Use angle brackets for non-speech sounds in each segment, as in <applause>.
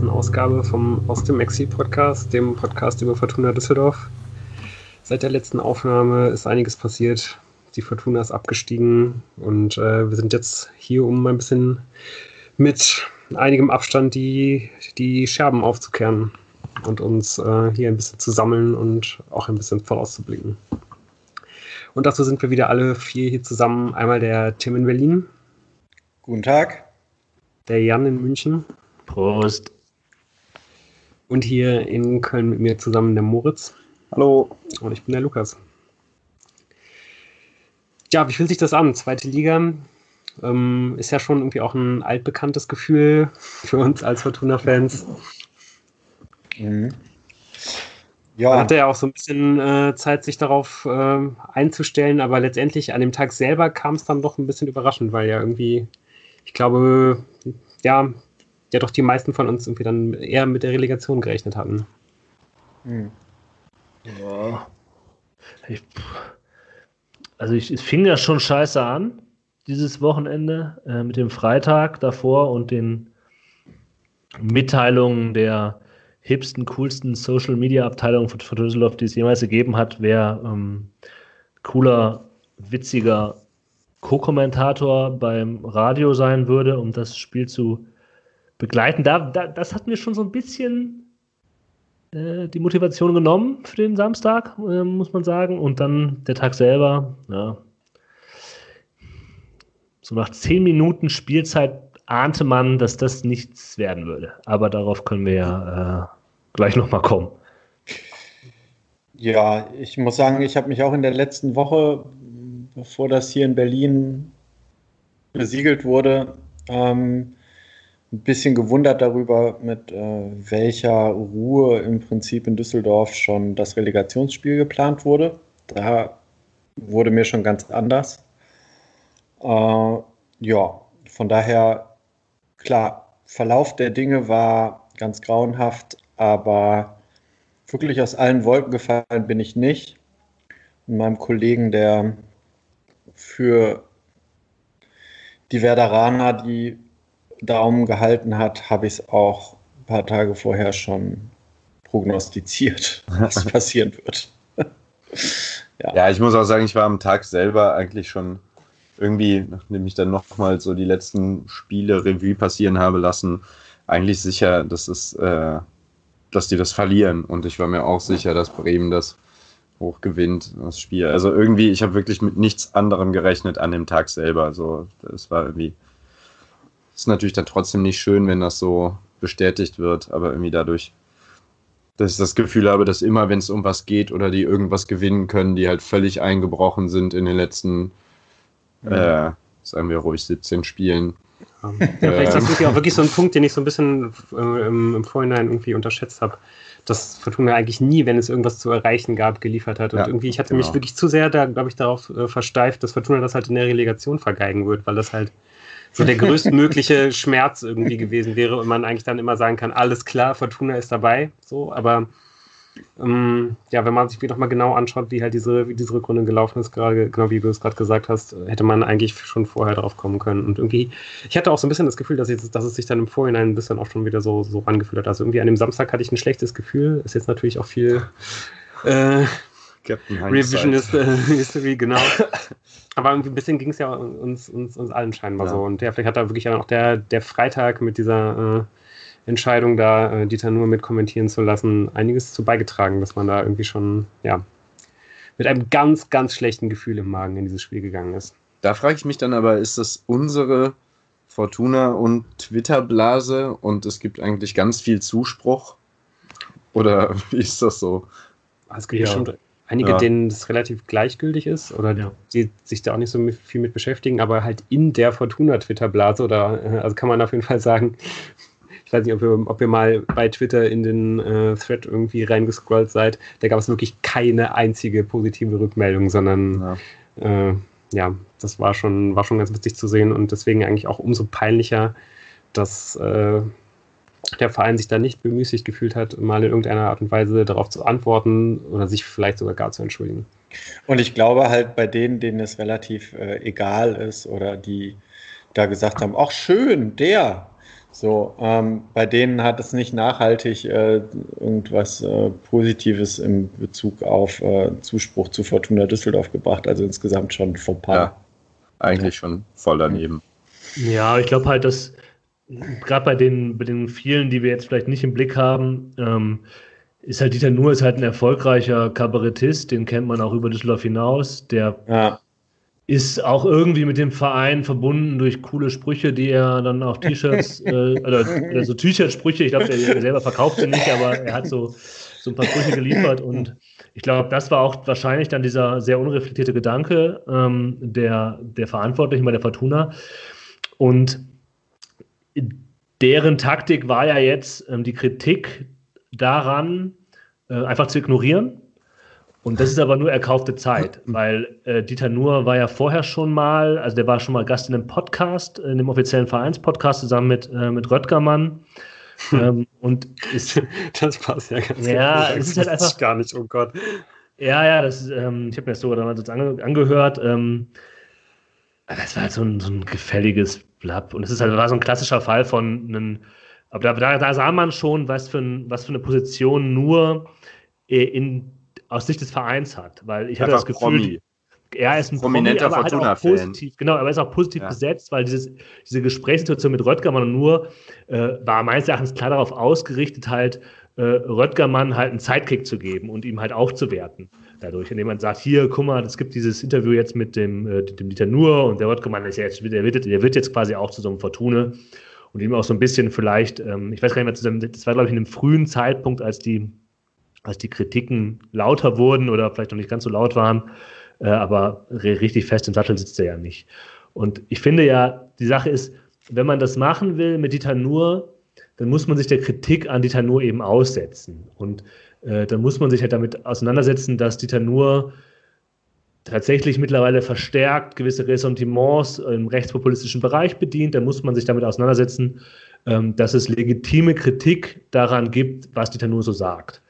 letzten Ausgabe vom Aus dem Exil Podcast, dem Podcast über Fortuna Düsseldorf. Seit der letzten Aufnahme ist einiges passiert. Die Fortuna ist abgestiegen und äh, wir sind jetzt hier, um ein bisschen mit einigem Abstand die, die Scherben aufzukehren und uns äh, hier ein bisschen zu sammeln und auch ein bisschen vorauszublicken. Und dazu sind wir wieder alle vier hier zusammen. Einmal der Tim in Berlin. Guten Tag. Der Jan in München. Prost. Und hier in Köln mit mir zusammen der Moritz. Hallo. Und ich bin der Lukas. Ja, wie fühlt sich das an? Zweite Liga ähm, ist ja schon irgendwie auch ein altbekanntes Gefühl für uns als Fortuna-Fans. Mhm. Ja. Man hatte ja auch so ein bisschen äh, Zeit, sich darauf äh, einzustellen, aber letztendlich an dem Tag selber kam es dann doch ein bisschen überraschend, weil ja irgendwie, ich glaube, ja, ja doch die meisten von uns irgendwie dann eher mit der Relegation gerechnet hatten. Hm. Ja. Ich, also ich, es fing ja schon scheiße an, dieses Wochenende, äh, mit dem Freitag davor und den Mitteilungen der hipsten, coolsten Social Media Abteilung von, von Düsseldorf, die es jemals gegeben hat, wer ähm, cooler, witziger Co-Kommentator beim Radio sein würde, um das Spiel zu begleiten. Da, da, das hat mir schon so ein bisschen äh, die Motivation genommen für den Samstag, äh, muss man sagen. Und dann der Tag selber, ja. So nach zehn Minuten Spielzeit ahnte man, dass das nichts werden würde. Aber darauf können wir ja äh, gleich nochmal kommen. Ja, ich muss sagen, ich habe mich auch in der letzten Woche, bevor das hier in Berlin besiegelt wurde, ähm, ein bisschen gewundert darüber, mit äh, welcher Ruhe im Prinzip in Düsseldorf schon das Relegationsspiel geplant wurde. Da wurde mir schon ganz anders. Äh, ja, von daher klar, Verlauf der Dinge war ganz grauenhaft, aber wirklich aus allen Wolken gefallen bin ich nicht. Und meinem Kollegen, der für die Werderaner die Daumen gehalten hat, habe ich es auch ein paar Tage vorher schon prognostiziert, <laughs> was passieren wird. <laughs> ja. ja, ich muss auch sagen, ich war am Tag selber eigentlich schon irgendwie, nachdem ich dann nochmal so die letzten Spiele Revue passieren habe lassen, eigentlich sicher, dass es, äh, dass die das verlieren. Und ich war mir auch sicher, dass Bremen das hoch gewinnt, das Spiel. Also irgendwie, ich habe wirklich mit nichts anderem gerechnet an dem Tag selber. Also es war irgendwie, ist natürlich dann trotzdem nicht schön, wenn das so bestätigt wird, aber irgendwie dadurch, dass ich das Gefühl habe, dass immer, wenn es um was geht oder die irgendwas gewinnen können, die halt völlig eingebrochen sind in den letzten äh, sagen wir ruhig 17 Spielen. Ja, vielleicht ist das wirklich auch wirklich so ein Punkt, den ich so ein bisschen äh, im, im, Vorhinein irgendwie unterschätzt habe, dass Fortuna eigentlich nie, wenn es irgendwas zu erreichen gab, geliefert hat. Und ja, irgendwie, ich hatte genau. mich wirklich zu sehr, da glaube ich, darauf äh, versteift, dass Fortuna das halt in der Relegation vergeigen wird, weil das halt so der größtmögliche Schmerz irgendwie gewesen wäre und man eigentlich dann immer sagen kann, alles klar, Fortuna ist dabei, so, aber ähm, ja, wenn man sich noch mal genau anschaut, wie halt diese, wie diese Rückrunde gelaufen ist, gerade, genau wie du es gerade gesagt hast, hätte man eigentlich schon vorher drauf kommen können. Und irgendwie, ich hatte auch so ein bisschen das Gefühl, dass, ich, dass es sich dann im Vorhinein ein bisschen auch schon wieder so, so angefühlt hat. Also irgendwie an dem Samstag hatte ich ein schlechtes Gefühl. Ist jetzt natürlich auch viel äh, Revisionist äh, History, genau. <laughs> Aber irgendwie ein bisschen ging es ja uns, uns, uns allen scheinbar ja. so. Und ja, vielleicht hat da wirklich auch der, der Freitag mit dieser äh, Entscheidung, da äh, Dieter nur mit kommentieren zu lassen, einiges zu beigetragen, dass man da irgendwie schon, ja, mit einem ganz, ganz schlechten Gefühl im Magen in dieses Spiel gegangen ist. Da frage ich mich dann aber, ist das unsere Fortuna- und Twitter-Blase und es gibt eigentlich ganz viel Zuspruch? Oder <laughs> wie ist das so? Es gibt ja. bestimmt einige, ja. denen das relativ gleichgültig ist oder ja. die sich da auch nicht so viel mit beschäftigen, aber halt in der Fortuna-Twitter-Blase oder, äh, also kann man auf jeden Fall sagen, <laughs> ich weiß nicht, ob ihr, ob ihr mal bei Twitter in den äh, Thread irgendwie reingescrollt seid. Da gab es wirklich keine einzige positive Rückmeldung, sondern ja. Äh, ja, das war schon, war schon ganz witzig zu sehen und deswegen eigentlich auch umso peinlicher, dass äh, der Verein sich da nicht bemüßigt gefühlt hat, mal in irgendeiner Art und Weise darauf zu antworten oder sich vielleicht sogar gar zu entschuldigen. Und ich glaube halt bei denen, denen es relativ äh, egal ist oder die da gesagt haben, ach schön, der, So, ähm, bei denen hat es nicht nachhaltig äh, irgendwas äh, Positives im Bezug auf äh, Zuspruch zu Fortuna Düsseldorf gebracht. Also insgesamt schon vorbei. Ja, eigentlich schon voll daneben. Ja, ich glaube halt, dass gerade bei den, bei den vielen, die wir jetzt vielleicht nicht im Blick haben, ähm, ist halt Dieter Nuhr ist halt ein erfolgreicher Kabarettist, den kennt man auch über Düsseldorf hinaus. Der ja ist auch irgendwie mit dem Verein verbunden durch coole Sprüche, die er dann auf T-Shirts, <laughs> äh, oder, oder, so T-Shirt-Sprüche, ich glaube, er selber verkauft sie nicht, aber er hat so, so ein paar Sprüche geliefert und ich glaube, das war auch wahrscheinlich dann dieser sehr unreflektierte Gedanke ähm, der, der Verantwortlichen bei der Fortuna. Und deren Taktik war ja jetzt ähm, die Kritik daran, äh, einfach zu ignorieren und das ist aber nur erkaufte Zeit, weil äh, Dieter Nuhr war ja vorher schon mal, also der war schon mal Gast in einem Podcast, in dem offiziellen Vereinspodcast zusammen mit, äh, mit Röttgermann. Ähm, und ist, <laughs> das passt ja ganz Ja, gut. es ist halt einfach gar nicht, oh Gott. Ja, ja, das ist, ähm, ich habe mir das sogar damals ange angehört. Ähm, das war halt so ein, so ein gefälliges Blatt. Und es ist halt, war so ein klassischer Fall von einem, aber da, da, sah man schon, was für, ein, was für eine Position nur in aus Sicht des Vereins hat, weil ich habe das Gefühl, Promi. er ist ein prominenter Promi, aber halt positiv, genau, aber er ist auch positiv ja. besetzt, weil dieses, diese Gesprächssituation mit Röttgermann nur äh, war meines Erachtens klar darauf ausgerichtet, halt äh, Röttgermann halt einen Sidekick zu geben und ihm halt aufzuwerten dadurch, indem man sagt, hier, guck mal, es gibt dieses Interview jetzt mit dem, äh, dem Dieter Nuhr und der Röttgermann ist ja jetzt, der wird, der wird jetzt quasi auch zu so einem Fortune und ihm auch so ein bisschen vielleicht, ähm, ich weiß gar nicht mehr, das war glaube ich in einem frühen Zeitpunkt, als die als die Kritiken lauter wurden oder vielleicht noch nicht ganz so laut waren, äh, aber richtig fest im Sattel sitzt er ja nicht. Und ich finde ja, die Sache ist, wenn man das machen will mit Dieter Nuhr, dann muss man sich der Kritik an Dieter Nuhr eben aussetzen. Und äh, dann muss man sich halt damit auseinandersetzen, dass Dieter Nuhr tatsächlich mittlerweile verstärkt gewisse Ressentiments im rechtspopulistischen Bereich bedient. Dann muss man sich damit auseinandersetzen, ähm, dass es legitime Kritik daran gibt, was Dieter Nuhr so sagt.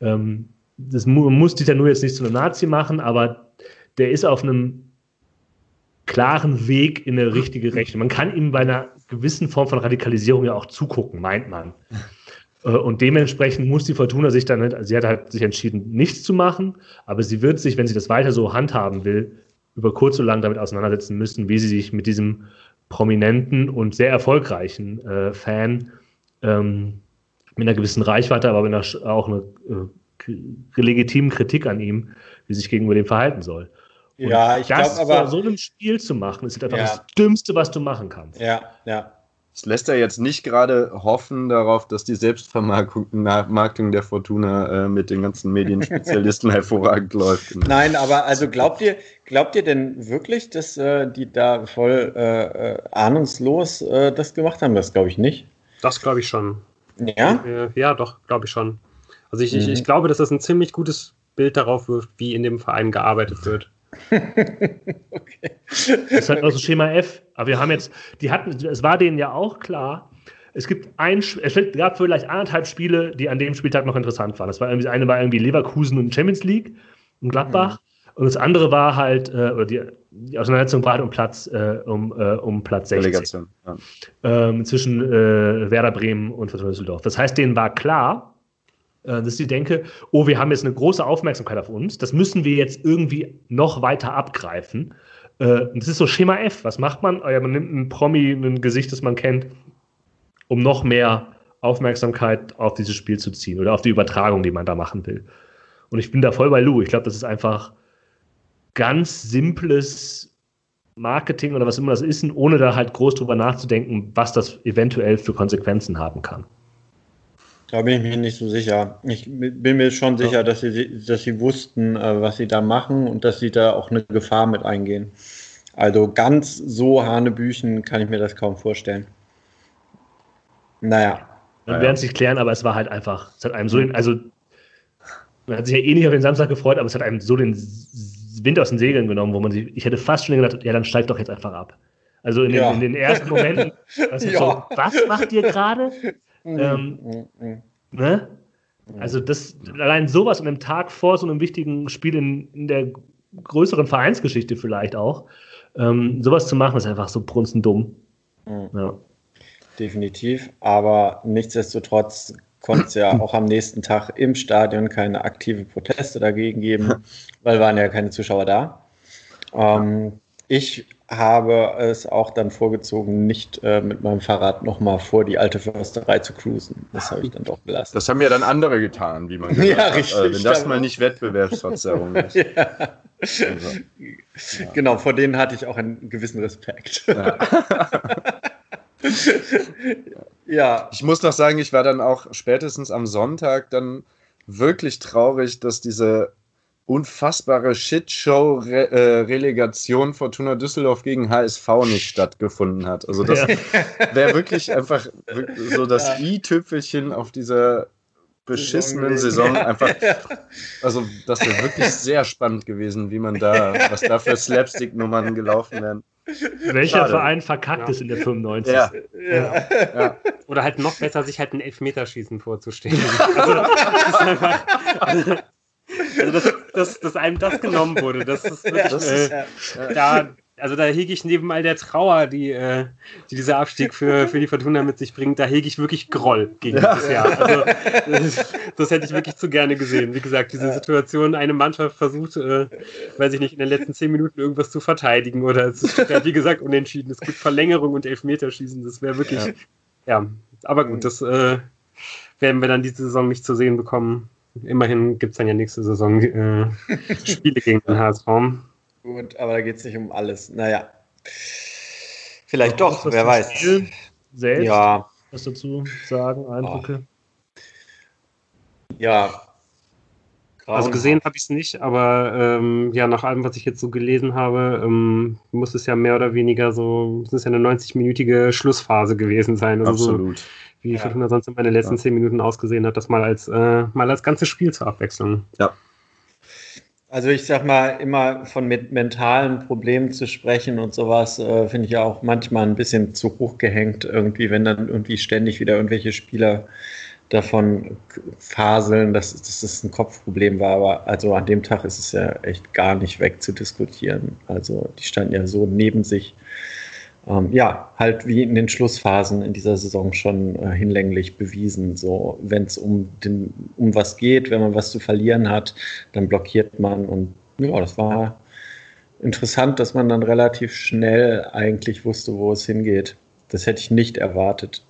Ähm, das muss Dieter nur jetzt nicht zu einem Nazi machen, aber der ist auf einem klaren Weg in eine richtige Richtung. Man kann ihm bei einer gewissen Form von Radikalisierung ja auch zugucken, meint man. Äh, und dementsprechend muss die Fortuna sich dann, also sie hat halt sich entschieden, nichts zu machen, aber sie wird sich, wenn sie das weiter so handhaben will, über kurz oder lang damit auseinandersetzen müssen, wie sie sich mit diesem prominenten und sehr erfolgreichen äh, Fan ähm, mit einer gewissen Reichweite, aber mit einer, auch einer äh, legitimen Kritik an ihm, wie sich gegenüber dem verhalten soll. Und ja, ich glaube aber. so einem Spiel zu machen, ist einfach ja. das Dümmste, was du machen kannst. Ja, ja. Das lässt er jetzt nicht gerade hoffen darauf, dass die Selbstvermarktung der Fortuna äh, mit den ganzen Medienspezialisten <laughs> hervorragend läuft. Nein, aber also glaubt ihr, glaubt ihr denn wirklich, dass äh, die da voll äh, äh ahnungslos äh, das gemacht haben? Das glaube ich nicht. Das glaube ich schon. Ja? Äh, ja, doch, glaube ich schon. Also ich, mhm. ich, ich glaube, dass das ein ziemlich gutes Bild darauf wirft, wie in dem Verein gearbeitet wird. Okay. Das ist halt also Schema F. Aber wir haben jetzt, die hatten, es war denen ja auch klar, es gibt ein, es gab vielleicht anderthalb Spiele, die an dem Spieltag noch interessant waren. Das war irgendwie, eine war irgendwie Leverkusen und Champions League und Gladbach. Mhm. Und das andere war halt, äh, oder die, die Auseinandersetzung war halt um Platz, äh, um, äh, um Platz 16. Delegation, ja. ähm, zwischen äh, Werder Bremen und Fortuna Düsseldorf. Das heißt, denen war klar, dass sie denke, oh, wir haben jetzt eine große Aufmerksamkeit auf uns, das müssen wir jetzt irgendwie noch weiter abgreifen. Äh, das ist so Schema F. Was macht man? Oh ja, man nimmt ein Promi, ein Gesicht, das man kennt, um noch mehr Aufmerksamkeit auf dieses Spiel zu ziehen oder auf die Übertragung, die man da machen will. Und ich bin da voll bei Lou. Ich glaube, das ist einfach ganz simples Marketing oder was immer das ist, ohne da halt groß drüber nachzudenken, was das eventuell für Konsequenzen haben kann. Da bin ich mir nicht so sicher. Ich bin mir schon sicher, ja. dass, sie, dass sie wussten, äh, was sie da machen und dass sie da auch eine Gefahr mit eingehen. Also ganz so Hanebüchen kann ich mir das kaum vorstellen. Naja. Dann werden es sich klären, aber es war halt einfach, es hat einem so den, also man hat sich ja eh nicht auf den Samstag gefreut, aber es hat einem so den Wind aus den Segeln genommen, wo man sich, ich hätte fast schon gedacht, ja, dann steigt doch jetzt einfach ab. Also in den, ja. in den ersten Momenten, <laughs> also ja. so, was macht ihr gerade? Mhm. ähm, mhm. ne? Also das, allein sowas an einem Tag vor so einem wichtigen Spiel in, in der größeren Vereinsgeschichte vielleicht auch, ähm, sowas zu machen, ist einfach so brunzendumm. Mhm. Ja. definitiv. Aber nichtsdestotrotz konnte es ja <clears throat> auch am nächsten Tag im Stadion keine aktive Proteste dagegen geben, <laughs> weil waren ja keine Zuschauer da. Ähm, ich habe es auch dann vorgezogen, nicht äh, mit meinem Fahrrad nochmal vor die alte Försterei zu cruisen. Das habe ich dann doch gelassen. Das haben ja dann andere getan, wie man <laughs> gesagt ja, hat. Richtig, äh, wenn das mal nicht Wettbewerbsverzerrung <laughs> ist. ja. Also, ja. Genau, vor denen hatte ich auch einen gewissen Respekt. Ja. <laughs> ja. Ich muss noch sagen, ich war dann auch spätestens am Sonntag dann wirklich traurig, dass diese unfassbare Shitshow-Relegation -Re Fortuna Düsseldorf gegen HSV nicht stattgefunden hat. Also das ja. wäre wirklich einfach so das ja. i-Tüpfelchen auf dieser beschissenen Saison. Einfach, <laughs> also das wäre wirklich sehr spannend gewesen, wie man da, was da für Slapstick-Nummern gelaufen wären. Welcher Schade. Verein verkackt ja. ist in der 95? Ja. Ja. ja. Oder halt noch besser, sich halt ein Elfmeterschießen vorzustellen. <laughs> Also, das ist einfach, also dass, dass, dass einem das genommen wurde, das ist wirklich, das ist, äh, da, also da hege ich neben all der Trauer, die, äh, die dieser Abstieg für, für die Fortuna mit sich bringt, da hege ich wirklich Groll gegen ja. dieses Jahr. Also das, das, hätte ich wirklich zu gerne gesehen. Wie gesagt, diese Situation, eine Mannschaft versucht, äh, weiß ich nicht, in den letzten zehn Minuten irgendwas zu verteidigen oder es ist, wie gesagt, unentschieden. Es gibt Verlängerung und Elfmeterschießen, das wäre wirklich, ja. ja. aber gut, das äh, werden wir dann diese Saison nicht zu sehen bekommen. Immerhin gibt es dann ja nächste Saison äh, <laughs> Spiele gegen den HSV. Gut, aber da geht es nicht um alles. Naja. Vielleicht doch, wer weiß. Spiel selbst ja. was dazu sagen, Eindrücke? Ja. Also gesehen habe ich es nicht, aber ähm, ja, nach allem, was ich jetzt so gelesen habe, ähm, muss es ja mehr oder weniger so, es ist ja eine 90-minütige Schlussphase gewesen sein. Also Absolut. So, wie ja. Fortuna sonst in meinen letzten zehn Minuten ausgesehen hat, das mal als, äh, mal als ganzes Spiel zur Abwechslung. Ja. Also ich sag mal, immer von mit mentalen Problemen zu sprechen und sowas, äh, finde ich ja auch manchmal ein bisschen zu hoch gehängt, irgendwie, wenn dann irgendwie ständig wieder irgendwelche Spieler davon faseln, dass, dass das ein Kopfproblem war. Aber also an dem Tag ist es ja echt gar nicht wegzudiskutieren. Also die standen ja so neben sich ähm, ja, halt wie in den Schlussphasen in dieser Saison schon äh, hinlänglich bewiesen. So, wenn es um, um was geht, wenn man was zu verlieren hat, dann blockiert man. Und ja, das war interessant, dass man dann relativ schnell eigentlich wusste, wo es hingeht. Das hätte ich nicht erwartet.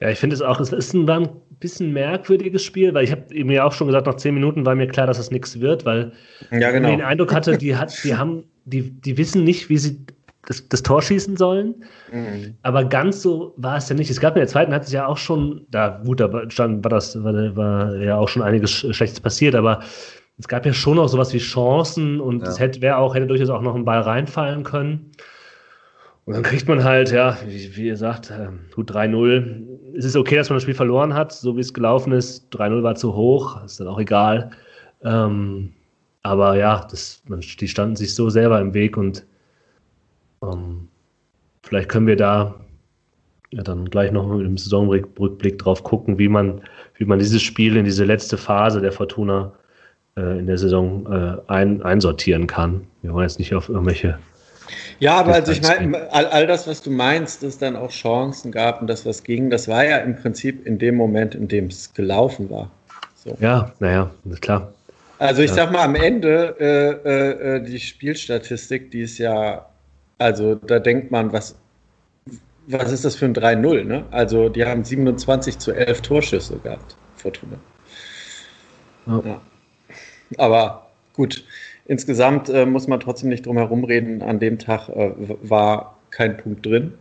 Ja, ich finde es auch, es ist ein, ein bisschen merkwürdiges Spiel, weil ich habe eben ja auch schon gesagt, nach zehn Minuten war mir klar, dass das nichts wird, weil ja, genau. ich den Eindruck hatte, die, hat, die haben, die, die wissen nicht, wie sie das, das Tor schießen sollen. Mhm. Aber ganz so war es ja nicht. Es gab in der zweiten hat es ja auch schon, da gut, da stand, war das, war, war ja auch schon einiges Schlechtes passiert, aber es gab ja schon noch sowas wie Chancen und es hätte, wäre auch, hätte durchaus auch noch ein Ball reinfallen können. Und dann kriegt man halt, ja, wie, wie ihr sagt, gut 3-0. Es ist okay, dass man das Spiel verloren hat, so wie es gelaufen ist. 3-0 war zu hoch, ist dann auch egal. Ähm, aber ja, das, man, die standen sich so selber im Weg und ähm, vielleicht können wir da ja dann gleich noch mit dem Saisonrückblick drauf gucken, wie man, wie man dieses Spiel in diese letzte Phase der Fortuna äh, in der Saison äh, ein, einsortieren kann. Wir wollen jetzt nicht auf irgendwelche. Ja, aber also ich meine, all, all das, was du meinst, dass dann auch Chancen gab und das, was ging, das war ja im Prinzip in dem Moment, in dem es gelaufen war. So. Ja, naja, klar. Also ich ja. sag mal, am Ende äh, äh, äh die Spielstatistik, die ist ja also da denkt man, was, was ist das für ein 3-0? Ne? Also die haben 27 zu 11 Torschüsse gehabt, Fortuna. Oh. Ja. Aber gut, insgesamt äh, muss man trotzdem nicht drum herum reden. An dem Tag äh, war kein Punkt drin.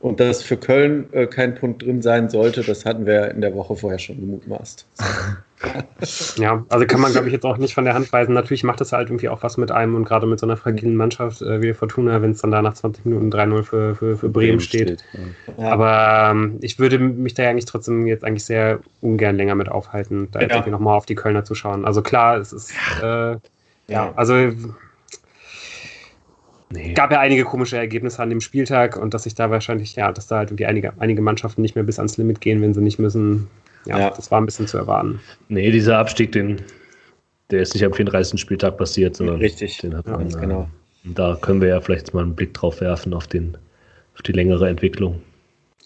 Und dass für Köln äh, kein Punkt drin sein sollte, das hatten wir in der Woche vorher schon gemutmaßt. <laughs> <laughs> ja, also kann man, glaube ich, jetzt auch nicht von der Hand weisen. Natürlich macht es halt irgendwie auch was mit einem und gerade mit so einer fragilen Mannschaft äh, wie Fortuna, wenn es dann da nach 20 Minuten 3-0 für, für, für Bremen steht. steht ja. Aber ähm, ich würde mich da eigentlich trotzdem jetzt eigentlich sehr ungern länger mit aufhalten, da jetzt ja. irgendwie nochmal auf die Kölner zu schauen. Also klar, es ist, äh, ja, also Nee. gab ja einige komische Ergebnisse an dem Spieltag und dass sich da wahrscheinlich, ja, dass da halt irgendwie einige, einige Mannschaften nicht mehr bis ans Limit gehen, wenn sie nicht müssen. Ja, ja. das war ein bisschen zu erwarten. Nee, dieser Abstieg, den, der ist nicht am 34. Spieltag passiert, sondern Richtig. den hat ja, man, genau. Äh, da können wir ja vielleicht mal einen Blick drauf werfen auf, den, auf die längere Entwicklung.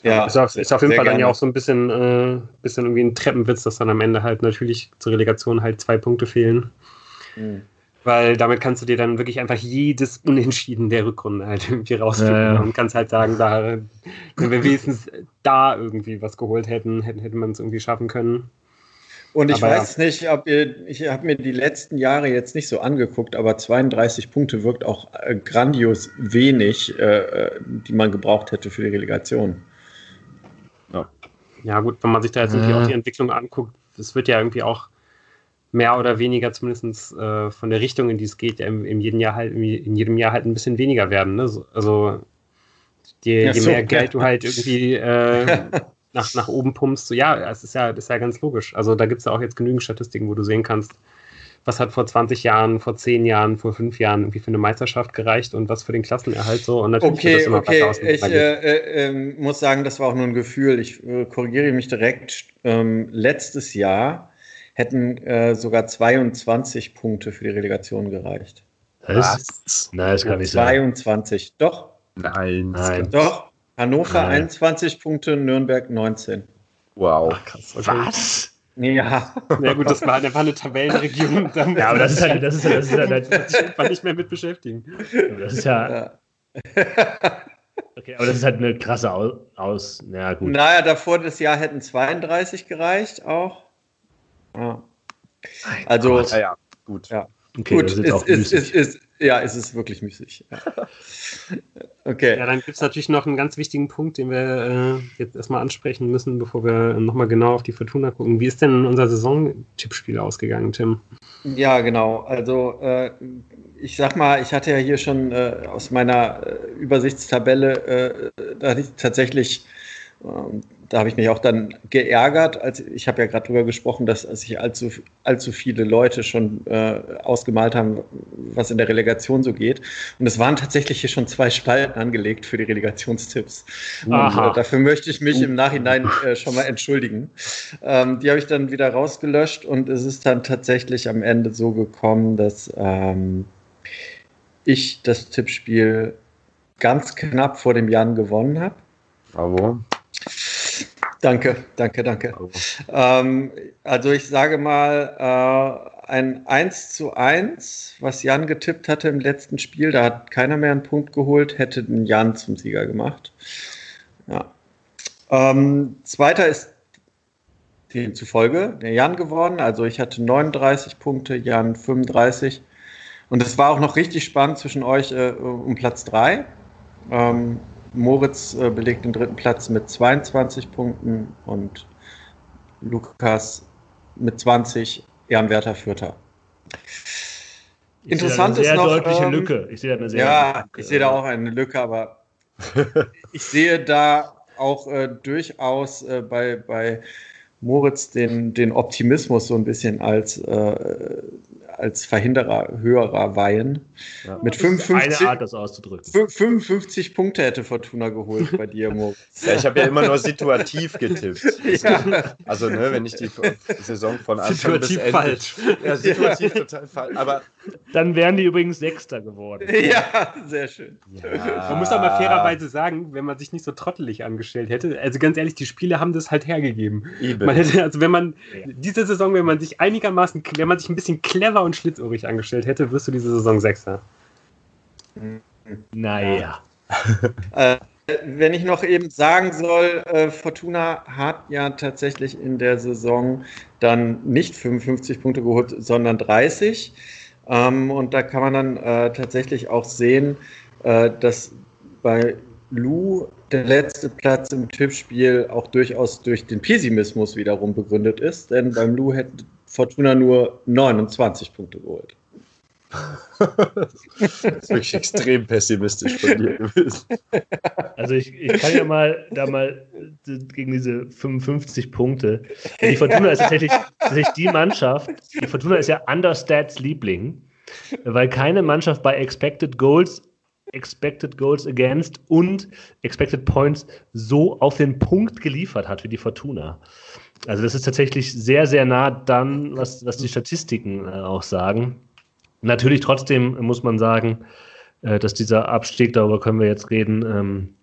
Ja, ist auf, ist auf jeden Fall gerne. dann ja auch so ein bisschen, äh, bisschen irgendwie ein Treppenwitz, dass dann am Ende halt natürlich zur Relegation halt zwei Punkte fehlen. Mhm. Weil damit kannst du dir dann wirklich einfach jedes Unentschieden der Rückrunde halt <laughs> irgendwie rausfinden ja, ja. und kannst halt sagen, da, wenn wir wenigstens da irgendwie was geholt hätten, hätten, hätte man es irgendwie schaffen können. Und ich aber weiß ja. nicht, ob ihr, ich habe mir die letzten Jahre jetzt nicht so angeguckt, aber 32 Punkte wirkt auch äh, grandios wenig, äh, äh, die man gebraucht hätte für die Relegation. Ja. ja, gut, wenn man sich da jetzt irgendwie auch die Entwicklung anguckt, es wird ja irgendwie auch mehr oder weniger zumindest äh, von der Richtung, in die es geht, ja im, in, jedem Jahr halt, in jedem Jahr halt ein bisschen weniger werden. Ne? Also je, ja, je mehr Geld du halt irgendwie <laughs> äh, nach, nach oben pumpst, so, ja, es ist ja, das ist ja ganz logisch. Also da gibt es ja auch jetzt genügend Statistiken, wo du sehen kannst, was hat vor 20 Jahren, vor 10 Jahren, vor 5 Jahren irgendwie für eine Meisterschaft gereicht und was für den Klassenerhalt so. Und natürlich okay, das immer okay. Ich äh, äh, muss sagen, das war auch nur ein Gefühl. Ich äh, korrigiere mich direkt. Ähm, letztes Jahr hätten äh, sogar 22 Punkte für die Relegation gereicht. Was? Nein, das kann nicht 22. sein. 22, doch. Nein. Nein. Doch. Hannover Nein. 21 Punkte, Nürnberg 19. Wow. Ach, krass. Okay. Was? Ja. Ja gut, das war, das war eine Tabellenregion. <laughs> ja, aber das ist halt, das ist, das ist halt, das ist nicht mehr mit beschäftigen. Das ist ja. ja. Okay, aber das ist halt eine krasse Aus. aus ja, gut. Naja, davor das Jahr hätten 32 gereicht auch. Ja. Also. Ja, ja, gut. Ja. Okay, gut, ist, ist, ist, ist, ja, es ist wirklich müßig. <laughs> Okay. Ja, dann gibt es natürlich noch einen ganz wichtigen Punkt, den wir äh, jetzt erstmal ansprechen müssen, bevor wir nochmal genau auf die Fortuna gucken. Wie ist denn unser Saison-Tippspiel ausgegangen, Tim? Ja, genau. Also äh, ich sag mal, ich hatte ja hier schon äh, aus meiner äh, Übersichtstabelle, äh, da hatte ich tatsächlich ähm, da habe ich mich auch dann geärgert, als ich habe ja gerade drüber gesprochen, dass sich allzu, allzu viele Leute schon äh, ausgemalt haben, was in der Relegation so geht. Und es waren tatsächlich hier schon zwei Spalten angelegt für die Relegationstipps. Und äh, dafür möchte ich mich im Nachhinein äh, schon mal entschuldigen. Ähm, die habe ich dann wieder rausgelöscht und es ist dann tatsächlich am Ende so gekommen, dass ähm, ich das Tippspiel ganz knapp vor dem Jan gewonnen habe. Bravo. Danke, danke, danke. Ähm, also ich sage mal, äh, ein 1 zu 1, was Jan getippt hatte im letzten Spiel, da hat keiner mehr einen Punkt geholt, hätte den Jan zum Sieger gemacht. Ja. Ähm, zweiter ist demzufolge der Jan geworden. Also ich hatte 39 Punkte, Jan 35. Und es war auch noch richtig spannend zwischen euch äh, um Platz 3. Ähm, Moritz äh, belegt den dritten Platz mit 22 Punkten und Lukas mit 20, Ehrenwerter Vierter. Ich Interessant ist noch. deutliche ähm, Lücke. Ich sehe da eine sehr ja, Lücke. ich sehe da auch eine Lücke, aber <laughs> ich sehe da auch äh, durchaus äh, bei, bei Moritz den, den Optimismus so ein bisschen als, äh, als Verhinderer höherer Weihen. Ja, Mit 55, eine Art, das auszudrücken. 55 Punkte hätte Fortuna geholt bei dir, Moritz. <laughs> Ja, ich habe ja immer nur situativ getippt. <laughs> ja. Also, ne, wenn ich die Saison von Anfang situativ bis Ende... falsch. Ja, situativ total falsch. Aber dann wären die übrigens Sechster geworden. <laughs> Ja, sehr schön. Ja. Man muss aber fairerweise sagen, wenn man sich nicht so trottelig angestellt hätte, also ganz ehrlich, die Spiele haben das halt hergegeben. Eben. Man hätte, also wenn man diese Saison, wenn man sich einigermaßen, wenn man sich ein bisschen clever und schlitzohrig angestellt hätte, wirst du diese Saison Sechster. Naja. <laughs> äh, wenn ich noch eben sagen soll, äh, Fortuna hat ja tatsächlich in der Saison dann nicht 55 Punkte geholt, sondern 30. Ähm, und da kann man dann äh, tatsächlich auch sehen, äh, dass bei Lou der letzte Platz im Tippspiel auch durchaus durch den Pessimismus wiederum begründet ist, denn beim Lou hätte Fortuna nur 29 Punkte geholt. Das ist wirklich extrem pessimistisch von dir gewesen. Also ich, ich kann ja mal da mal gegen diese 55 Punkte. Die Fortuna ist tatsächlich, tatsächlich die Mannschaft, die Fortuna ist ja Understats Liebling, weil keine Mannschaft bei Expected Goals Expected Goals Against und Expected Points so auf den Punkt geliefert hat wie die Fortuna. Also das ist tatsächlich sehr, sehr nah dann, was, was die Statistiken äh, auch sagen. Natürlich trotzdem muss man sagen, äh, dass dieser Abstieg, darüber können wir jetzt reden, ähm,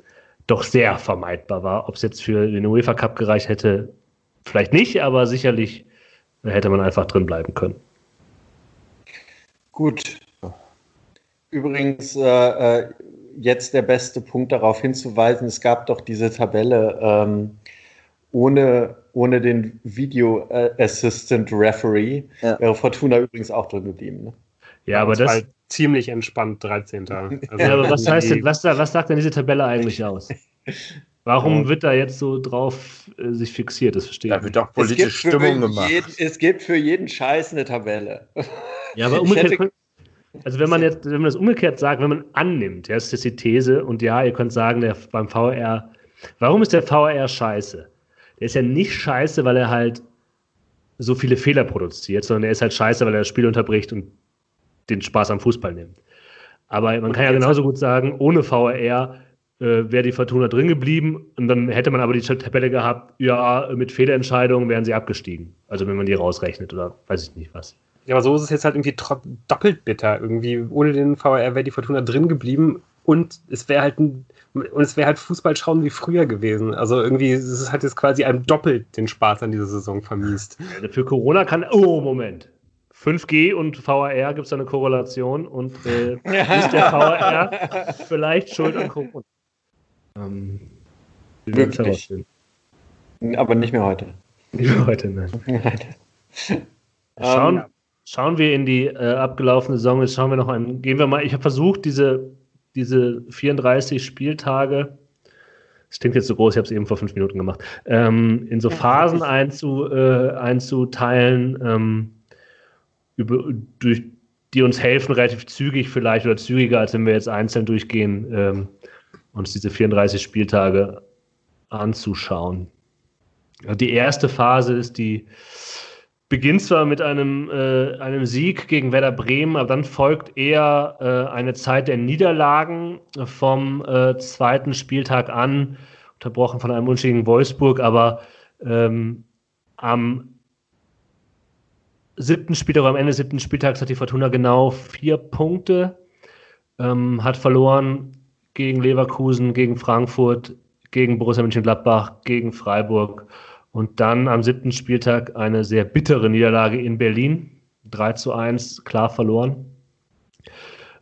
doch sehr vermeidbar war. Ob es jetzt für den UEFA Cup gereicht hätte, vielleicht nicht, aber sicherlich hätte man einfach drin bleiben können. Gut. Übrigens, äh, äh jetzt der beste Punkt darauf hinzuweisen, es gab doch diese Tabelle ähm, ohne, ohne den Video Assistant Referee. Ja. Wäre Fortuna übrigens auch drin geblieben. Ne? Ja, aber das, ziemlich entspannt 13. <laughs> Also ja, aber was heißt denn, was, was sagt denn diese Tabelle eigentlich aus? <laughs> Warum wird da jetzt so drauf äh, sich fixiert? Das verstehe ich. Da wird doch politische Stimmung gemacht. Jeden, es gibt für jeden Scheiß eine Tabelle. Ja, aber umgekehrt. Also wenn man jetzt, wenn man das umgekehrt sagt, wenn man annimmt, ja, das ist die These, und ja, ihr könnt sagen, der beim VR, warum ist der VR scheiße? Der ist ja nicht scheiße, weil er halt so viele Fehler produziert, sondern er ist halt scheiße, weil er das Spiel unterbricht und den Spaß am Fußball nimmt. Aber man kann ja genauso gut sagen, ohne VR äh, wäre die Fortuna drin geblieben und dann hätte man aber die Tabelle gehabt, ja, mit Fehlentscheidungen wären sie abgestiegen. Also wenn man die rausrechnet oder weiß ich nicht was. Ja, aber so ist es jetzt halt irgendwie doppelt bitter. Irgendwie ohne den VR wäre die Fortuna drin geblieben und es wäre halt ein, und es wäre halt Fußball schauen wie früher gewesen. Also irgendwie es hat jetzt quasi einem doppelt den Spaß an dieser Saison vermiest. Für Corona kann. Oh, Moment. 5G und VAR gibt es eine Korrelation und äh, <laughs> ist der VAR vielleicht schuld an Corona? Ähm, Wirklich. Aber nicht mehr heute. Nicht mehr heute, nein. schauen, um, schauen wir in die äh, abgelaufene Saison, jetzt schauen wir noch ein, gehen wir mal, ich habe versucht, diese, diese 34 Spieltage, das klingt jetzt so groß, ich habe es eben vor fünf Minuten gemacht, ähm, in so Phasen einzu, äh, einzuteilen, ähm, über, durch, die uns helfen, relativ zügig vielleicht oder zügiger, als wenn wir jetzt einzeln durchgehen, ähm, uns diese 34 Spieltage anzuschauen. Die erste Phase ist die, beginnt zwar mit einem, äh, einem Sieg gegen Werder Bremen, aber dann folgt eher äh, eine Zeit der Niederlagen vom äh, zweiten Spieltag an, unterbrochen von einem Wunsch gegen Wolfsburg, aber ähm, am siebten Spieltag, am Ende des siebten Spieltags hat die Fortuna genau vier Punkte, ähm, hat verloren gegen Leverkusen, gegen Frankfurt, gegen Borussia Mönchengladbach, gegen Freiburg und dann am siebten Spieltag eine sehr bittere Niederlage in Berlin, 3 zu 1, klar verloren.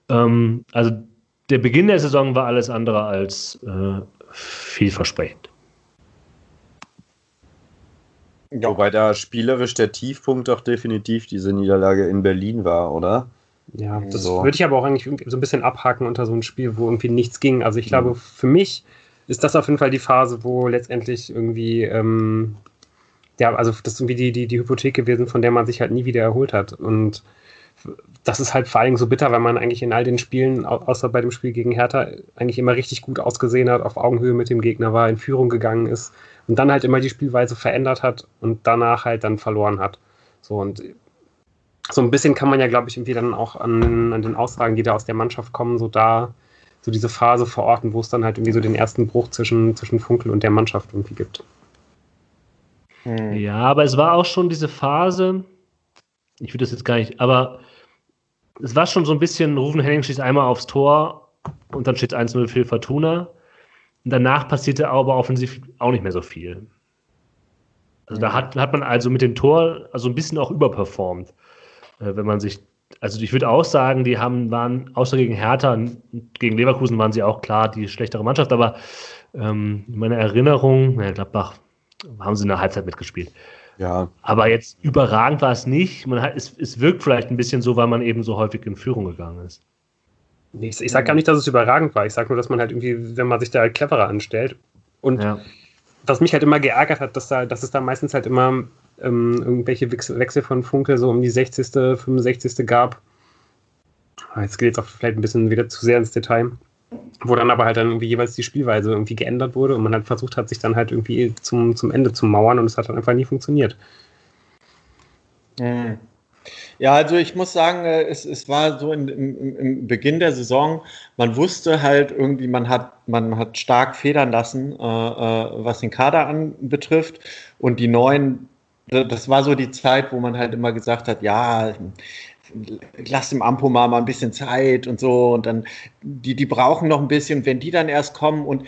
Ähm, also der Beginn der Saison war alles andere als äh, vielversprechend. Ja. Wobei da spielerisch der Tiefpunkt doch definitiv diese Niederlage in Berlin war, oder? Ja, das so. würde ich aber auch eigentlich so ein bisschen abhaken unter so ein Spiel, wo irgendwie nichts ging. Also ich glaube, mhm. für mich ist das auf jeden Fall die Phase, wo letztendlich irgendwie, ähm, ja, also das ist irgendwie die, die, die Hypothek gewesen, von der man sich halt nie wieder erholt hat. Und das ist halt vor allem so bitter, weil man eigentlich in all den Spielen, außer bei dem Spiel gegen Hertha, eigentlich immer richtig gut ausgesehen hat, auf Augenhöhe mit dem Gegner war, in Führung gegangen ist und dann halt immer die Spielweise verändert hat und danach halt dann verloren hat. So und so ein bisschen kann man ja, glaube ich, irgendwie dann auch an, an den Aussagen, die da aus der Mannschaft kommen, so da so diese Phase verorten, wo es dann halt irgendwie so den ersten Bruch zwischen, zwischen Funkel und der Mannschaft irgendwie gibt. Hm. Ja, aber es war auch schon diese Phase, ich würde das jetzt gar nicht, aber es war schon so ein bisschen, Rufen Henning schießt einmal aufs Tor und dann steht es 1-0 für Fortuna. Und danach passierte aber offensiv auch nicht mehr so viel. Also da hat, hat man also mit dem Tor also ein bisschen auch überperformt. Äh, wenn man sich, also ich würde auch sagen, die haben, waren außer gegen Hertha und gegen Leverkusen waren sie auch klar die schlechtere Mannschaft, aber ähm, meine Erinnerung, ja, Gladbach haben sie in der Halbzeit mitgespielt. Ja. Aber jetzt überragend war es nicht. Man hat, es, es wirkt vielleicht ein bisschen so, weil man eben so häufig in Führung gegangen ist. Ich, ich sage gar nicht, dass es überragend war. Ich sage nur, dass man halt irgendwie, wenn man sich da halt cleverer anstellt. Und ja. was mich halt immer geärgert hat, dass, da, dass es da meistens halt immer ähm, irgendwelche Wechsel, von Funke so um die 60., 65. gab. Jetzt geht es auch vielleicht ein bisschen wieder zu sehr ins Detail. Wo dann aber halt dann irgendwie jeweils die Spielweise irgendwie geändert wurde und man halt versucht hat, sich dann halt irgendwie zum, zum Ende zu mauern und es hat dann einfach nie funktioniert. Mhm. Ja, also ich muss sagen, äh, es, es war so in, im, im, Beginn der Saison, man wusste halt irgendwie, man hat, man hat stark federn lassen, äh, äh, was den Kader anbetrifft. Und die neuen, das war so die Zeit, wo man halt immer gesagt hat, ja, lass dem Ampo mal, mal ein bisschen Zeit und so. Und dann, die, die brauchen noch ein bisschen, wenn die dann erst kommen und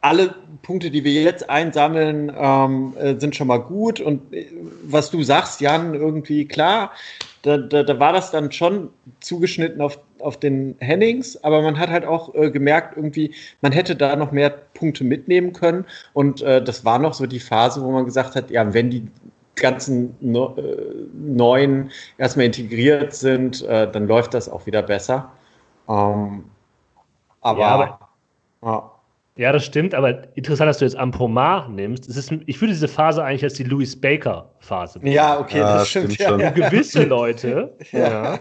alle Punkte, die wir jetzt einsammeln, ähm, äh, sind schon mal gut. Und äh, was du sagst, Jan, irgendwie klar, da, da, da, war das dann schon zugeschnitten auf, auf den Hennings, aber man hat halt auch äh, gemerkt, irgendwie, man hätte da noch mehr Punkte mitnehmen können. Und äh, das war noch so die Phase, wo man gesagt hat, ja, wenn die ganzen no, äh, neuen erstmal integriert sind, dann läuft das auch wieder besser. Ähm, aber, ja, aber ja. Ja, das stimmt, aber interessant, dass du jetzt Ampomar nimmst. Es ist, ich würde diese Phase eigentlich als die Louis Baker-Phase Ja, okay, das, das stimmt. stimmt ja, gewisse Leute <laughs> ja.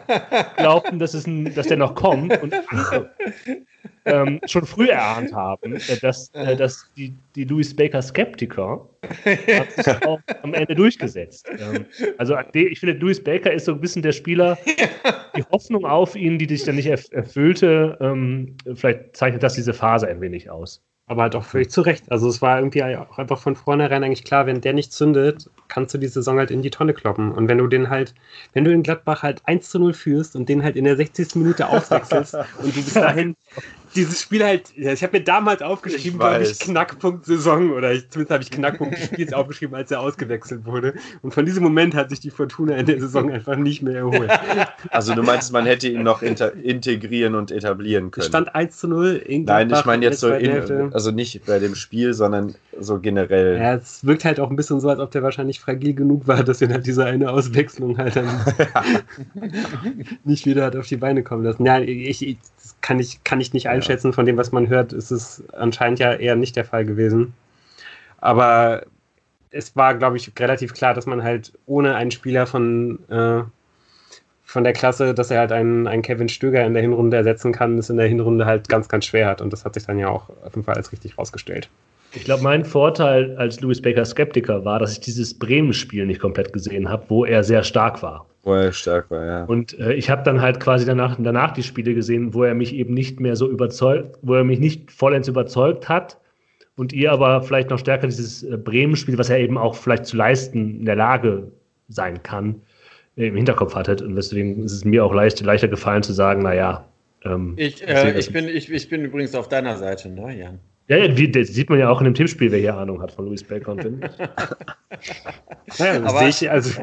glaubten, dass, es ein, dass der noch kommt und <laughs> ähm, schon früh erahnt haben, äh, dass, äh, dass die, die Louis Baker Skeptiker hat sich auch am Ende durchgesetzt. Ähm, also ich finde, Louis Baker ist so ein bisschen der Spieler, <laughs> die Hoffnung auf ihn, die sich dann nicht erfüllte, ähm, vielleicht zeichnet das diese Phase ein wenig aus. Aber halt auch völlig zu Recht. Also es war irgendwie auch einfach von vornherein eigentlich klar, wenn der nicht zündet, kannst du die Saison halt in die Tonne kloppen. Und wenn du den halt, wenn du in Gladbach halt 1 zu 0 führst und den halt in der 60. Minute <laughs> aufwechselst und du bis dahin dieses Spiel halt, ich habe mir damals aufgeschrieben, glaube ich, Knackpunkt Saison oder ich, zumindest habe ich Knackpunkt des Spiels <laughs> aufgeschrieben, als er ausgewechselt wurde. Und von diesem Moment hat sich die Fortuna in der Saison einfach nicht mehr erholt. <laughs> Also du meinst, man hätte ihn noch integrieren und etablieren können. Stand 1 zu 0. Nein, ich meine jetzt so, in, also nicht bei dem Spiel, sondern so generell. Ja, es wirkt halt auch ein bisschen so, als ob der wahrscheinlich fragil genug war, dass er halt diese eine Auswechslung halt dann <laughs> nicht wieder hat auf die Beine kommen lassen. Ja, ich, ich kann ich, kann ich nicht einschätzen. Von dem, was man hört, ist es anscheinend ja eher nicht der Fall gewesen. Aber es war, glaube ich, relativ klar, dass man halt ohne einen Spieler von, äh, von der Klasse, dass er halt einen, einen Kevin Stöger in der Hinrunde ersetzen kann, das in der Hinrunde halt ganz, ganz schwer hat. Und das hat sich dann ja auch auf jeden Fall als richtig rausgestellt. Ich glaube, mein Vorteil als Louis Baker Skeptiker war, dass ich dieses Bremen-Spiel nicht komplett gesehen habe, wo er sehr stark war. Wo er stark war, ja. Und äh, ich habe dann halt quasi danach, danach die Spiele gesehen, wo er mich eben nicht mehr so überzeugt, wo er mich nicht vollends überzeugt hat und ihr aber vielleicht noch stärker dieses äh, Bremen-Spiel, was er eben auch vielleicht zu leisten in der Lage sein kann, äh, im Hinterkopf hattet. Und deswegen ist es mir auch leicht, leichter gefallen zu sagen, naja. Ähm, ich, äh, ich, bin, ich, ich bin übrigens auf deiner Seite, ne, Jan? Ja, ja wie, das sieht man ja auch in dem Tippspiel, wer hier Ahnung hat von Louis Baker und Finn. naja, das sehe ich, also,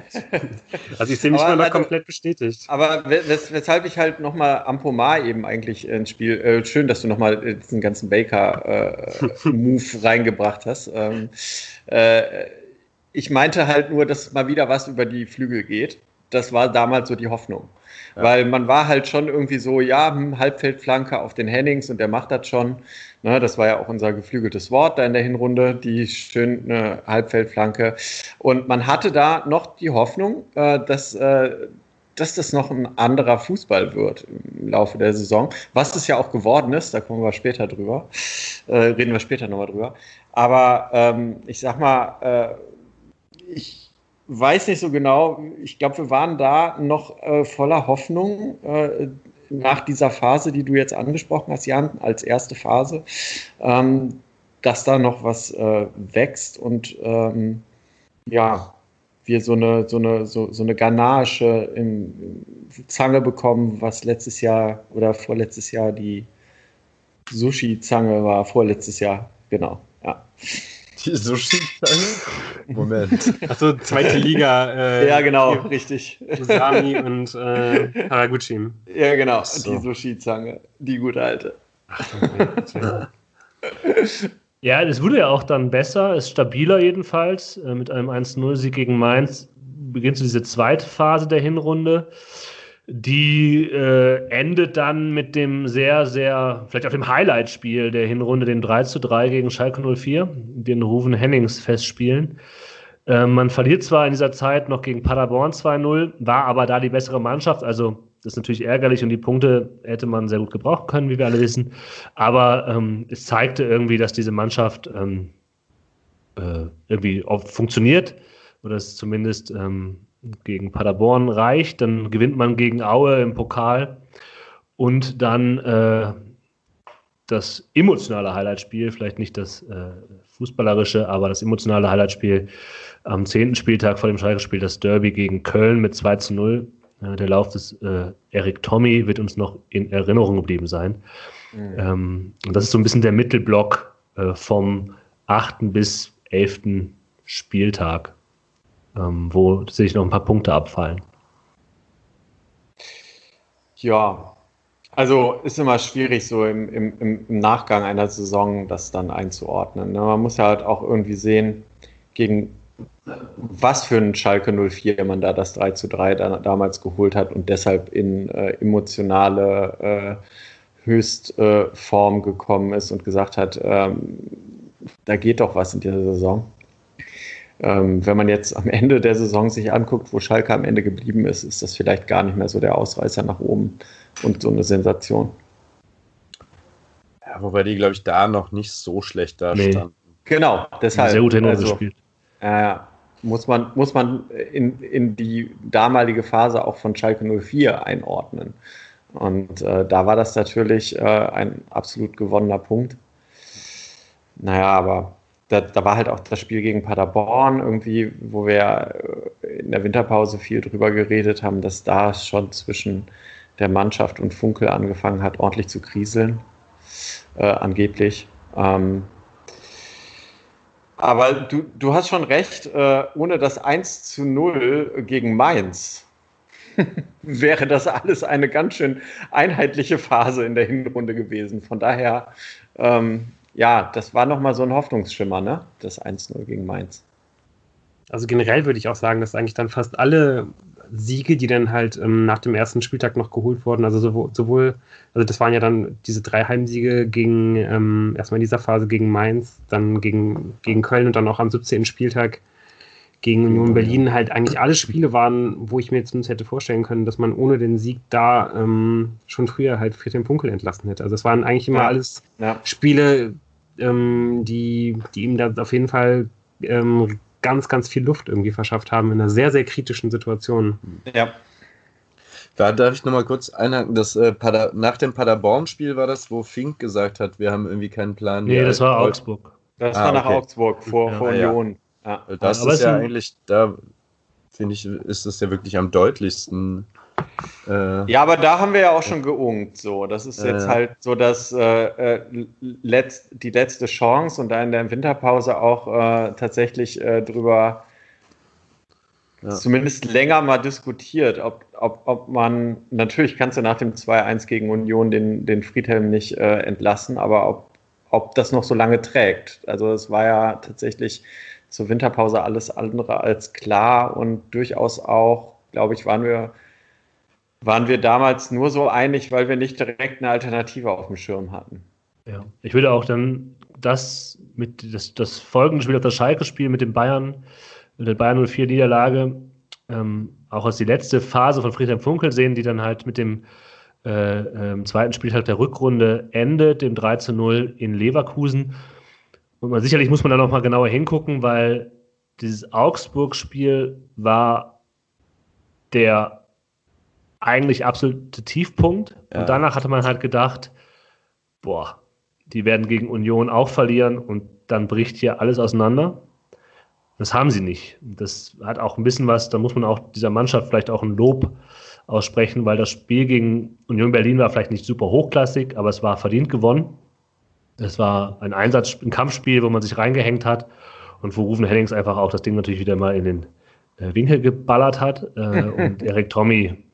also ich sehe mich mal noch also, komplett bestätigt. Aber wes weshalb ich halt nochmal Ampomar eben eigentlich ins Spiel, äh, schön, dass du nochmal diesen ganzen Baker-Move äh, <laughs> reingebracht hast. Ähm, äh, ich meinte halt nur, dass mal wieder was über die Flügel geht. Das war damals so die Hoffnung. Weil man war halt schon irgendwie so, ja, hm, Halbfeldflanke auf den Hennings und der macht das schon. Ne, das war ja auch unser geflügeltes Wort da in der Hinrunde, die schöne Halbfeldflanke. Und man hatte da noch die Hoffnung, äh, dass, äh, dass das noch ein anderer Fußball wird im Laufe der Saison, was es ja auch geworden ist, da kommen wir später drüber, äh, reden wir später nochmal drüber. Aber ähm, ich sag mal, äh, ich weiß nicht so genau, ich glaube, wir waren da noch äh, voller Hoffnung, äh, nach dieser Phase, die du jetzt angesprochen hast, Jan, als erste Phase, ähm, dass da noch was äh, wächst und ähm, ja, wir so eine, so eine, so, so eine Ganache im, Zange bekommen, was letztes Jahr oder vorletztes Jahr die Sushi-Zange war, vorletztes Jahr, genau, ja. Die Sushi-Zange? Moment. Achso, zweite Liga. Äh, ja, genau, richtig. Usami und äh, Haraguchi. Ja, genau. So. Die Sushi-Zange. Die gute alte. Ach, <laughs> ja, es wurde ja auch dann besser, ist stabiler jedenfalls. Äh, mit einem 1-0-Sieg gegen Mainz beginnt so diese zweite Phase der Hinrunde. Die äh, endet dann mit dem sehr, sehr, vielleicht auch dem Highlight-Spiel der Hinrunde, den 3 zu 3 gegen Schalke 04, den Ruven Hennings festspielen. Äh, man verliert zwar in dieser Zeit noch gegen Paderborn 2-0, war aber da die bessere Mannschaft, also das ist natürlich ärgerlich und die Punkte hätte man sehr gut gebrauchen können, wie wir alle wissen. Aber ähm, es zeigte irgendwie, dass diese Mannschaft ähm, äh, irgendwie funktioniert oder es zumindest ähm, gegen Paderborn reicht. Dann gewinnt man gegen Aue im Pokal und dann äh, das emotionale Highlightspiel, vielleicht nicht das äh, fußballerische, aber das emotionale Highlightspiel am zehnten Spieltag vor dem Schalke-Spiel, das Derby gegen Köln mit 2 zu 0. Äh, der Lauf des äh, Eric Tommy wird uns noch in Erinnerung geblieben sein. Mhm. Ähm, und das ist so ein bisschen der Mittelblock äh, vom 8. bis 11. Spieltag, wo sich noch ein paar Punkte abfallen. Ja, also ist immer schwierig, so im, im, im Nachgang einer Saison das dann einzuordnen. Ne? Man muss ja halt auch irgendwie sehen, gegen was für ein Schalke 04 man da das 3 zu 3 da, damals geholt hat und deshalb in äh, emotionale äh, Höchstform äh, gekommen ist und gesagt hat, ähm, da geht doch was in dieser Saison. Ähm, wenn man jetzt am Ende der Saison sich anguckt, wo Schalke am Ende geblieben ist, ist das vielleicht gar nicht mehr so der Ausreißer nach oben und so eine Sensation. Ja, wobei die, glaube ich, da noch nicht so schlecht da nee. standen. Genau, deshalb. Sehr gut also, gespielt. Äh, muss man, muss man in, in die damalige Phase auch von Schalke 04 einordnen. Und äh, da war das natürlich äh, ein absolut gewonnener Punkt. Naja, aber da, da, war halt auch das Spiel gegen Paderborn irgendwie, wo wir äh, in der Winterpause viel drüber geredet haben, dass da schon zwischen der Mannschaft und Funkel angefangen hat, ordentlich zu kriseln, äh, angeblich. Ähm, aber du, du hast schon recht, äh, ohne das 1 zu 0 gegen Mainz <laughs> wäre das alles eine ganz schön einheitliche Phase in der Hinrunde gewesen. Von daher ähm, ja, das war nochmal so ein Hoffnungsschimmer, ne? Das 1-0 gegen Mainz. Also generell würde ich auch sagen, dass eigentlich dann fast alle Siege, die dann halt ähm, nach dem ersten Spieltag noch geholt wurden, also sowohl, sowohl, also das waren ja dann diese drei Heimsiege gegen, ähm, erstmal in dieser Phase gegen Mainz, dann gegen, gegen Köln und dann auch am 17. Spieltag gegen Union Berlin halt eigentlich alle Spiele waren, wo ich mir jetzt hätte vorstellen können, dass man ohne den Sieg da ähm, schon früher halt Friedhelm Funkel entlassen hätte. Also es waren eigentlich immer ja. alles ja. Spiele, ähm, die, die ihm da auf jeden Fall ähm, ganz, ganz viel Luft irgendwie verschafft haben in einer sehr, sehr kritischen Situation. Ja. Da darf ich nochmal kurz einhaken. Das, äh, Pader, nach dem Paderborn-Spiel war das, wo Fink gesagt hat, wir haben irgendwie keinen Plan. Nee, das war Augsburg. Das ah, war nach okay. Augsburg vor, ja, vor Union. Ja. Das Aber ist ja eigentlich, da finde ich, ist das ja wirklich am deutlichsten äh, ja, aber da haben wir ja auch schon geungt. So, das ist jetzt äh, halt so, dass äh, äh, letzt, die letzte Chance und da in der Winterpause auch äh, tatsächlich äh, drüber ja. zumindest länger mal diskutiert, ob, ob, ob man natürlich kannst du nach dem 2-1 gegen Union den, den Friedhelm nicht entlassen, aber ob, ob das noch so lange trägt. Also es war ja tatsächlich zur Winterpause alles andere als klar und durchaus auch, glaube ich, waren wir waren wir damals nur so einig, weil wir nicht direkt eine Alternative auf dem Schirm hatten. Ja, ich würde auch dann das mit das, das folgende Spiel, das Schalke-Spiel mit dem Bayern, mit der Bayern 04 Niederlage, ähm, auch als die letzte Phase von Friedhelm Funkel sehen, die dann halt mit dem äh, äh, zweiten Spieltag der Rückrunde endet, dem 3 zu 0 in Leverkusen. Und man, sicherlich muss man da nochmal genauer hingucken, weil dieses Augsburg-Spiel war der eigentlich absolute Tiefpunkt. Ja. Und danach hatte man halt gedacht, boah, die werden gegen Union auch verlieren und dann bricht hier alles auseinander. Das haben sie nicht. Das hat auch ein bisschen was, da muss man auch dieser Mannschaft vielleicht auch ein Lob aussprechen, weil das Spiel gegen Union Berlin war vielleicht nicht super hochklassig, aber es war verdient gewonnen. Es war ein Einsatz, ein Kampfspiel, wo man sich reingehängt hat und wo Rufen Hennings einfach auch das Ding natürlich wieder mal in den äh, Winkel geballert hat. Äh, <laughs> und Erik Tommy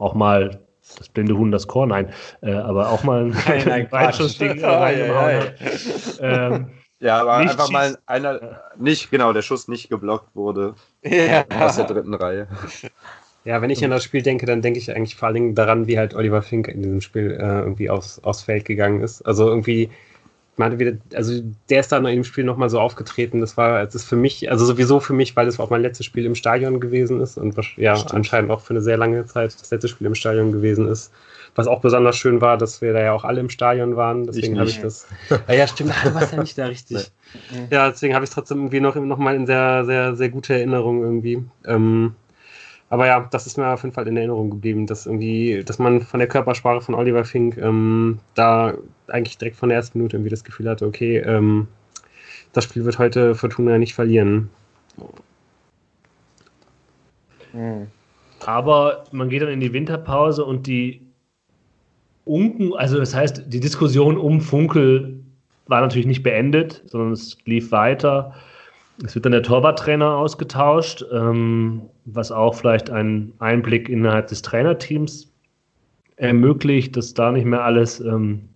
auch mal das blinde Huhn das Korn, nein, äh, aber auch mal <laughs> ein, ein <laughs> Weitschussding reingehauen hat. <laughs> Ähm, ja, aber einfach mal einer, nicht, genau, der Schuss nicht geblockt wurde ja. aus der dritten Reihe. Ja, wenn ich an das Spiel denke, dann denke ich eigentlich vor allen Dingen daran, wie halt Oliver Fink in diesem Spiel äh, irgendwie aufs, aufs Feld gegangen ist. Also irgendwie man wieder, also der ist dann in dem Spiel nochmal so aufgetreten. Das war, es ist für mich, also sowieso für mich, weil es auch mein letztes Spiel im Stadion gewesen ist und ja, Stimmt. anscheinend auch für eine sehr lange Zeit das letzte Spiel im Stadion gewesen ist. Was auch besonders schön war, dass wir da ja auch alle im Stadion waren. Deswegen habe ich das. Ja, <laughs> ja stimmt, du warst ja nicht da richtig. Nee. Ja, deswegen habe ich es trotzdem irgendwie noch, noch mal in sehr, sehr, sehr gute Erinnerung irgendwie. Ähm, aber ja, das ist mir auf jeden Fall in Erinnerung geblieben, dass irgendwie, dass man von der Körpersprache von Oliver Fink ähm, da eigentlich direkt von der ersten Minute irgendwie das Gefühl hatte, okay, ähm, das Spiel wird heute Fortuna nicht verlieren. Hm. Aber man geht dann in die Winterpause und die Unken, also das heißt, die Diskussion um Funkel war natürlich nicht beendet, sondern es lief weiter. Es wird dann der Torwarttrainer ausgetauscht, ähm, was auch vielleicht einen Einblick innerhalb des Trainerteams ermöglicht, dass da nicht mehr alles ähm,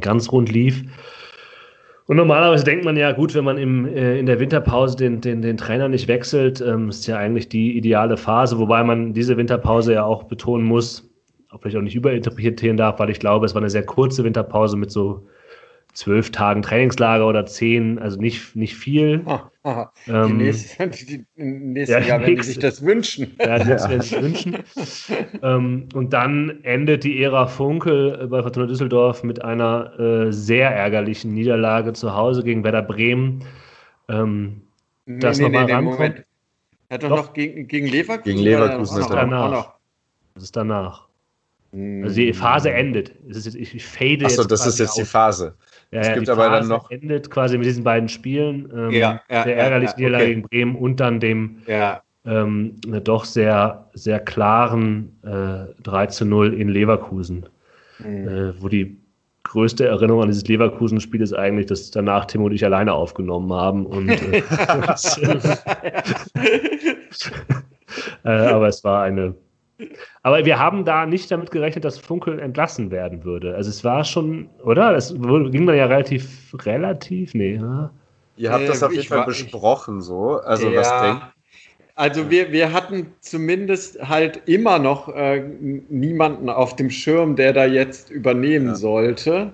ganz rund lief. Und normalerweise denkt man ja, gut, wenn man im, äh, in der Winterpause den, den, den Trainer nicht wechselt, ähm, ist ja eigentlich die ideale Phase, wobei man diese Winterpause ja auch betonen muss, auch vielleicht auch nicht überinterpretieren darf, weil ich glaube, es war eine sehr kurze Winterpause mit so zwölf Tagen Trainingslager oder zehn, also nicht, nicht viel. Ah, ah, ähm, <laughs> die nächste, die, nächsten ja, Jahr, wenn die sich das wünschen. Ja, das werden sich <laughs> wünschen. ähm, und dann endet die Ära Funkel bei Fortuna Düsseldorf mit einer äh, sehr ärgerlichen Niederlage zu Hause gegen Werder Bremen. Ähm, nee, das nee, nochmal nee, rankommt. Moment. Hat doch, doch, noch gegen, gegen Leverkusen? Gegen Leverkusen ist danach. Das ist danach. Also die Phase endet. Ist, ich, ich fade Achso, das ist jetzt aus. die Phase. Ja, es gibt aber dann noch. endet quasi mit diesen beiden Spielen. Ähm, ja, ja, der ärgerlichen ja, Niederlage okay. gegen Bremen und dann dem ja. ähm, doch sehr, sehr klaren äh, 3 zu 0 in Leverkusen. Mhm. Äh, wo die größte Erinnerung an dieses Leverkusen-Spiel ist eigentlich, dass danach Tim und ich alleine aufgenommen haben. Und, äh, <laughs> <laughs> äh, aber es war eine aber wir haben da nicht damit gerechnet, dass Funkel entlassen werden würde. Also es war schon, oder? Das ging dann ja relativ, relativ, nee. Ja? Ihr habt das auf jeden Fall besprochen, so. Also ja, was denkt. Also wir, wir hatten zumindest halt immer noch äh, niemanden auf dem Schirm, der da jetzt übernehmen ja. sollte.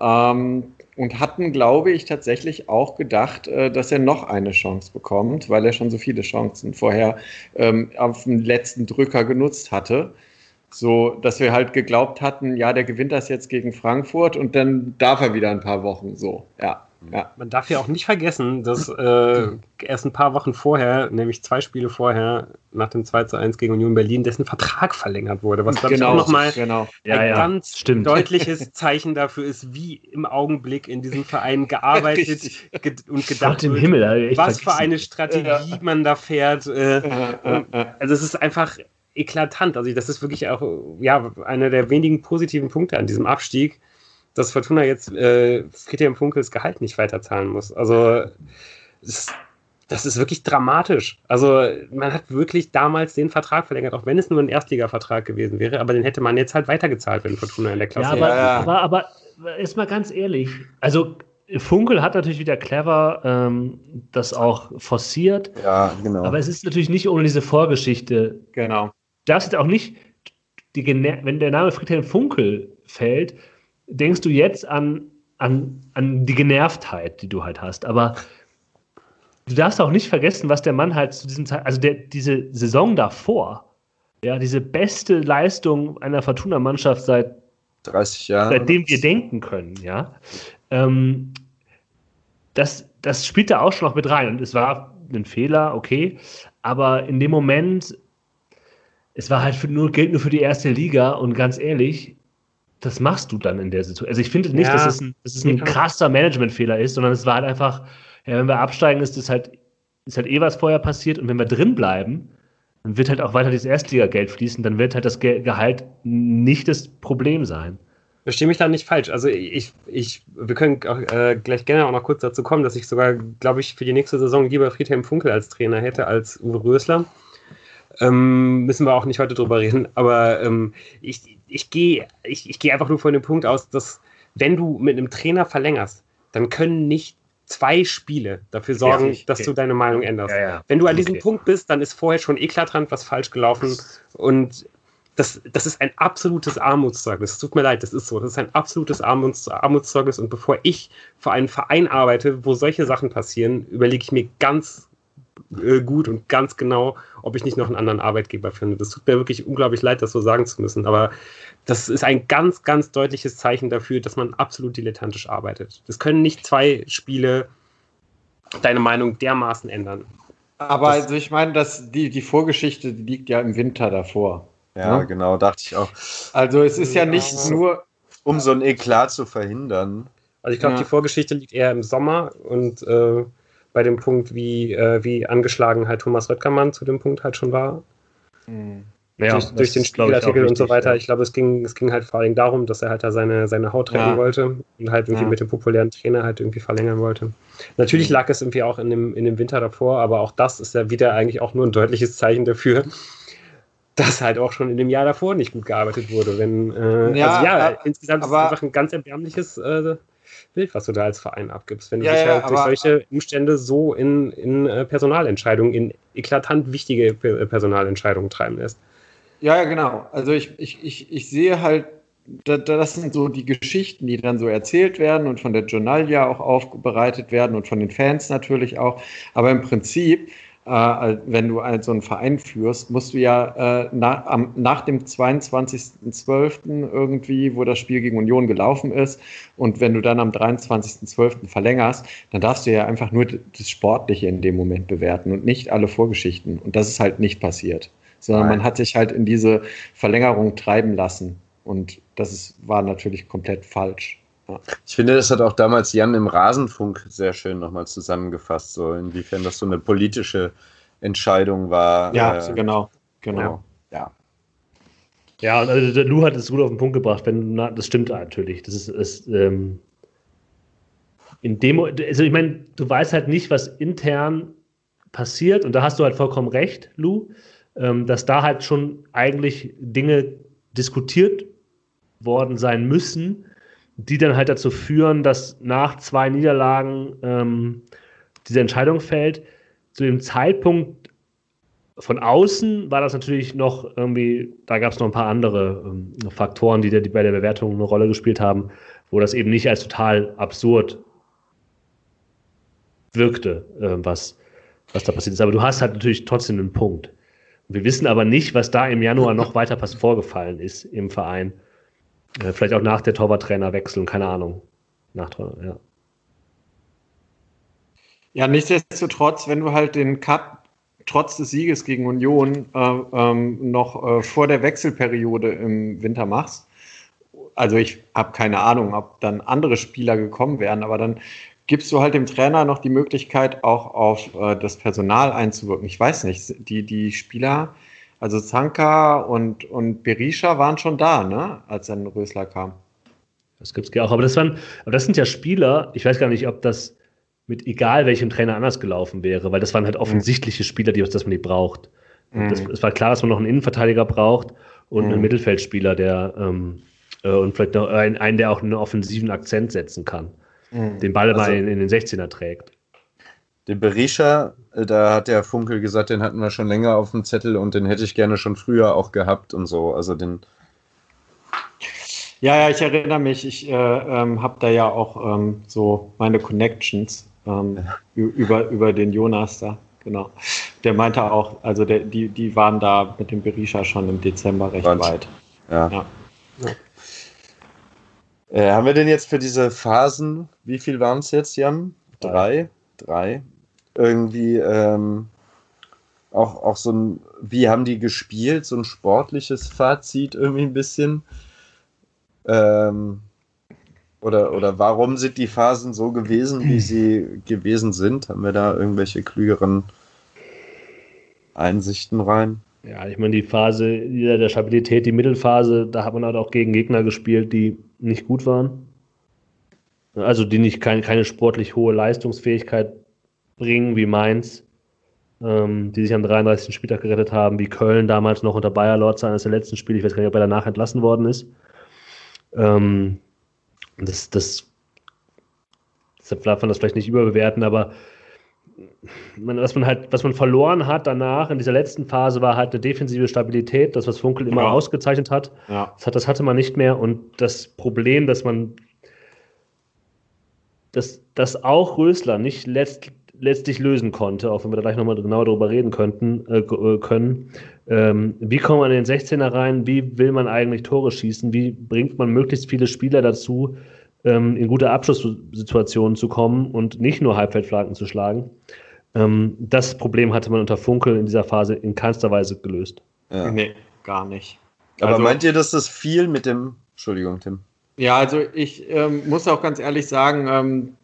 Ähm, und hatten, glaube ich, tatsächlich auch gedacht, äh, dass er noch eine Chance bekommt, weil er schon so viele Chancen vorher ähm, auf dem letzten Drücker genutzt hatte. So, dass wir halt geglaubt hatten, ja, der gewinnt das jetzt gegen Frankfurt und dann darf er wieder ein paar Wochen so, ja. Ja. Man darf ja auch nicht vergessen, dass äh, erst ein paar Wochen vorher, nämlich zwei Spiele vorher, nach dem 2 zu 1 gegen Union Berlin, dessen Vertrag verlängert wurde. Was, glaube genau, ich, auch nochmal genau. ein ja, ganz stimmt. deutliches <laughs> Zeichen dafür ist, wie im Augenblick in diesem Verein gearbeitet ge und gedacht wird, Himmel, was für eine Strategie ja. man da fährt. Äh, also es ist einfach eklatant. Also das ist wirklich auch ja, einer der wenigen positiven Punkte an diesem Abstieg dass Fortuna jetzt äh, Friedhelm Funkels Gehalt nicht weiterzahlen muss. Also das, das ist wirklich dramatisch. Also man hat wirklich damals den Vertrag verlängert, auch wenn es nur ein Erstliga-Vertrag gewesen wäre, aber den hätte man jetzt halt weitergezahlt, wenn Fortuna in der Klasse ja, aber, ja. aber, aber ist mal ganz ehrlich, also Funkel hat natürlich wieder clever ähm, das auch forciert. Ja, genau. Aber es ist natürlich nicht ohne diese Vorgeschichte. Genau. Das ist auch nicht, die, wenn der Name Friedhelm Funkel fällt, denkst du jetzt an, an, an die Genervtheit, die du halt hast. Aber du darfst auch nicht vergessen, was der Mann halt zu diesem Zeit, also der, diese Saison davor, ja, diese beste Leistung einer Fortuna-Mannschaft seit 30 Jahren. Seitdem wir denken können, ja. Ähm, das, das spielt da auch schon noch mit rein. Und es war ein Fehler, okay. Aber in dem Moment, es war halt für, nur, gilt nur für die erste Liga und ganz ehrlich, das machst du dann in der Situation. Also ich finde nicht, ja. dass es ein, dass es ein krasser Managementfehler ist, sondern es war halt einfach, ja, wenn wir absteigen, ist das halt, ist halt eh was vorher passiert und wenn wir drin bleiben, dann wird halt auch weiter dieses Erstliga-Geld fließen, dann wird halt das Ge Gehalt nicht das Problem sein. Verstehe mich da nicht falsch. Also ich, ich, wir können auch, äh, gleich gerne auch noch kurz dazu kommen, dass ich sogar, glaube ich, für die nächste Saison lieber Friedhelm Funkel als Trainer hätte als Uwe Rösler. Ähm, müssen wir auch nicht heute drüber reden, aber ähm, ich, ich gehe ich, ich geh einfach nur von dem Punkt aus, dass wenn du mit einem Trainer verlängerst, dann können nicht zwei Spiele dafür sorgen, okay. dass du deine Meinung änderst. Ja, ja. Wenn du an diesem okay. Punkt bist, dann ist vorher schon eklatant was falsch gelaufen und das, das ist ein absolutes Armutszeugnis. Es tut mir leid, das ist so. Das ist ein absolutes Armuts, Armutszeugnis. Und bevor ich für einen Verein arbeite, wo solche Sachen passieren, überlege ich mir ganz äh, gut und ganz genau, ob ich nicht noch einen anderen Arbeitgeber finde. Das tut mir wirklich unglaublich leid, das so sagen zu müssen, aber das ist ein ganz, ganz deutliches Zeichen dafür, dass man absolut dilettantisch arbeitet. Das können nicht zwei Spiele deine Meinung dermaßen ändern. Aber das, also ich meine, dass die, die Vorgeschichte die liegt ja im Winter davor. Ja, ne? genau, dachte ich auch. Also es ist ja nicht ja. nur. Um so ein Eklat zu verhindern. Also ich glaube, ja. die Vorgeschichte liegt eher im Sommer und äh, bei dem Punkt, wie, äh, wie angeschlagen halt Thomas Röttgermann zu dem Punkt halt schon war. Mhm. Ja, durch, durch den Spiegelartikel und so weiter. Ja. Ich glaube, es ging, es ging halt vor allem darum, dass er halt da seine, seine Haut retten ja. wollte und halt irgendwie mit dem populären Trainer halt irgendwie verlängern wollte. Natürlich lag es irgendwie auch in dem, in dem Winter davor, aber auch das ist ja wieder eigentlich auch nur ein deutliches Zeichen dafür, <laughs> dass halt auch schon in dem Jahr davor nicht gut gearbeitet wurde. Wenn, äh, ja, also ja, äh, insgesamt aber, ist es einfach ein ganz erbärmliches äh, Bild, was du da als Verein abgibst. Wenn du ja, dich halt ja, durch solche Umstände so in, in äh, Personalentscheidungen, in eklatant wichtige Personalentscheidungen treiben lässt. Ja, ja, genau. Also ich, ich, ich, ich sehe halt, das sind so die Geschichten, die dann so erzählt werden und von der Journalia auch aufbereitet werden und von den Fans natürlich auch. Aber im Prinzip, äh, wenn du so einen Verein führst, musst du ja äh, nach, am, nach dem 22.12. irgendwie, wo das Spiel gegen Union gelaufen ist, und wenn du dann am 23.12. verlängerst, dann darfst du ja einfach nur das Sportliche in dem Moment bewerten und nicht alle Vorgeschichten. Und das ist halt nicht passiert sondern Nein. man hat sich halt in diese Verlängerung treiben lassen. Und das ist, war natürlich komplett falsch. Ja. Ich finde, das hat auch damals Jan im Rasenfunk sehr schön nochmal zusammengefasst, so inwiefern das so eine politische Entscheidung war. Ja, äh, genau, genau. Ja. Ja, und also der Lou hat es gut auf den Punkt gebracht, wenn, na, das stimmt natürlich. Das ist, ist ähm, in dem, also ich meine, du weißt halt nicht, was intern passiert, und da hast du halt vollkommen recht, Lou ähm, dass da halt schon eigentlich Dinge diskutiert worden sein müssen, die dann halt dazu führen, dass nach zwei Niederlagen ähm, diese Entscheidung fällt. Zu dem Zeitpunkt von außen war das natürlich noch irgendwie, da gab es noch ein paar andere ähm, Faktoren, die, die bei der Bewertung eine Rolle gespielt haben, wo das eben nicht als total absurd wirkte, äh, was, was da passiert ist. Aber du hast halt natürlich trotzdem einen Punkt. Wir wissen aber nicht, was da im Januar noch weiter vorgefallen ist im Verein. Äh, vielleicht auch nach der Torwarttrainerwechsel, keine Ahnung. Nach, ja. ja, nichtsdestotrotz, wenn du halt den Cup trotz des Sieges gegen Union äh, ähm, noch äh, vor der Wechselperiode im Winter machst, also ich habe keine Ahnung, ob dann andere Spieler gekommen wären, aber dann gibst du halt dem Trainer noch die Möglichkeit, auch auf äh, das Personal einzuwirken. Ich weiß nicht, die, die Spieler, also Zanka und, und Berisha waren schon da, ne, als dann Rösler kam. Das gibt es auch, aber das waren, aber das sind ja Spieler, ich weiß gar nicht, ob das mit egal welchem Trainer anders gelaufen wäre, weil das waren halt mhm. offensichtliche Spieler, die, dass man die braucht. Mhm. Das, es war klar, dass man noch einen Innenverteidiger braucht und mhm. einen Mittelfeldspieler, der ähm, äh, und vielleicht noch einen, einen, der auch einen offensiven Akzent setzen kann mhm. den Ball also, mal in, in, den 16er trägt. Den Berisha, äh, da hat der Funkel gesagt, den hatten wir schon länger auf dem Zettel und den hätte ich gerne schon früher auch gehabt und so. Also den. Ja, ja, ich erinnere mich, ich äh, ähm, habe da ja auch ähm, so meine Connections ähm, ja. über, über den Jonas da, genau. Der meinte auch, also der, die, die waren da mit dem Berisha schon im Dezember recht Wahnsinn. weit. Ja. ja. Äh, haben wir denn jetzt für diese Phasen, wie viel waren es jetzt, Jan? Drei? Drei. Irgendwie ähm, auch, auch so ein, wie haben die gespielt? So ein sportliches Fazit irgendwie ein bisschen. Ähm, oder, oder warum sind die Phasen so gewesen, wie sie gewesen sind? Haben wir da irgendwelche klügeren Einsichten rein? Ja, ich meine, die Phase der Stabilität, die Mittelphase, da hat man halt auch gegen Gegner gespielt, die nicht gut waren. Also die nicht kein, keine sportlich hohe Leistungsfähigkeit bringen, wie Mainz, ähm, die sich am 33. Spieltag gerettet haben, wie Köln damals noch unter Bayer Lorz eines der letzten Spiele. Ich weiß gar nicht, ob er danach entlassen worden ist. Ähm, das, das, deshalb darf man das vielleicht nicht überbewerten, aber man, was man halt, was man verloren hat danach in dieser letzten Phase war halt eine defensive Stabilität, das was Funkel immer ja. ausgezeichnet hat. Ja. Das hat. Das hatte man nicht mehr und das Problem, dass man dass das auch Rösler nicht letzt, letztlich lösen konnte, auch wenn wir da gleich nochmal genau darüber reden könnten, äh, äh, können. Ähm, wie kommt man in den 16er rein? Wie will man eigentlich Tore schießen? Wie bringt man möglichst viele Spieler dazu, ähm, in gute Abschlusssituationen zu kommen und nicht nur Halbfeldflanken zu schlagen. Ähm, das Problem hatte man unter Funkel in dieser Phase in keinster Weise gelöst. Ja. Nee, gar nicht. Aber also, meint ihr, dass das viel mit dem. Entschuldigung, Tim. Ja, also ich ähm, muss auch ganz ehrlich sagen, ähm,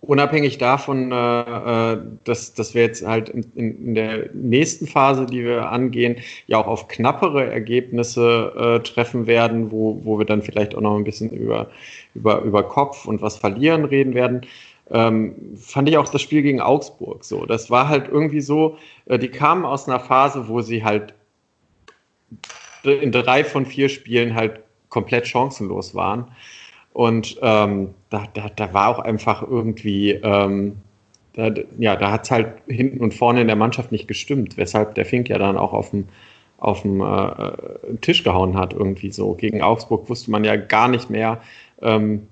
unabhängig davon, äh, äh, dass, dass wir jetzt halt in, in, der nächsten Phase, die wir angehen, ja auch auf knappere Ergebnisse äh, treffen werden, wo, wo wir dann vielleicht auch noch ein bisschen über, über, über Kopf und was verlieren reden werden. Ähm, fand ich auch das Spiel gegen Augsburg so. Das war halt irgendwie so, äh, die kamen aus einer Phase, wo sie halt in drei von vier Spielen halt komplett chancenlos waren. Und ähm, da, da, da war auch einfach irgendwie, ähm, da, ja, da hat es halt hinten und vorne in der Mannschaft nicht gestimmt, weshalb der Fink ja dann auch auf dem auf dem äh, Tisch gehauen hat, irgendwie so. Gegen Augsburg wusste man ja gar nicht mehr, ähm,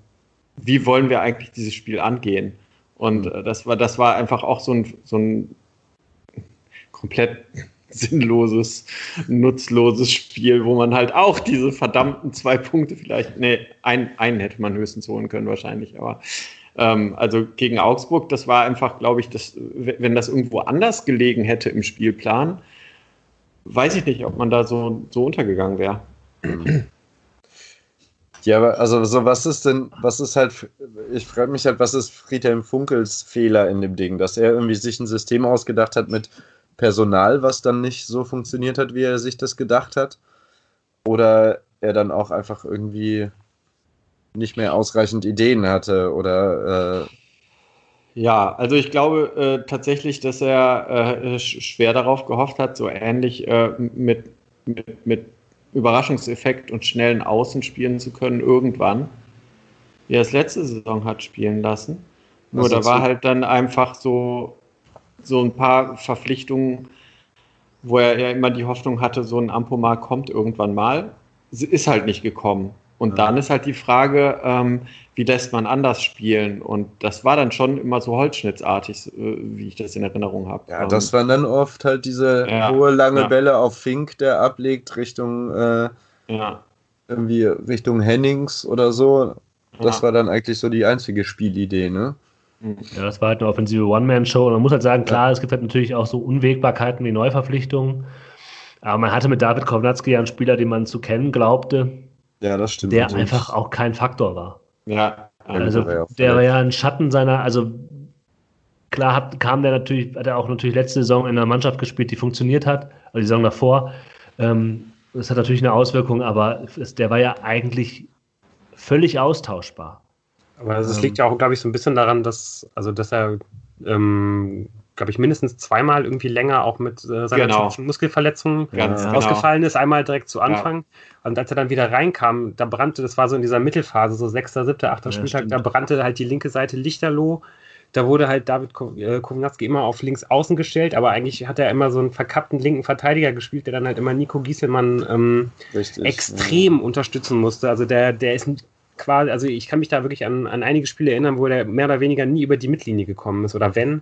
wie wollen wir eigentlich dieses Spiel angehen. Und äh, das, war, das war einfach auch so ein, so ein komplett sinnloses, nutzloses Spiel, wo man halt auch diese verdammten zwei Punkte vielleicht, nee, ein, einen hätte man höchstens holen können wahrscheinlich, aber ähm, also gegen Augsburg, das war einfach, glaube ich, das, wenn das irgendwo anders gelegen hätte im Spielplan, weiß ich nicht, ob man da so, so untergegangen wäre. Ja, aber also so was ist denn, was ist halt, ich frage mich halt, was ist Friedhelm Funkels Fehler in dem Ding, dass er irgendwie sich ein System ausgedacht hat mit Personal, was dann nicht so funktioniert hat, wie er sich das gedacht hat? Oder er dann auch einfach irgendwie nicht mehr ausreichend Ideen hatte oder äh ja, also ich glaube äh, tatsächlich, dass er äh, schwer darauf gehofft hat, so ähnlich äh, mit, mit, mit Überraschungseffekt und schnellen Außen spielen zu können, irgendwann, wie er es letzte Saison hat spielen lassen. Nur da war halt dann einfach so so ein paar Verpflichtungen, wo er ja immer die Hoffnung hatte, so ein Ampomar kommt irgendwann mal. Ist halt nicht gekommen. Und ja. dann ist halt die Frage, ähm, wie lässt man anders spielen? Und das war dann schon immer so holzschnittsartig, äh, wie ich das in Erinnerung habe. Ja, das waren dann oft halt diese ja, hohe, lange ja. Bälle auf Fink, der ablegt Richtung, äh, irgendwie Richtung Hennings oder so. Das war dann eigentlich so die einzige Spielidee, ne? Ja, das war halt eine offensive One-Man-Show. Und man muss halt sagen, klar, es gibt halt natürlich auch so Unwägbarkeiten wie Neuverpflichtungen. Aber man hatte mit David Kovnatski ja einen Spieler, den man zu kennen glaubte. Ja, das stimmt. Der natürlich. einfach auch kein Faktor war. Ja. Also der war ja ein Schatten seiner, also klar hat, kam der natürlich, hat er auch natürlich letzte Saison in einer Mannschaft gespielt, die funktioniert hat, also die Saison davor. Ähm, das hat natürlich eine Auswirkung, aber es, der war ja eigentlich völlig austauschbar. Aber es ähm, liegt ja auch, glaube ich, so ein bisschen daran, dass, also dass er, ähm, glaube ich, mindestens zweimal irgendwie länger auch mit äh, seiner genau. Muskelverletzung Ganz genau. ausgefallen ist. Einmal direkt zu Anfang. Ja. Und als er dann wieder reinkam, da brannte, das war so in dieser Mittelphase, so sechster, siebter, achter Spieltag, da brannte halt die linke Seite lichterloh. Da wurde halt David äh, Kownatski immer auf links außen gestellt, aber eigentlich hat er immer so einen verkappten linken Verteidiger gespielt, der dann halt immer Nico Gieselmann ähm, extrem ja. unterstützen musste. Also der, der ist quasi, also ich kann mich da wirklich an, an einige Spiele erinnern, wo er mehr oder weniger nie über die Mittellinie gekommen ist. Oder wenn,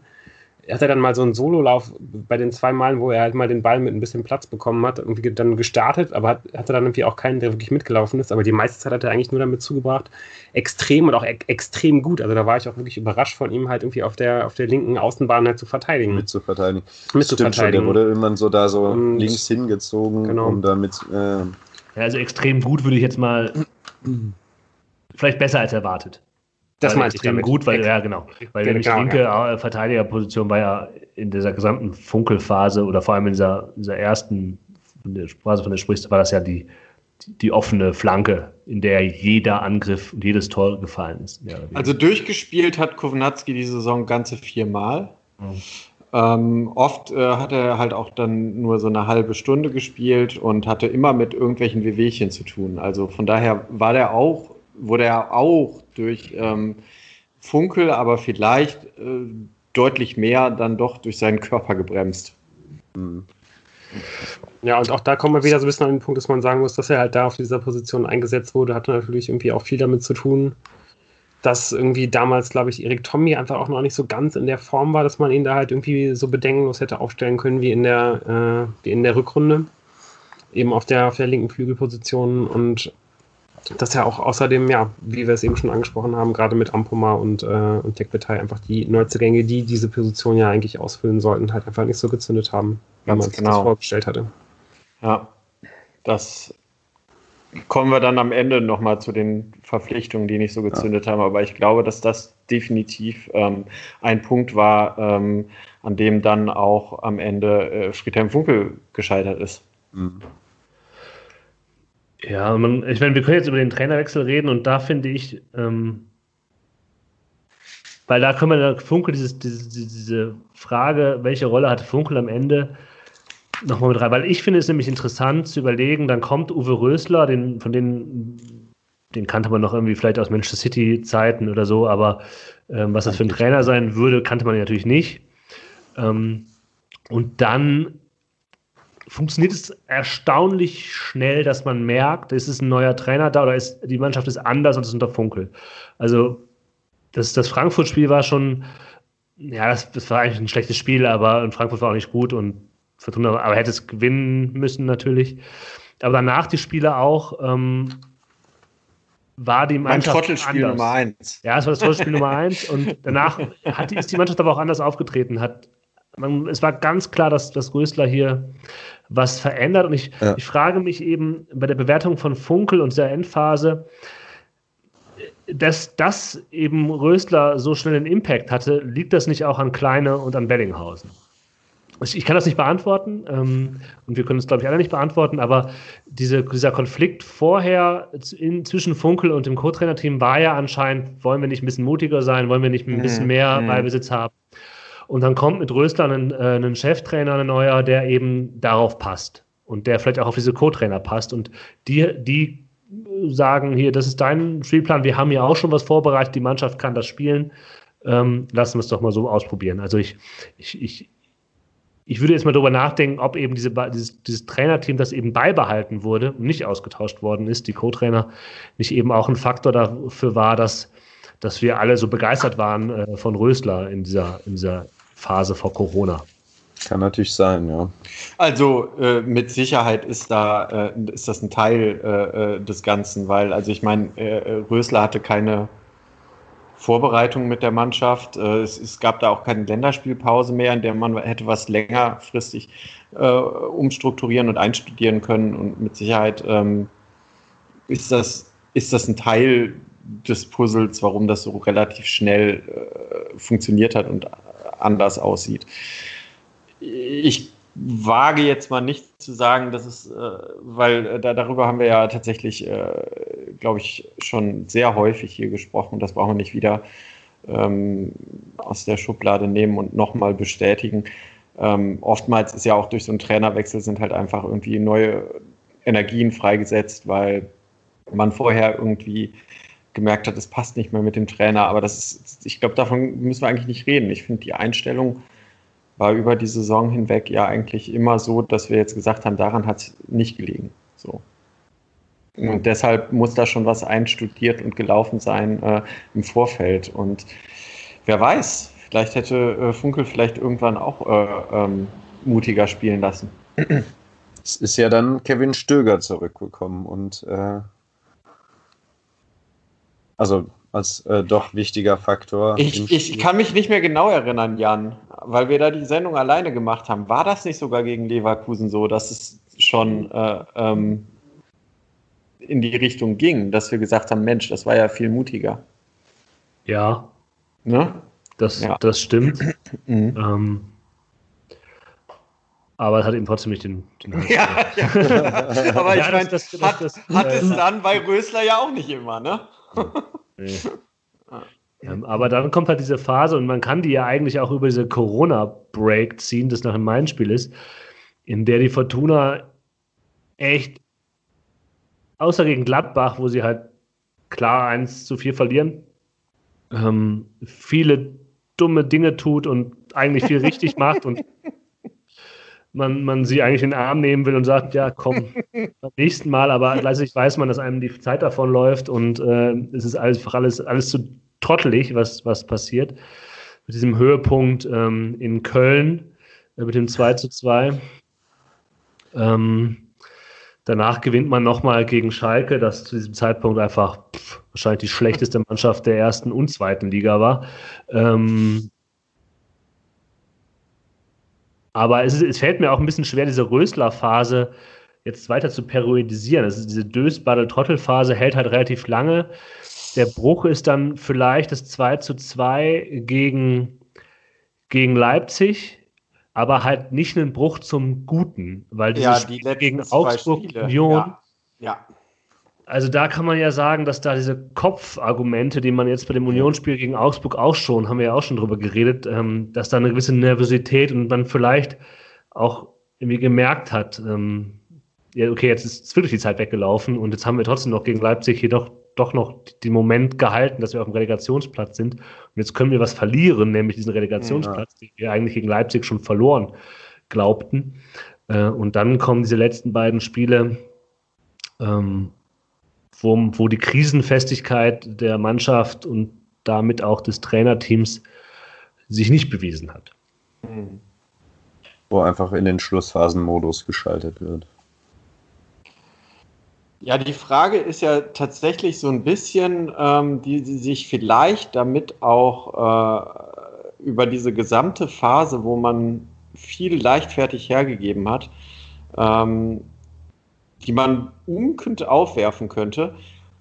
hat er dann mal so einen Sololauf bei den zwei Malen, wo er halt mal den Ball mit ein bisschen Platz bekommen hat, irgendwie dann gestartet, aber hat, hatte dann irgendwie auch keinen, der wirklich mitgelaufen ist. Aber die meiste Zeit hat er eigentlich nur damit zugebracht, extrem und auch e extrem gut. Also da war ich auch wirklich überrascht von ihm, halt irgendwie auf der, auf der linken Außenbahn halt zu verteidigen. Mit zu verteidigen. Mit zu verteidigen. Schon, der wurde immer so da so und links hingezogen, genau. um damit. Äh ja, also extrem gut würde ich jetzt mal vielleicht besser als erwartet. Das meinte ich damit. gut, weil, ja, genau. Weil nämlich genau, linke ja. Verteidigerposition war ja in dieser gesamten Funkelphase oder vor allem in dieser, dieser ersten Phase, von der sprichst, war das ja die, die offene Flanke, in der jeder Angriff und jedes Tor gefallen ist. Also durchgespielt hat Kownatski die Saison ganze viermal. Mhm. Ähm, oft äh, hat er halt auch dann nur so eine halbe Stunde gespielt und hatte immer mit irgendwelchen Wehwehchen zu tun. Also von daher war der auch wurde er auch durch ähm, Funkel, aber vielleicht äh, deutlich mehr dann doch durch seinen Körper gebremst. Mhm. Ja, und auch da kommen wir wieder so ein bisschen an den Punkt, dass man sagen muss, dass er halt da auf dieser Position eingesetzt wurde, hatte natürlich irgendwie auch viel damit zu tun, dass irgendwie damals, glaube ich, Erik Tommy einfach auch noch nicht so ganz in der Form war, dass man ihn da halt irgendwie so bedenkenlos hätte aufstellen können wie in der, äh, wie in der Rückrunde. Eben auf der, auf der linken Flügelposition und dass ja auch außerdem, ja, wie wir es eben schon angesprochen haben, gerade mit Ampoma und, äh, und Tekbetai einfach die Neuzugänge, die diese Position ja eigentlich ausfüllen sollten, halt einfach nicht so gezündet haben, wie man sich genau. das vorgestellt hatte. Ja, das kommen wir dann am Ende nochmal zu den Verpflichtungen, die nicht so gezündet ja. haben. Aber ich glaube, dass das definitiv ähm, ein Punkt war, ähm, an dem dann auch am Ende äh, Friedhelm Funkel gescheitert ist. Mhm. Ja, man, ich meine, wir können jetzt über den Trainerwechsel reden und da finde ich, ähm, weil da können wir da Funkel, dieses, diese, diese Frage, welche Rolle hatte Funkel am Ende, nochmal mit rein. Weil ich finde es nämlich interessant zu überlegen, dann kommt Uwe Rösler, den, von den, den kannte man noch irgendwie vielleicht aus Manchester City-Zeiten oder so, aber ähm, was das für ein Trainer sein würde, kannte man natürlich nicht. Ähm, und dann funktioniert es erstaunlich schnell, dass man merkt, es ist ein neuer Trainer da oder ist, die Mannschaft ist anders als unter Funkel. Also das, das Frankfurt-Spiel war schon, ja, das, das, war eigentlich ein schlechtes Spiel, aber in Frankfurt war auch nicht gut und Fortuna, aber hätte es gewinnen müssen natürlich. Aber danach die Spiele auch, ähm, war die Mannschaft. Mein Trottelspiel anders. Nummer eins. Ja, es war das Trottelspiel Nummer eins und danach hat, ist die Mannschaft aber auch anders aufgetreten. Hat, man, es war ganz klar, dass, dass Rösler hier was verändert und ich, ja. ich frage mich eben bei der Bewertung von Funkel und der Endphase, dass das eben Rösler so schnell einen Impact hatte, liegt das nicht auch an Kleine und an Bellinghausen? Ich kann das nicht beantworten ähm, und wir können es, glaube ich, alle nicht beantworten, aber diese, dieser Konflikt vorher in, zwischen Funkel und dem Co-Trainer-Team war ja anscheinend, wollen wir nicht ein bisschen mutiger sein, wollen wir nicht ein bisschen mhm. mehr mhm. Ballbesitz haben. Und dann kommt mit Rösler ein, äh, ein Cheftrainer, ein neuer, der eben darauf passt. Und der vielleicht auch auf diese Co-Trainer passt. Und die, die sagen, hier, das ist dein Spielplan, wir haben ja auch schon was vorbereitet, die Mannschaft kann das spielen, ähm, lassen wir es doch mal so ausprobieren. Also ich, ich, ich, ich würde jetzt mal darüber nachdenken, ob eben diese, dieses, dieses Trainerteam, das eben beibehalten wurde und nicht ausgetauscht worden ist, die Co-Trainer, nicht eben auch ein Faktor dafür war, dass, dass wir alle so begeistert waren äh, von Rösler in dieser, in dieser Phase vor Corona. Kann natürlich sein, ja. Also äh, mit Sicherheit ist da äh, ist das ein Teil äh, äh des Ganzen, weil also ich meine, äh, Rösler hatte keine Vorbereitung mit der Mannschaft. Äh, es, es, gab da auch keine Länderspielpause mehr, in der man hätte was längerfristig umstrukturieren und einstudieren können. Und mit Sicherheit ähm, ist das ist das ein Teil des Puzzles, warum das so relativ schnell funktioniert hat und anders aussieht ich wage jetzt mal nicht zu sagen, dass es, äh, weil äh, da, darüber haben wir ja tatsächlich, äh, glaube ich, schon sehr häufig hier gesprochen. Das brauchen wir nicht wieder ähm, aus der Schublade nehmen und nochmal bestätigen. Ähm, oftmals ist ja auch durch so einen Trainerwechsel sind halt einfach irgendwie neue Energien freigesetzt, weil man vorher irgendwie gemerkt hat, es passt nicht mehr mit dem Trainer. Aber das ist, ich glaube, davon müssen wir eigentlich nicht reden. Ich finde die Einstellung war über die Saison hinweg ja eigentlich immer so, dass wir jetzt gesagt haben, daran hat es nicht gelegen. So. Und deshalb muss da schon was einstudiert und gelaufen sein äh, im Vorfeld. Und wer weiß, vielleicht hätte äh, Funkel vielleicht irgendwann auch äh, ähm, mutiger spielen lassen. Es ist ja dann Kevin Stöger zurückgekommen und äh, also als äh, doch wichtiger Faktor. Ich, ich kann mich nicht mehr genau erinnern, Jan, weil wir da die Sendung alleine gemacht haben. War das nicht sogar gegen Leverkusen so, dass es schon äh, ähm, in die Richtung ging, dass wir gesagt haben, Mensch, das war ja viel mutiger. Ja. Ne? Das, ja. das stimmt. <clears throat> mhm. ähm, aber es hat ihm trotzdem nicht den. den ja, ja. <laughs> aber ich meine, hat, hat es äh, dann bei Rösler ja auch nicht immer, ne? Nee. <laughs> Ähm, aber dann kommt halt diese Phase und man kann die ja eigentlich auch über diese Corona-Break ziehen, das nach dem Main-Spiel ist, in der die Fortuna echt, außer gegen Gladbach, wo sie halt klar 1 zu 4 verlieren, ähm, viele dumme Dinge tut und eigentlich viel richtig <laughs> macht und man, man sie eigentlich in den Arm nehmen will und sagt, ja, komm, <laughs> beim nächsten Mal, aber gleichzeitig weiß man, dass einem die Zeit davon läuft und äh, es ist einfach alles, alles zu trottelig, was, was passiert. Mit diesem Höhepunkt ähm, in Köln, äh, mit dem 2 zu 2. Ähm, danach gewinnt man nochmal gegen Schalke, das zu diesem Zeitpunkt einfach pff, wahrscheinlich die schlechteste Mannschaft der ersten und zweiten Liga war. Ähm, aber es, ist, es, fällt mir auch ein bisschen schwer, diese Rösler-Phase jetzt weiter zu periodisieren. Also diese Dös-Baddel-Trottel-Phase hält halt relativ lange. Der Bruch ist dann vielleicht das 2 zu 2 gegen, gegen Leipzig, aber halt nicht ein Bruch zum Guten, weil ja, die gegen Augsburg Union. Ja. ja. Also da kann man ja sagen, dass da diese Kopfargumente, die man jetzt bei dem Unionsspiel gegen Augsburg auch schon, haben wir ja auch schon drüber geredet, ähm, dass da eine gewisse Nervosität und man vielleicht auch irgendwie gemerkt hat, ähm, ja, okay, jetzt ist wirklich die Zeit weggelaufen und jetzt haben wir trotzdem noch gegen Leipzig jedoch doch noch den Moment gehalten, dass wir auf dem Relegationsplatz sind. Und jetzt können wir was verlieren, nämlich diesen Relegationsplatz, ja. den wir eigentlich gegen Leipzig schon verloren glaubten. Äh, und dann kommen diese letzten beiden Spiele, ähm, wo, wo die Krisenfestigkeit der Mannschaft und damit auch des Trainerteams sich nicht bewiesen hat. Wo einfach in den Schlussphasenmodus geschaltet wird. Ja, die Frage ist ja tatsächlich so ein bisschen, ähm, die, die sich vielleicht damit auch äh, über diese gesamte Phase, wo man viel leichtfertig hergegeben hat, ähm, die man umkünftig aufwerfen könnte,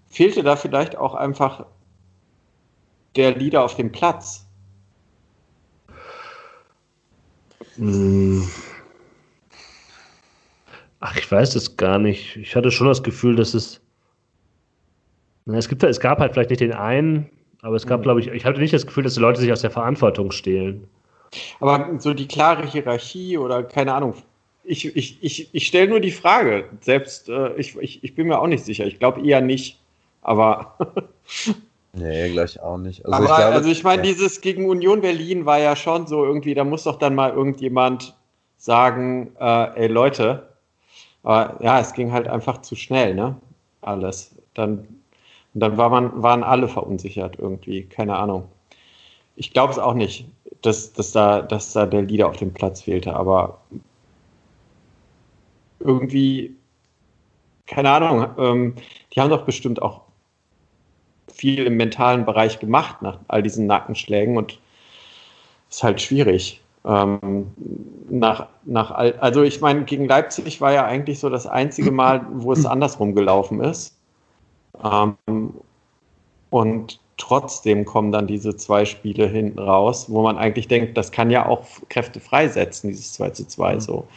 fehlte da vielleicht auch einfach der Leader auf dem Platz. Hm. Ach, ich weiß es gar nicht. Ich hatte schon das Gefühl, dass es. Na, es, gibt, es gab halt vielleicht nicht den einen, aber es gab, mhm. glaube ich, ich hatte nicht das Gefühl, dass die Leute sich aus der Verantwortung stehlen. Aber so die klare Hierarchie oder keine Ahnung. Ich, ich, ich, ich stelle nur die Frage. Selbst äh, ich, ich, ich bin mir auch nicht sicher. Ich glaube eher nicht. Aber. <laughs> nee, gleich auch nicht. Also aber, ich, glaube, also ich meine, ja. dieses gegen Union Berlin war ja schon so irgendwie, da muss doch dann mal irgendjemand sagen, äh, ey Leute, aber ja, es ging halt einfach zu schnell, ne? Alles. Dann, dann war man, waren alle verunsichert irgendwie, keine Ahnung. Ich glaube es auch nicht, dass, dass, da, dass da der Leader auf dem Platz fehlte, aber irgendwie, keine Ahnung, ähm, die haben doch bestimmt auch viel im mentalen Bereich gemacht nach all diesen Nackenschlägen und ist halt schwierig. Ähm, nach, nach, also ich meine, gegen Leipzig war ja eigentlich so das einzige Mal, wo es <clears throat> andersrum gelaufen ist. Ähm, und trotzdem kommen dann diese zwei Spiele hinten raus, wo man eigentlich denkt, das kann ja auch Kräfte freisetzen, dieses 2 zu 2 mhm. so.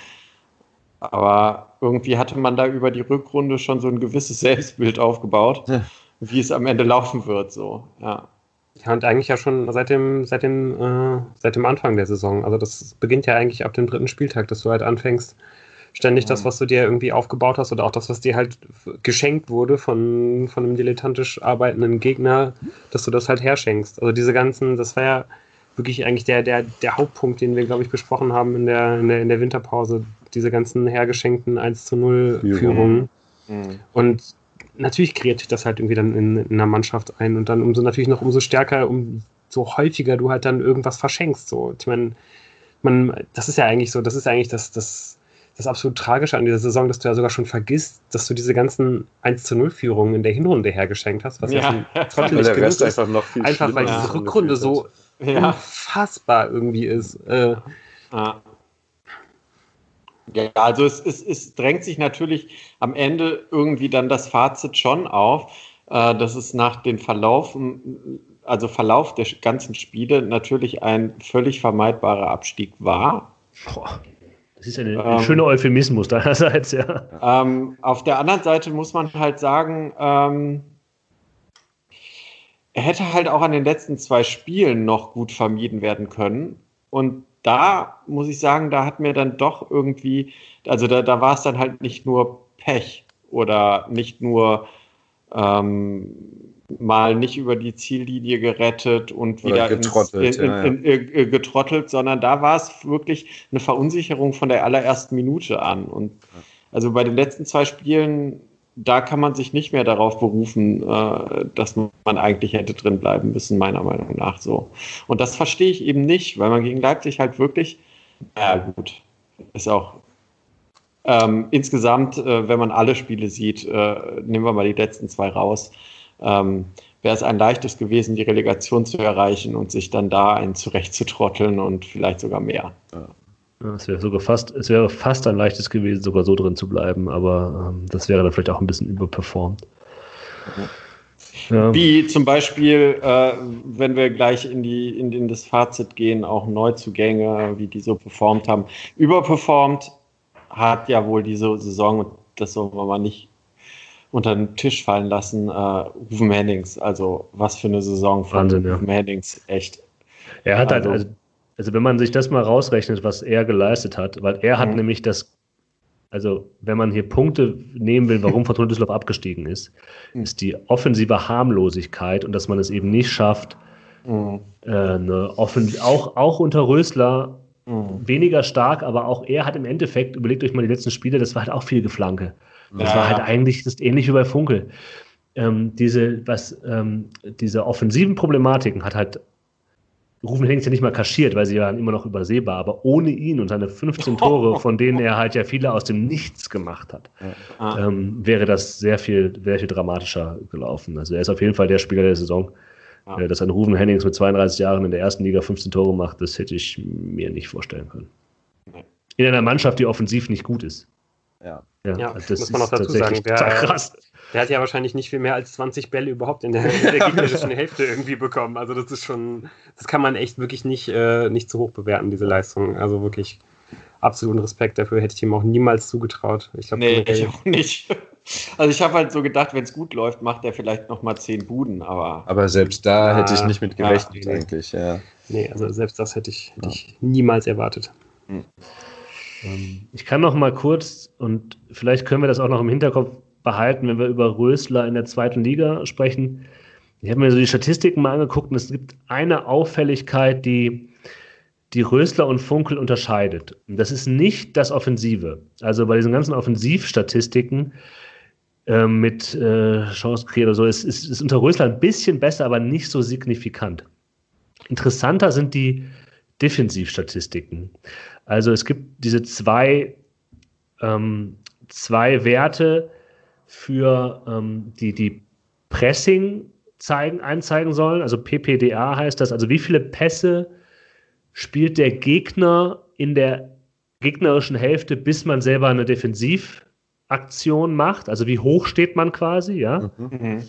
Aber irgendwie hatte man da über die Rückrunde schon so ein gewisses <laughs> Selbstbild aufgebaut, ja. wie es am Ende laufen wird, so, ja. Ja, und eigentlich ja schon seit dem, seit dem, äh, seit dem Anfang der Saison. Also das beginnt ja eigentlich ab dem dritten Spieltag, dass du halt anfängst, ständig das, was du dir irgendwie aufgebaut hast oder auch das, was dir halt geschenkt wurde von, von einem dilettantisch arbeitenden Gegner, dass du das halt herschenkst. Also diese ganzen, das war ja wirklich eigentlich der, der, der Hauptpunkt, den wir, glaube ich, besprochen haben in der, in der, in der Winterpause. Diese ganzen hergeschenkten 1 zu 0 Führungen. Mhm. Und natürlich kreiert sich das halt irgendwie dann in, in einer Mannschaft ein und dann umso natürlich noch umso stärker, umso häufiger du halt dann irgendwas verschenkst. So. Ich meine, man, das ist ja eigentlich so, das ist ja eigentlich das, das, das absolut Tragische an dieser Saison, dass du ja sogar schon vergisst, dass du diese ganzen 1 zu 0 Führungen in der Hinrunde hergeschenkt hast, was ja, ja schon <laughs> trottelig der Rest ist. Einfach, noch viel einfach weil diese Rückrunde so ja. unfassbar irgendwie ist. Äh, ja. Ja, also es, es, es drängt sich natürlich am Ende irgendwie dann das Fazit schon auf, äh, dass es nach den Verlaufen, also Verlauf der ganzen Spiele natürlich ein völlig vermeidbarer Abstieg war. Boah. Das ist ein, ein ähm, schöner Euphemismus deinerseits, ja. Ähm, auf der anderen Seite muss man halt sagen, ähm, er hätte halt auch an den letzten zwei Spielen noch gut vermieden werden können. Und da muss ich sagen, da hat mir dann doch irgendwie, also da, da war es dann halt nicht nur Pech oder nicht nur ähm, mal nicht über die Ziellinie gerettet und wieder getrottelt, in, in, in, äh, getrottelt, sondern da war es wirklich eine Verunsicherung von der allerersten Minute an. Und also bei den letzten zwei Spielen da kann man sich nicht mehr darauf berufen, äh, dass man eigentlich hätte drin bleiben müssen, meiner Meinung nach so. Und das verstehe ich eben nicht, weil man gegen Leipzig halt wirklich, ja gut, ist auch ähm, insgesamt, äh, wenn man alle Spiele sieht, äh, nehmen wir mal die letzten zwei raus, ähm, wäre es ein leichtes gewesen, die Relegation zu erreichen und sich dann da einen zurechtzutrotteln und vielleicht sogar mehr. Ja. Es wäre sogar fast, es wäre fast ein leichtes gewesen, sogar so drin zu bleiben, aber ähm, das wäre dann vielleicht auch ein bisschen überperformt. Ja. Wie zum Beispiel, äh, wenn wir gleich in, die, in, in das Fazit gehen, auch Neuzugänge, wie die so performt haben. Überperformt hat ja wohl diese Saison, das soll man mal nicht unter den Tisch fallen lassen, äh, Rufen Hennings. Also was für eine Saison von Wahnsinn, Rufen ja. Hennings, echt. Er hat halt, also, halt, also also wenn man sich das mal rausrechnet, was er geleistet hat, weil er hat mhm. nämlich das, also wenn man hier Punkte nehmen will, warum <laughs> Fortuna Düsseldorf abgestiegen ist, mhm. ist die offensive Harmlosigkeit und dass man es eben nicht schafft, mhm. äh, eine Offen auch, auch unter Rösler mhm. weniger stark, aber auch er hat im Endeffekt, überlegt euch mal die letzten Spiele, das war halt auch viel Geflanke. Das ja. war halt eigentlich das ähnlich wie bei Funkel. Ähm, diese, was, ähm, diese offensiven Problematiken hat halt Rufen Hennings ja nicht mal kaschiert, weil sie waren immer noch übersehbar, aber ohne ihn und seine 15 Tore, <laughs> von denen er halt ja viele aus dem Nichts gemacht hat, ja. ähm, wäre das sehr viel, sehr viel dramatischer gelaufen. Also er ist auf jeden Fall der Spieler der Saison. Ja. Äh, dass ein Rufen Hennings mit 32 Jahren in der ersten Liga 15 Tore macht, das hätte ich mir nicht vorstellen können. In einer Mannschaft, die offensiv nicht gut ist. Ja, ja, ja also das muss man auch dazu sagen. Der, <laughs> krass. Der hat ja wahrscheinlich nicht viel mehr als 20 Bälle überhaupt in der, in der <laughs> gegnerischen Hälfte irgendwie bekommen. Also das ist schon, das kann man echt wirklich nicht, äh, nicht zu hoch bewerten, diese Leistung. Also wirklich absoluten Respekt dafür, hätte ich ihm auch niemals zugetraut. Ich glaub, nee, ich auch nicht. <laughs> Also ich habe halt so gedacht, wenn es gut läuft, macht er vielleicht nochmal 10 Buden, aber... Aber selbst da ja, hätte ich nicht mit gerechnet ja, eigentlich, ja. Nee, also selbst das hätte ich, hätte ich niemals erwartet. Hm. Ähm, ich kann noch mal kurz, und vielleicht können wir das auch noch im Hinterkopf behalten, wenn wir über Rösler in der zweiten Liga sprechen. Ich habe mir so die Statistiken mal angeguckt und es gibt eine Auffälligkeit, die die Rösler und Funkel unterscheidet. Und das ist nicht das Offensive. Also bei diesen ganzen Offensivstatistiken äh, mit äh, Chancenkrieg oder so ist, ist, ist unter Rösler ein bisschen besser, aber nicht so signifikant. Interessanter sind die Defensivstatistiken. Also es gibt diese zwei, ähm, zwei Werte für ähm, die, die Pressing zeigen, einzeigen sollen. Also PPDA heißt das, also wie viele Pässe spielt der Gegner in der gegnerischen Hälfte, bis man selber eine Defensivaktion macht. Also wie hoch steht man quasi, ja. Mhm.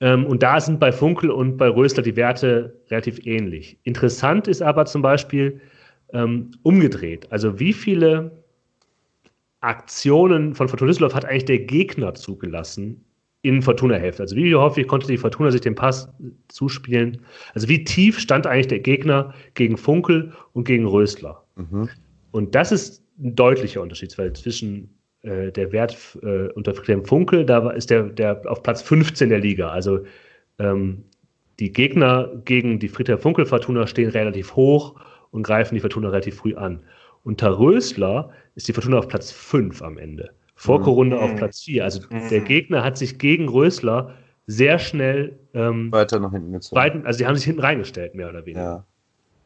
Ähm, und da sind bei Funkel und bei Rösler die Werte relativ ähnlich. Interessant ist aber zum Beispiel, ähm, umgedreht. Also wie viele Aktionen von Fortuna Düsseldorf hat eigentlich der Gegner zugelassen in Fortuna-Hälfte? Also wie häufig konnte die Fortuna sich den Pass zuspielen? Also wie tief stand eigentlich der Gegner gegen Funkel und gegen Rösler? Mhm. Und das ist ein deutlicher Unterschied, weil zwischen äh, der Wert äh, unter Friedhelm Funkel, da ist der, der auf Platz 15 der Liga. Also ähm, die Gegner gegen die Friedhelm Funkel Fortuna stehen relativ hoch und greifen die Fortuna relativ früh an. Unter Rösler ist die Fortuna auf Platz 5 am Ende. Vorkorunde mhm. auf Platz 4. Also mhm. der Gegner hat sich gegen Rösler sehr schnell ähm, weiter nach hinten gezogen. Weiten, also sie haben sich hinten reingestellt, mehr oder weniger. Ja.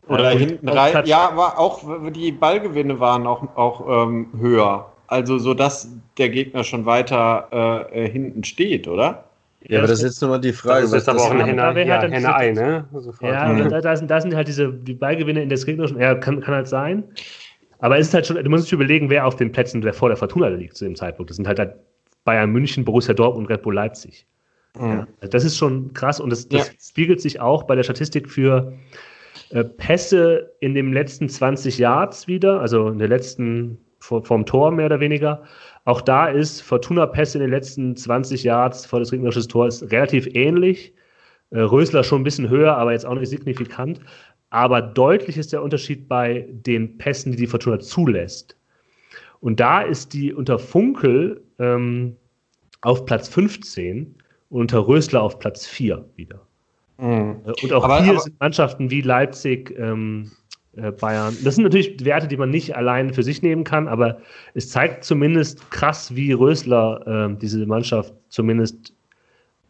Oder äh, hinten rein. Ja, aber auch die Ballgewinne waren auch, auch ähm, höher. Also so dass der Gegner schon weiter äh, hinten steht, oder? Ja, aber das ist jetzt nochmal die Frage. Das ist aber auch ein Henne, ja, Henne Ei, ne? Sofort. Ja, mhm. da, da, sind, da sind halt diese die Ballgewinne in der gegnerischen. Ja, kann, kann halt sein. Aber es ist halt schon, du musst dich überlegen, wer auf den Plätzen der vor der Fortuna liegt zu dem Zeitpunkt. Das sind halt, halt Bayern München, Borussia Dortmund und Red Bull Leipzig. Mhm. Ja, also das ist schon krass und das, das ja. spiegelt sich auch bei der Statistik für äh, Pässe in den letzten 20 Yards wieder, also in der letzten vor, vom Tor mehr oder weniger. Auch da ist Fortuna Pest in den letzten 20 Yards vor des gegnerischen Tors relativ ähnlich. Äh, Rösler schon ein bisschen höher, aber jetzt auch nicht signifikant. Aber deutlich ist der Unterschied bei den Pässen, die die Fortuna zulässt. Und da ist die unter Funkel ähm, auf Platz 15 und unter Rösler auf Platz 4 wieder. Mhm. Äh, und auch aber, hier aber, sind Mannschaften wie Leipzig, ähm, äh, Bayern. Das sind natürlich Werte, die man nicht allein für sich nehmen kann, aber es zeigt zumindest krass, wie Rösler äh, diese Mannschaft zumindest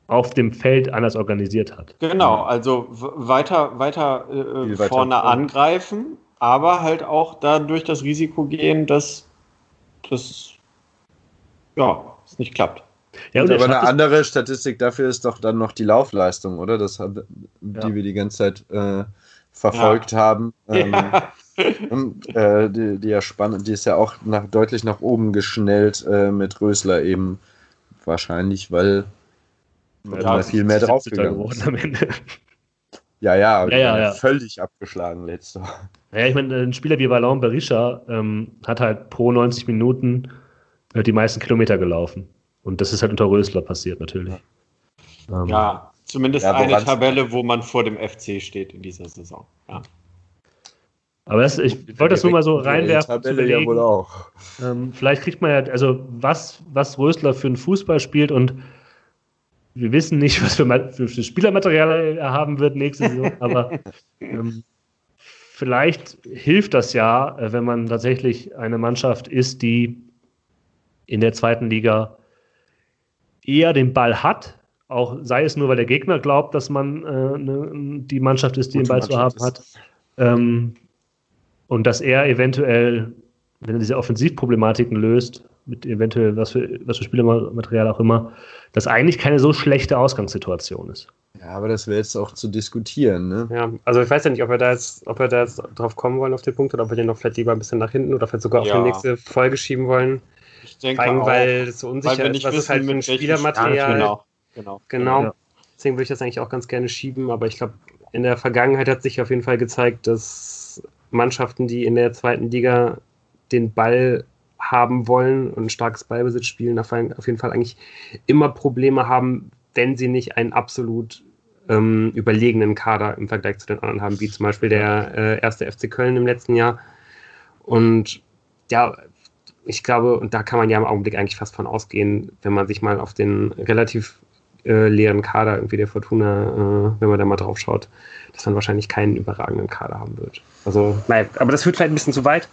auf dem Feld anders organisiert hat. Genau, also weiter, weiter, äh, vorne weiter. angreifen, aber halt auch dadurch das Risiko gehen, dass das ja, es nicht klappt. Ja, aber eine andere Statistik dafür ist doch dann noch die Laufleistung, oder? Das hat, die ja. wir die ganze Zeit äh, verfolgt ja. haben. <laughs> Ähm, ja. und, äh, die, die, ja spannend, die ist ja auch nach, deutlich nach oben geschnellt äh, mit Rösler eben. Wahrscheinlich, weil ja, viel mehr draufgegangen. Am Ende. <laughs> Ja, ja, ja, ja, völlig abgeschlagen letzter. Ja, ich meine, ein Spieler wie Ballon Berisha ähm, hat halt pro 90 Minuten äh, die meisten Kilometer gelaufen. Und das ist halt unter Rösler passiert, natürlich. Ja, ähm, ja zumindest ja, eine Tabelle, wo man vor dem FC steht in dieser Saison. Ja. Aber das, ich wollte das nur mal so reinwerfen. Tabelle ja wohl auch. Ähm, vielleicht kriegt man ja, also was, was Rösler für einen Fußball spielt und wir wissen nicht, was für, für, für Spielermaterial er haben wird nächste Saison, <laughs> aber ähm, vielleicht hilft das ja, äh, wenn man tatsächlich eine Mannschaft ist, die in der zweiten Liga eher den Ball hat, auch sei es nur, weil der Gegner glaubt, dass man äh, ne, die Mannschaft ist, die Gute den Ball Mannschaft zu haben hat. Ähm, und dass er eventuell, wenn er diese Offensivproblematiken löst, mit eventuell was für, was für Spielermaterial auch immer, das eigentlich keine so schlechte Ausgangssituation ist. Ja, aber das wäre jetzt auch zu diskutieren, ne? Ja, also ich weiß ja nicht, ob wir da jetzt, ob wir da jetzt drauf kommen wollen auf den Punkt oder ob wir den noch vielleicht lieber ein bisschen nach hinten oder vielleicht sogar ja. auf die nächste Folge schieben wollen. Ich denke Vor allem, weil es so unsicher ist, was ist halt für ein Spielermaterial. Genau. Genau. genau. Ja. Deswegen würde ich das eigentlich auch ganz gerne schieben, aber ich glaube, in der Vergangenheit hat sich auf jeden Fall gezeigt, dass Mannschaften, die in der zweiten Liga den Ball haben wollen und ein starkes Ballbesitz spielen, auf jeden Fall eigentlich immer Probleme haben, wenn sie nicht einen absolut ähm, überlegenen Kader im Vergleich zu den anderen haben, wie zum Beispiel der äh, erste FC Köln im letzten Jahr. Und ja, ich glaube, und da kann man ja im Augenblick eigentlich fast von ausgehen, wenn man sich mal auf den relativ äh, leeren Kader irgendwie der Fortuna, äh, wenn man da mal drauf schaut, dass man wahrscheinlich keinen überragenden Kader haben wird. Also, naja, aber das führt vielleicht ein bisschen zu weit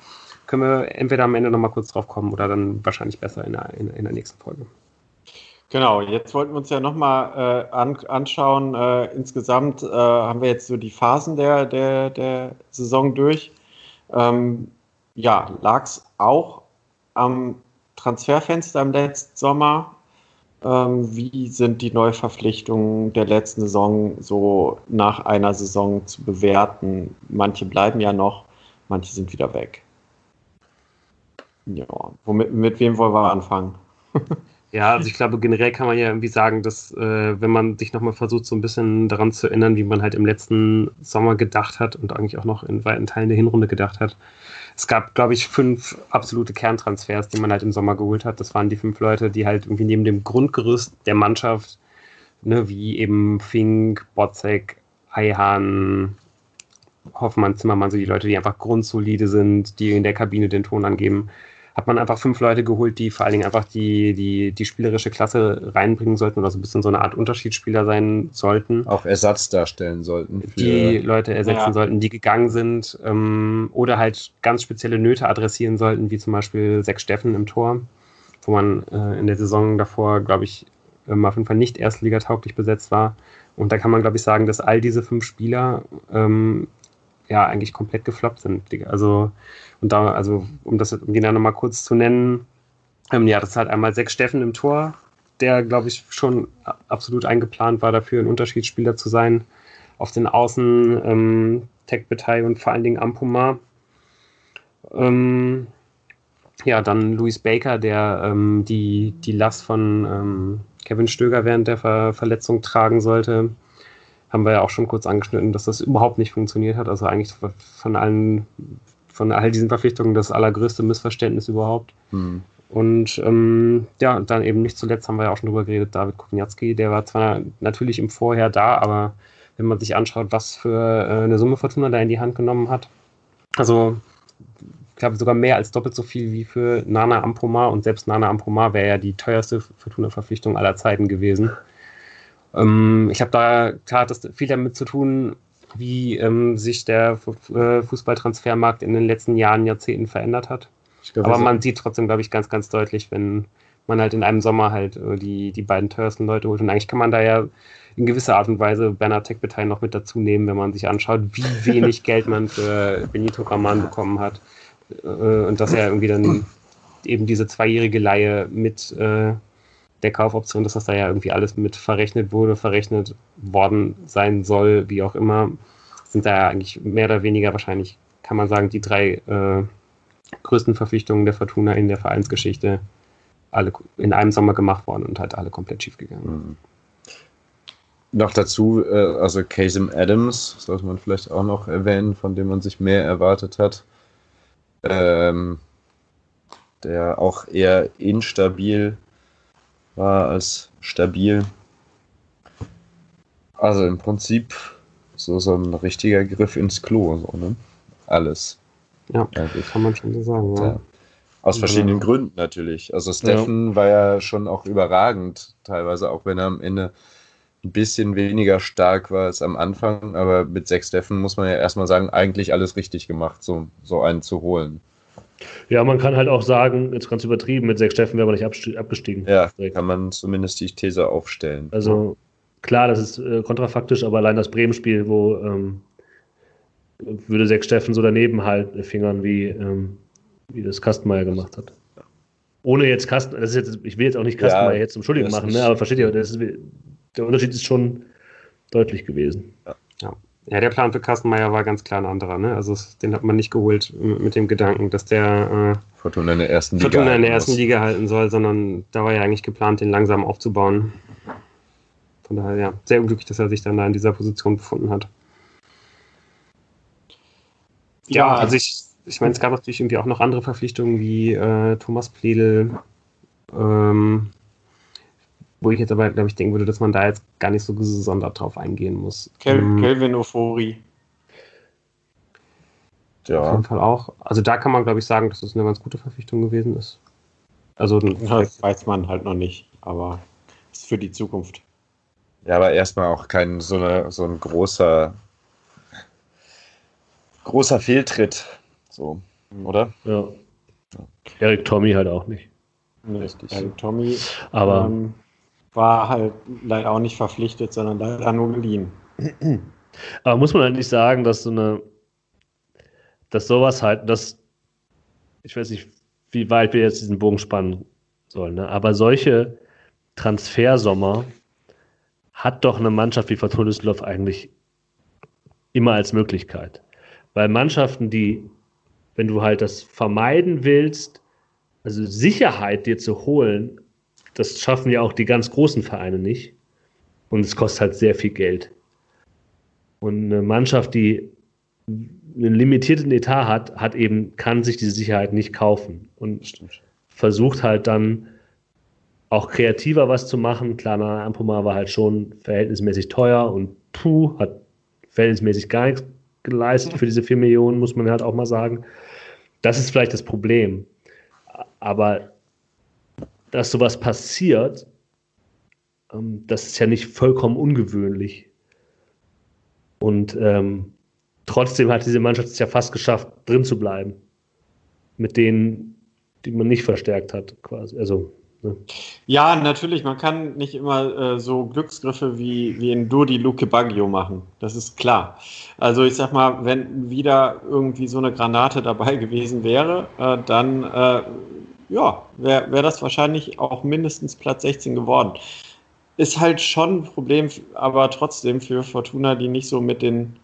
können wir entweder am Ende nochmal kurz drauf kommen oder dann wahrscheinlich besser in der, in, in der nächsten Folge. Genau, jetzt wollten wir uns ja nochmal äh, an, anschauen. Äh, insgesamt äh, haben wir jetzt so die Phasen der, der, der Saison durch. Ähm, ja, lag es auch am Transferfenster im letzten Sommer? Ähm, wie sind die Neuverpflichtungen der letzten Saison so nach einer Saison zu bewerten? Manche bleiben ja noch, manche sind wieder weg. Ja, womit, mit wem wollen wir anfangen? ja, also ich glaube, generell kann man ja irgendwie sagen, dass äh, wenn man sich nochmal versucht, so ein bisschen daran zu erinnern, wie man halt im letzten Sommer gedacht hat und eigentlich auch noch in weiten Teilen der Hinrunde gedacht hat. Es gab, glaube ich, fünf absolute Kerntransfers, die man halt im Sommer geholt hat. Das waren die fünf Leute, die halt irgendwie neben dem Grundgerüst der Mannschaft, ne, wie eben Fink, Botzek, Eihan, Hoffmann, Zimmermann, so die Leute, die einfach grundsolide sind, die in der Kabine den Ton angeben, hat man einfach fünf Leute geholt, die vor allen Dingen einfach die, die, die spielerische Klasse reinbringen sollten oder so ein bisschen so eine Art Unterschiedsspieler sein sollten. Auch Ersatz darstellen sollten. die Leute ersetzen ja. sollten, die gegangen sind ähm, oder halt ganz spezielle Nöte adressieren sollten, wie zum Beispiel Sechs Steffen im Tor, wo man äh, in der Saison davor, glaube ich, ähm, auf jeden Fall nicht erstligatauglich besetzt war. Und da kann man, glaube ich, sagen, dass all diese fünf Spieler ähm, ja eigentlich komplett gefloppt sind. Also, und da, also, um das, um die dann nochmal kurz zu nennen, ähm, ja, das halt einmal sechs Steffen im Tor, der, glaube ich, schon absolut eingeplant war, dafür ein Unterschiedsspieler zu sein. Auf den Außen ähm, Tech Betei und vor allen Dingen Ampuma. Ähm, ja, dann Louis Baker, der ähm, die, die Last von ähm, Kevin Stöger während der Ver Verletzung tragen sollte haben wir ja auch schon kurz angeschnitten, dass das überhaupt nicht funktioniert hat. Also eigentlich von allen, von all diesen Verpflichtungen das allergrößte Missverständnis überhaupt. Mhm. Und ähm, ja, dann eben nicht zuletzt haben wir ja auch schon drüber geredet, David Kowniatski, der war zwar natürlich im Vorher da, aber wenn man sich anschaut, was für äh, eine Summe Fortuna da in die Hand genommen hat, also ich glaube sogar mehr als doppelt so viel wie für Nana Ampomar und selbst Nana Ampomar wäre ja die teuerste Fortuna-Verpflichtung aller Zeiten gewesen. Ähm, ich habe da klar das viel damit zu tun, wie ähm, sich der äh, Fußballtransfermarkt in den letzten Jahren, Jahrzehnten verändert hat. Glaub, Aber man sieht trotzdem, glaube ich, ganz, ganz deutlich, wenn man halt in einem Sommer halt äh, die, die beiden teuersten Leute holt. Und eigentlich kann man da ja in gewisser Art und Weise Bernhard Techbeteil noch mit dazu nehmen, wenn man sich anschaut, wie <laughs> wenig Geld man für Benito Raman bekommen hat. Äh, und dass er irgendwie dann eben diese zweijährige Leihe mit der Kaufoption, dass das da ja irgendwie alles mit verrechnet wurde, verrechnet worden sein soll, wie auch immer, sind da eigentlich mehr oder weniger wahrscheinlich, kann man sagen, die drei äh, größten Verpflichtungen der Fortuna in der Vereinsgeschichte alle in einem Sommer gemacht worden und halt alle komplett schief gegangen. Mhm. Noch dazu, äh, also Casem Adams, sollte man vielleicht auch noch erwähnen, von dem man sich mehr erwartet hat. Ähm, der auch eher instabil war als stabil. Also im Prinzip so, so ein richtiger Griff ins Klo, so, ne? Alles. Ja, Eigentlich. kann man schon so sagen. Ja. Ja. Aus verschiedenen ja. Gründen natürlich. Also Steffen war ja schon auch überragend, teilweise, auch wenn er am Ende ein bisschen weniger stark war als am Anfang. Aber mit sechs Steffen muss man ja erstmal sagen, eigentlich alles richtig gemacht, so, so einen zu holen. Ja, man kann halt auch sagen, jetzt ganz übertrieben, mit sechs Steffen wäre man nicht abgestiegen. Ja, direkt. kann man zumindest die These aufstellen. Also klar, das ist äh, kontrafaktisch, aber allein das Bremen-Spiel, wo ähm, würde sechs Steffen so daneben halt fingern, wie, ähm, wie das Kastenmeier gemacht hat. Ohne jetzt Kasten, das ist jetzt, ich will jetzt auch nicht Kastenmeier ja, jetzt zum Schuldigen machen, ne, aber versteht ihr, ist, der Unterschied ist schon deutlich gewesen. Ja. Ja. Der Plan für Kastenmeier war ganz klar ein anderer. Ne? Also den hat man nicht geholt mit dem Gedanken, dass der äh, Fortuna in der ersten Liga, in der ersten Liga halten soll, sondern da war ja eigentlich geplant, den langsam aufzubauen. Von daher, ja, sehr unglücklich, dass er sich dann da in dieser Position befunden hat. Ja, ja also ich, ich meine, es gab natürlich irgendwie auch noch andere Verpflichtungen wie äh, Thomas Pledel, ähm, wo ich jetzt aber, glaube ich, denken würde, dass man da jetzt gar nicht so gesondert drauf eingehen muss. Kel ähm, Kelvin Ofori. Ja. Auf jeden Fall auch. Also da kann man, glaube ich, sagen, dass das eine ganz gute Verpflichtung gewesen ist. Also das weiß man halt noch nicht, aber ist für die Zukunft. Ja, aber erstmal auch kein so, eine, so ein großer großer Fehltritt. So, oder? Ja. Erik Tommy halt auch nicht. Richtig. Erik Tommy aber ähm, war halt leider auch nicht verpflichtet, sondern leider nur geliehen. Aber muss man halt nicht sagen, dass so eine, dass sowas halt, dass, ich weiß nicht, wie weit wir jetzt diesen Bogen spannen sollen, ne? aber solche Transfersommer hat doch eine Mannschaft wie Fortuna Düsseldorf eigentlich immer als Möglichkeit. Weil Mannschaften, die, wenn du halt das vermeiden willst, also Sicherheit dir zu holen, das schaffen ja auch die ganz großen Vereine nicht. Und es kostet halt sehr viel Geld. Und eine Mannschaft, die einen limitierten Etat hat, hat eben, kann sich diese Sicherheit nicht kaufen. Und Stimmt. versucht halt dann auch kreativer was zu machen. Klar, Ampoma war halt schon verhältnismäßig teuer und puh, hat verhältnismäßig gar nichts geleistet für diese 4 Millionen, muss man halt auch mal sagen. Das ist vielleicht das Problem. Aber dass sowas passiert, ähm, das ist ja nicht vollkommen ungewöhnlich. Und ähm, trotzdem hat diese Mannschaft es ja fast geschafft, drin zu bleiben. Mit denen, die man nicht verstärkt hat, quasi. Also, ne? Ja, natürlich, man kann nicht immer äh, so Glücksgriffe wie, wie in Dodi Luke Baggio machen. Das ist klar. Also ich sag mal, wenn wieder irgendwie so eine Granate dabei <laughs> gewesen wäre, äh, dann äh, ja, wäre wär das wahrscheinlich auch mindestens Platz 16 geworden. Ist halt schon ein Problem, aber trotzdem für Fortuna, die nicht so mit, den,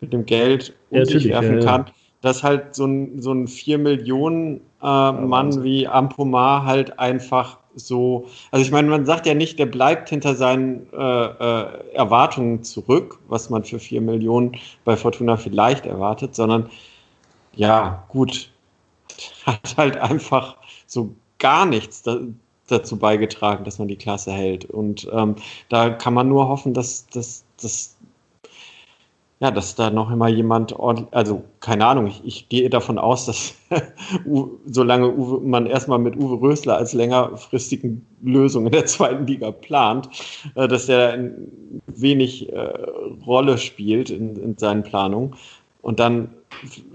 mit dem Geld um ja, sich werfen kann, ja. dass halt so ein, so ein 4 Millionen äh, Mann wie Ampomar halt einfach so, also ich meine, man sagt ja nicht, der bleibt hinter seinen äh, äh, Erwartungen zurück, was man für 4 Millionen bei Fortuna vielleicht erwartet, sondern ja, gut, <laughs> hat halt einfach so gar nichts da, dazu beigetragen, dass man die Klasse hält. Und ähm, da kann man nur hoffen, dass, dass, dass, ja, dass da noch immer jemand, also keine Ahnung, ich, ich gehe davon aus, dass <laughs> solange Uwe, man erstmal mit Uwe Rösler als längerfristigen Lösung in der zweiten Liga plant, äh, dass der wenig äh, Rolle spielt in, in seinen Planungen. Und dann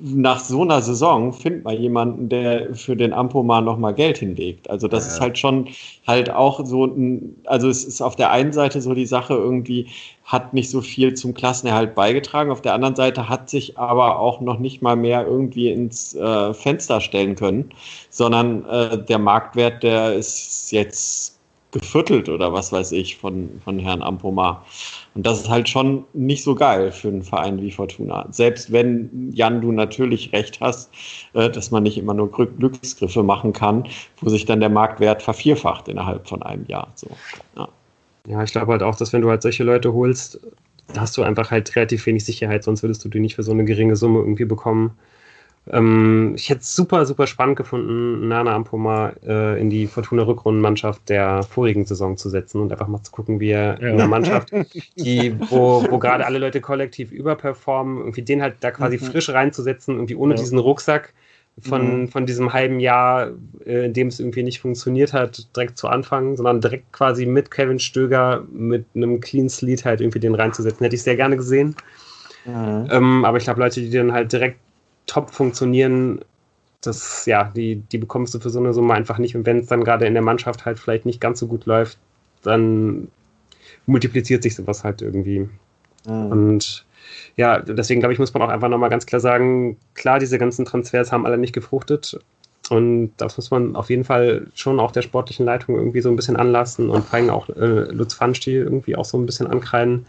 nach so einer Saison findet man jemanden, der für den Ampomar nochmal Geld hinlegt. Also das ja. ist halt schon halt auch so ein, also es ist auf der einen Seite so die Sache irgendwie, hat nicht so viel zum Klassenerhalt beigetragen. Auf der anderen Seite hat sich aber auch noch nicht mal mehr irgendwie ins äh, Fenster stellen können, sondern äh, der Marktwert, der ist jetzt geviertelt oder was weiß ich von, von Herrn Ampomar. Und das ist halt schon nicht so geil für einen Verein wie Fortuna. Selbst wenn, Jan, du natürlich recht hast, äh, dass man nicht immer nur Glücksgriffe machen kann, wo sich dann der Marktwert vervierfacht innerhalb von einem Jahr. So, ja. ja, ich glaube halt auch, dass wenn du halt solche Leute holst, hast du einfach halt relativ wenig Sicherheit, sonst würdest du die nicht für so eine geringe Summe irgendwie bekommen. Ähm, ich hätte es super, super spannend gefunden, Nana Ampoma äh, in die Fortuna-Rückrundenmannschaft der vorigen Saison zu setzen und einfach mal zu gucken, wie er ja. in einer Mannschaft, <laughs> die, wo, wo gerade alle Leute kollektiv überperformen, irgendwie den halt da quasi mhm. frisch reinzusetzen, irgendwie ohne ja. diesen Rucksack von, mhm. von diesem halben Jahr, äh, in dem es irgendwie nicht funktioniert hat, direkt zu anfangen, sondern direkt quasi mit Kevin Stöger mit einem Clean Sleet halt irgendwie den reinzusetzen. Hätte ich sehr gerne gesehen. Mhm. Ähm, aber ich glaube, Leute, die dann halt direkt top funktionieren, das, ja, die, die bekommst du für so eine Summe einfach nicht. Und wenn es dann gerade in der Mannschaft halt vielleicht nicht ganz so gut läuft, dann multipliziert sich sowas halt irgendwie. Mhm. Und ja, deswegen glaube ich, muss man auch einfach nochmal ganz klar sagen, klar, diese ganzen Transfers haben alle nicht gefruchtet. Und das muss man auf jeden Fall schon auch der sportlichen Leitung irgendwie so ein bisschen anlassen und vor allem auch äh, Lutz Pfannstiel irgendwie auch so ein bisschen ankreiden.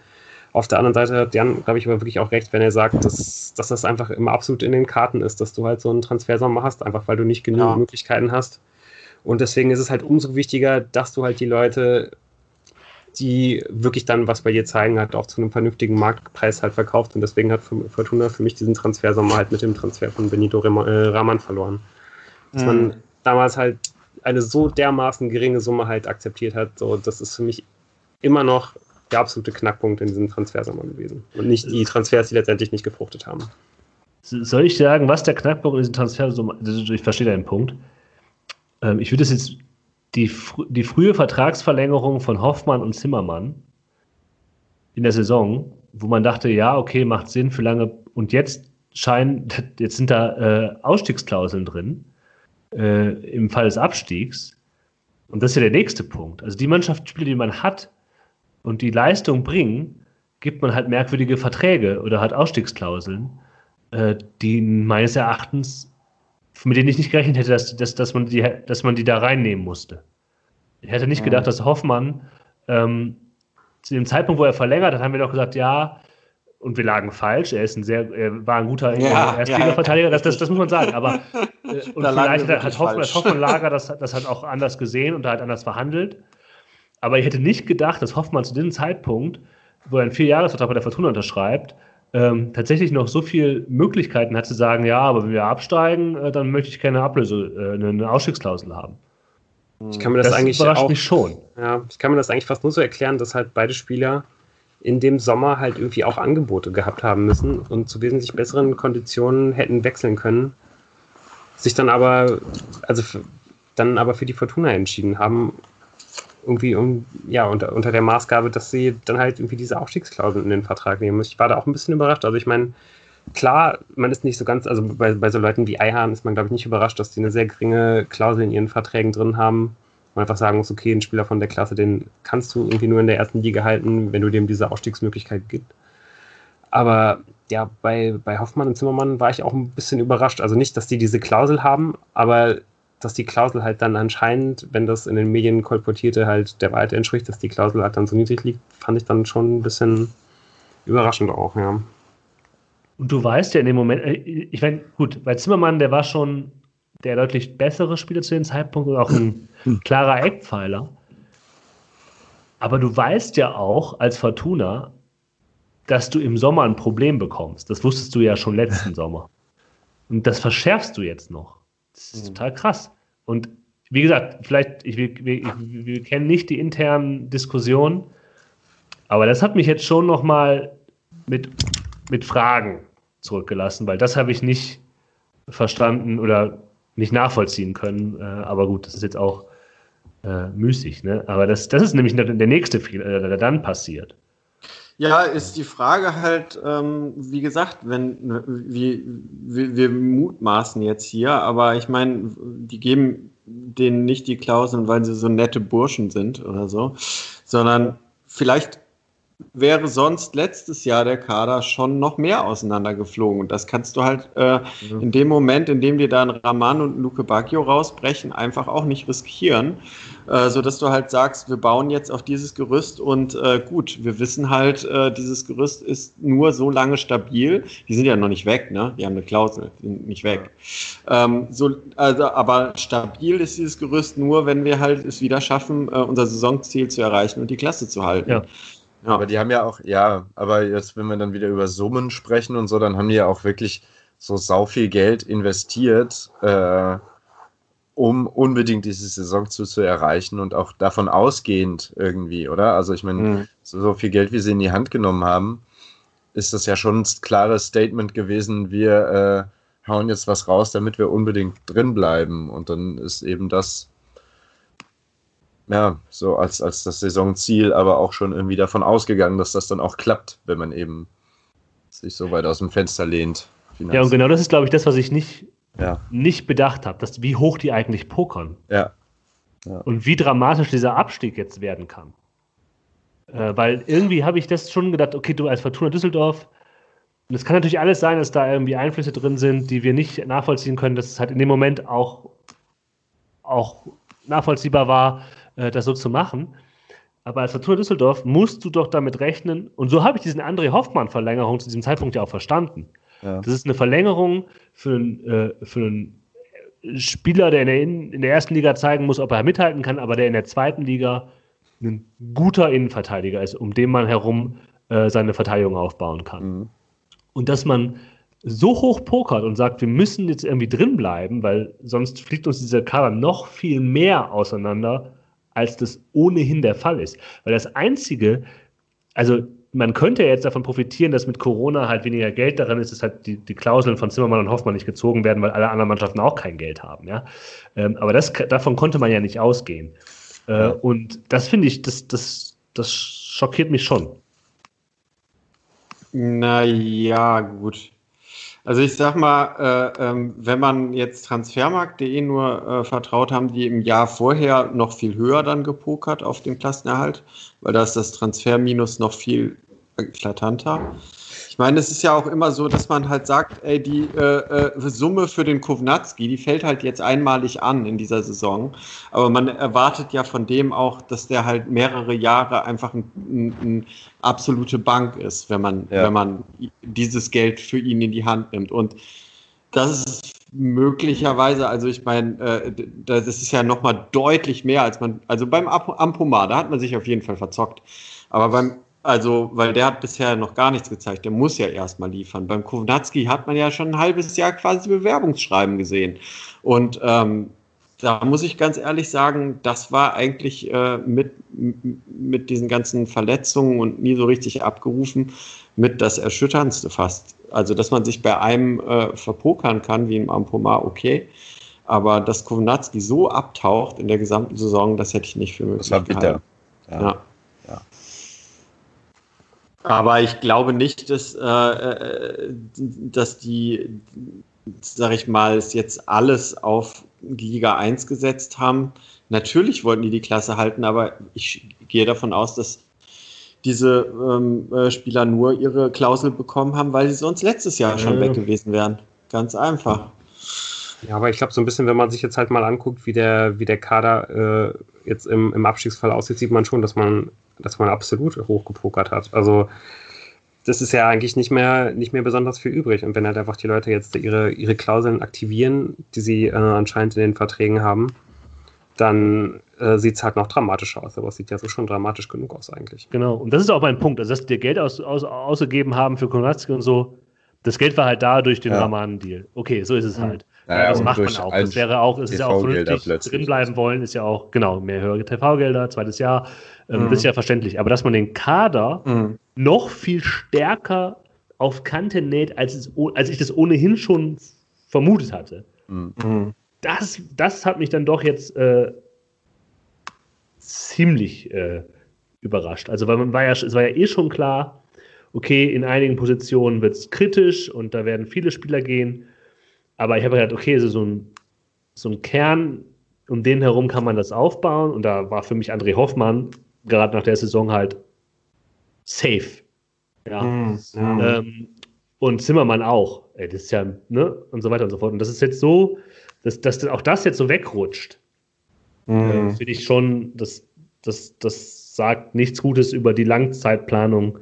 Auf der anderen Seite hat Jan, glaube ich, aber wirklich auch recht, wenn er sagt, dass, dass das einfach immer absolut in den Karten ist, dass du halt so einen Transfersommer hast, einfach weil du nicht genügend ja. Möglichkeiten hast. Und deswegen ist es halt umso wichtiger, dass du halt die Leute, die wirklich dann was bei dir zeigen, halt auch zu einem vernünftigen Marktpreis halt verkauft. Und deswegen hat Fortuna für mich diesen Transfersommer halt mit dem Transfer von Benito äh, Rahman verloren. Dass mhm. man damals halt eine so dermaßen geringe Summe halt akzeptiert hat, so, das ist für mich immer noch der absolute Knackpunkt in diesem Transfersommer gewesen. Und nicht die Transfers, die letztendlich nicht gefruchtet haben. Soll ich sagen, was der Knackpunkt in diesem Transfersommer ist? Ich verstehe deinen Punkt. Ähm, ich würde es jetzt die, die frühe Vertragsverlängerung von Hoffmann und Zimmermann in der Saison, wo man dachte, ja, okay, macht Sinn für lange. Und jetzt scheinen, <laughs> jetzt sind da äh, Ausstiegsklauseln drin äh, im Fall des Abstiegs. Und das ist ja der nächste Punkt. Also die Mannschaftsspiele, die man hat, und die Leistung bringen, gibt man halt merkwürdige Verträge oder hat Ausstiegsklauseln, äh, die meines Erachtens, mit denen ich nicht gerechnet hätte, dass, dass, dass, man, die, dass man die da reinnehmen musste. Ich hätte nicht gedacht, dass Hoffmann ähm, zu dem Zeitpunkt, wo er verlängert hat, haben wir doch gesagt, ja, und wir lagen falsch. Er ist ein sehr, er war ein guter ja, Erstliga-Verteidiger, das, das, das, muss man sagen. Aber äh, <laughs> und vielleicht hat Hoffmann, Hoffmann Lager das, das hat auch anders gesehen und da hat anders verhandelt. Aber ich hätte nicht gedacht, dass Hoffmann zu diesem Zeitpunkt, wo er einen Vierjahresvertrag bei der Fortuna unterschreibt, ähm, tatsächlich noch so viele Möglichkeiten hat zu sagen, ja, aber wenn wir absteigen, äh, dann möchte ich keine Ablöse, äh, eine Ausstiegsklausel haben. Ich kann mir das, das eigentlich auch, mich schon. Ja, ich kann mir das eigentlich fast nur so erklären, dass halt beide Spieler in dem Sommer halt irgendwie auch Angebote gehabt haben müssen und zu wesentlich besseren Konditionen hätten wechseln können, sich dann aber, also dann aber für die Fortuna entschieden haben irgendwie um, ja, unter, unter der Maßgabe, dass sie dann halt irgendwie diese Aufstiegsklauseln in den Vertrag nehmen. Ich war da auch ein bisschen überrascht. Also ich meine, klar, man ist nicht so ganz, also bei, bei so Leuten wie Eihahn ist man, glaube ich, nicht überrascht, dass die eine sehr geringe Klausel in ihren Verträgen drin haben. Man einfach sagen muss, okay, ein Spieler von der Klasse, den kannst du irgendwie nur in der ersten Liga halten, wenn du dem diese Aufstiegsmöglichkeit gibst. Aber ja, bei, bei Hoffmann und Zimmermann war ich auch ein bisschen überrascht. Also nicht, dass die diese Klausel haben, aber dass die Klausel halt dann anscheinend, wenn das in den Medien kolportierte, halt der Wahrheit entspricht, dass die Klausel halt dann so niedrig liegt, fand ich dann schon ein bisschen überraschend auch, ja. Und du weißt ja in dem Moment, äh, ich meine, gut, bei Zimmermann, der war schon der deutlich bessere Spieler zu dem Zeitpunkt und auch ein hm. klarer Eckpfeiler. Aber du weißt ja auch als Fortuna, dass du im Sommer ein Problem bekommst. Das wusstest du ja schon letzten <laughs> Sommer. Und das verschärfst du jetzt noch. Das ist mhm. total krass. Und wie gesagt, vielleicht, ich, wir, wir, kennen nicht die internen Diskussionen, aber das hat mich jetzt schon nochmal mit, mit Fragen zurückgelassen, weil das habe ich nicht verstanden oder nicht nachvollziehen können. Äh, aber gut, das ist jetzt auch äh, müßig. Ne? Aber das, das ist nämlich der nächste Fehler, der dann passiert. Ja, ist die Frage halt, ähm, wie gesagt, wenn wir, wir, wir mutmaßen jetzt hier, aber ich meine, die geben denen nicht die Klauseln, weil sie so nette Burschen sind oder so, sondern vielleicht wäre sonst letztes Jahr der Kader schon noch mehr auseinandergeflogen. Und das kannst du halt äh, mhm. in dem Moment, in dem dir dann Raman und Luke Bacchio rausbrechen, einfach auch nicht riskieren. Äh, sodass du halt sagst, wir bauen jetzt auf dieses Gerüst und äh, gut, wir wissen halt, äh, dieses Gerüst ist nur so lange stabil. Die sind ja noch nicht weg, ne? Die haben eine Klausel, die sind nicht weg. Ähm, so, also, aber stabil ist dieses Gerüst nur, wenn wir halt es wieder schaffen, äh, unser Saisonziel zu erreichen und die Klasse zu halten. Ja. Ja. Aber die haben ja auch, ja, aber jetzt, wenn wir dann wieder über Summen sprechen und so, dann haben die ja auch wirklich so sau viel Geld investiert, äh, um unbedingt diese Saison zu, zu erreichen und auch davon ausgehend irgendwie, oder? Also ich meine, mhm. so, so, viel Geld, wie sie in die Hand genommen haben, ist das ja schon ein klares Statement gewesen, wir äh, hauen jetzt was raus, damit wir unbedingt drin bleiben. Und dann ist eben das ja, so als, als das Saisonziel, aber auch schon irgendwie davon ausgegangen, dass das dann auch klappt, wenn man eben sich so weit aus dem Fenster lehnt. Finanziell. Ja, und genau das ist, glaube ich, das, was ich nicht, ja. nicht bedacht habe, dass, wie hoch die eigentlich pokern. Ja. ja. Und wie dramatisch dieser Abstieg jetzt werden kann. Äh, weil irgendwie habe ich das schon gedacht, okay, du als Fortuna Düsseldorf, und es kann natürlich alles sein, dass da irgendwie Einflüsse drin sind, die wir nicht nachvollziehen können, dass es halt in dem Moment auch, auch nachvollziehbar war, äh, das so zu machen. Aber als Fortuna Düsseldorf musst du doch damit rechnen, und so habe ich diesen André Hoffmann-Verlängerung zu diesem Zeitpunkt ja auch verstanden. Ja. Das ist eine Verlängerung für einen, äh, für einen Spieler, der in der, in der, ersten Liga zeigen muss, ob er mithalten kann, aber der in der zweiten Liga ein guter Innenverteidiger ist, um den man herum äh, seine Verteidigung aufbauen kann. Mhm. Und dass man so hoch pokert und sagt, wir müssen jetzt irgendwie drin bleiben, weil sonst fliegt uns dieser Kader noch viel mehr auseinander, als das ohnehin der Fall ist. Weil das Einzige, also man könnte ja jetzt davon profitieren, dass mit Corona halt weniger Geld daran ist, dass halt die, die Klauseln von Zimmermann und Hoffmann nicht gezogen werden, weil alle anderen Mannschaften auch kein Geld haben. Ja? Ähm, aber das, davon konnte man ja nicht ausgehen. Äh, ja. Und das finde ich, das, das, das schockiert mich schon. Naja, gut. Also ich sag mal, äh, ähm, wenn man jetzt Transfermarkt.de nur äh, vertraut, haben die im Jahr vorher noch viel höher dann gepokert auf den Klassenerhalt, weil da ist das Transferminus noch viel eklatanter. Ich meine, es ist ja auch immer so, dass man halt sagt, ey, die äh, äh, Summe für den Kovnatski, die fällt halt jetzt einmalig an in dieser Saison. Aber man erwartet ja von dem auch, dass der halt mehrere Jahre einfach ein, ein, ein absolute Bank ist, wenn man, ja. wenn man dieses Geld für ihn in die Hand nimmt. Und das ist möglicherweise, also ich meine, äh, das ist ja nochmal deutlich mehr als man, also beim Ampomar, da hat man sich auf jeden Fall verzockt. Aber beim also, weil der hat bisher noch gar nichts gezeigt. Der muss ja erstmal liefern. Beim Kovnatski hat man ja schon ein halbes Jahr quasi Bewerbungsschreiben gesehen. Und ähm, da muss ich ganz ehrlich sagen, das war eigentlich äh, mit, mit diesen ganzen Verletzungen und nie so richtig abgerufen, mit das Erschütterndste fast. Also, dass man sich bei einem äh, verpokern kann, wie im Ampomar, okay. Aber dass Kovnatski so abtaucht in der gesamten Saison, das hätte ich nicht für möglich gehalten. Das war bitter. Ja. ja. Aber ich glaube nicht, dass, äh, äh, dass die, sag ich mal, jetzt alles auf Liga 1 gesetzt haben. Natürlich wollten die die Klasse halten, aber ich gehe davon aus, dass diese ähm, äh, Spieler nur ihre Klausel bekommen haben, weil sie sonst letztes Jahr schon weg gewesen wären. Ganz einfach. Ja, aber ich glaube, so ein bisschen, wenn man sich jetzt halt mal anguckt, wie der, wie der Kader äh, jetzt im, im Abstiegsfall aussieht, sieht man schon, dass man dass man absolut hochgepokert hat. Also das ist ja eigentlich nicht mehr, nicht mehr besonders viel übrig. Und wenn halt einfach die Leute jetzt ihre, ihre Klauseln aktivieren, die sie äh, anscheinend in den Verträgen haben, dann äh, sieht es halt noch dramatischer aus. Aber es sieht ja so schon dramatisch genug aus eigentlich. Genau, und das ist auch mein Punkt. Also, dass die Geld aus, aus, ausgegeben haben für Konradski und so, das Geld war halt da durch den ja. Ramanen-Deal. Okay, so ist es mhm. halt. Ja, das macht man auch. Das wäre auch, es ist ja auch vernünftig drinbleiben wollen, ist ja auch, genau, mehr höhere TV-Gelder, zweites Jahr, ähm, mhm. das ist ja verständlich. Aber dass man den Kader mhm. noch viel stärker auf Kante näht, als, es, als ich das ohnehin schon vermutet hatte, mhm. das, das hat mich dann doch jetzt äh, ziemlich äh, überrascht. Also, weil man war ja, es war ja eh schon klar, okay, in einigen Positionen wird es kritisch und da werden viele Spieler gehen. Aber ich habe gedacht, okay, also so ein, so ein Kern, um den herum kann man das aufbauen. Und da war für mich André Hoffmann, gerade nach der Saison halt safe. Ja. Mhm. Ähm, und Zimmermann auch. Ey, das ist ja, ne? Und so weiter und so fort. Und das ist jetzt so, dass, dass auch das jetzt so wegrutscht. Mhm. Äh, Finde ich schon, das, das, das sagt nichts Gutes über die Langzeitplanung,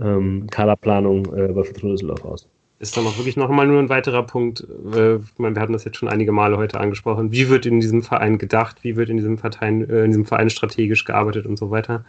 ähm, Kaderplanung äh, bei Fortuna Düsseldorf aus ist dann auch wirklich nochmal nur ein weiterer Punkt. Äh, wir hatten das jetzt schon einige Male heute angesprochen. Wie wird in diesem Verein gedacht? Wie wird in diesem, Verein, äh, in diesem Verein strategisch gearbeitet und so weiter?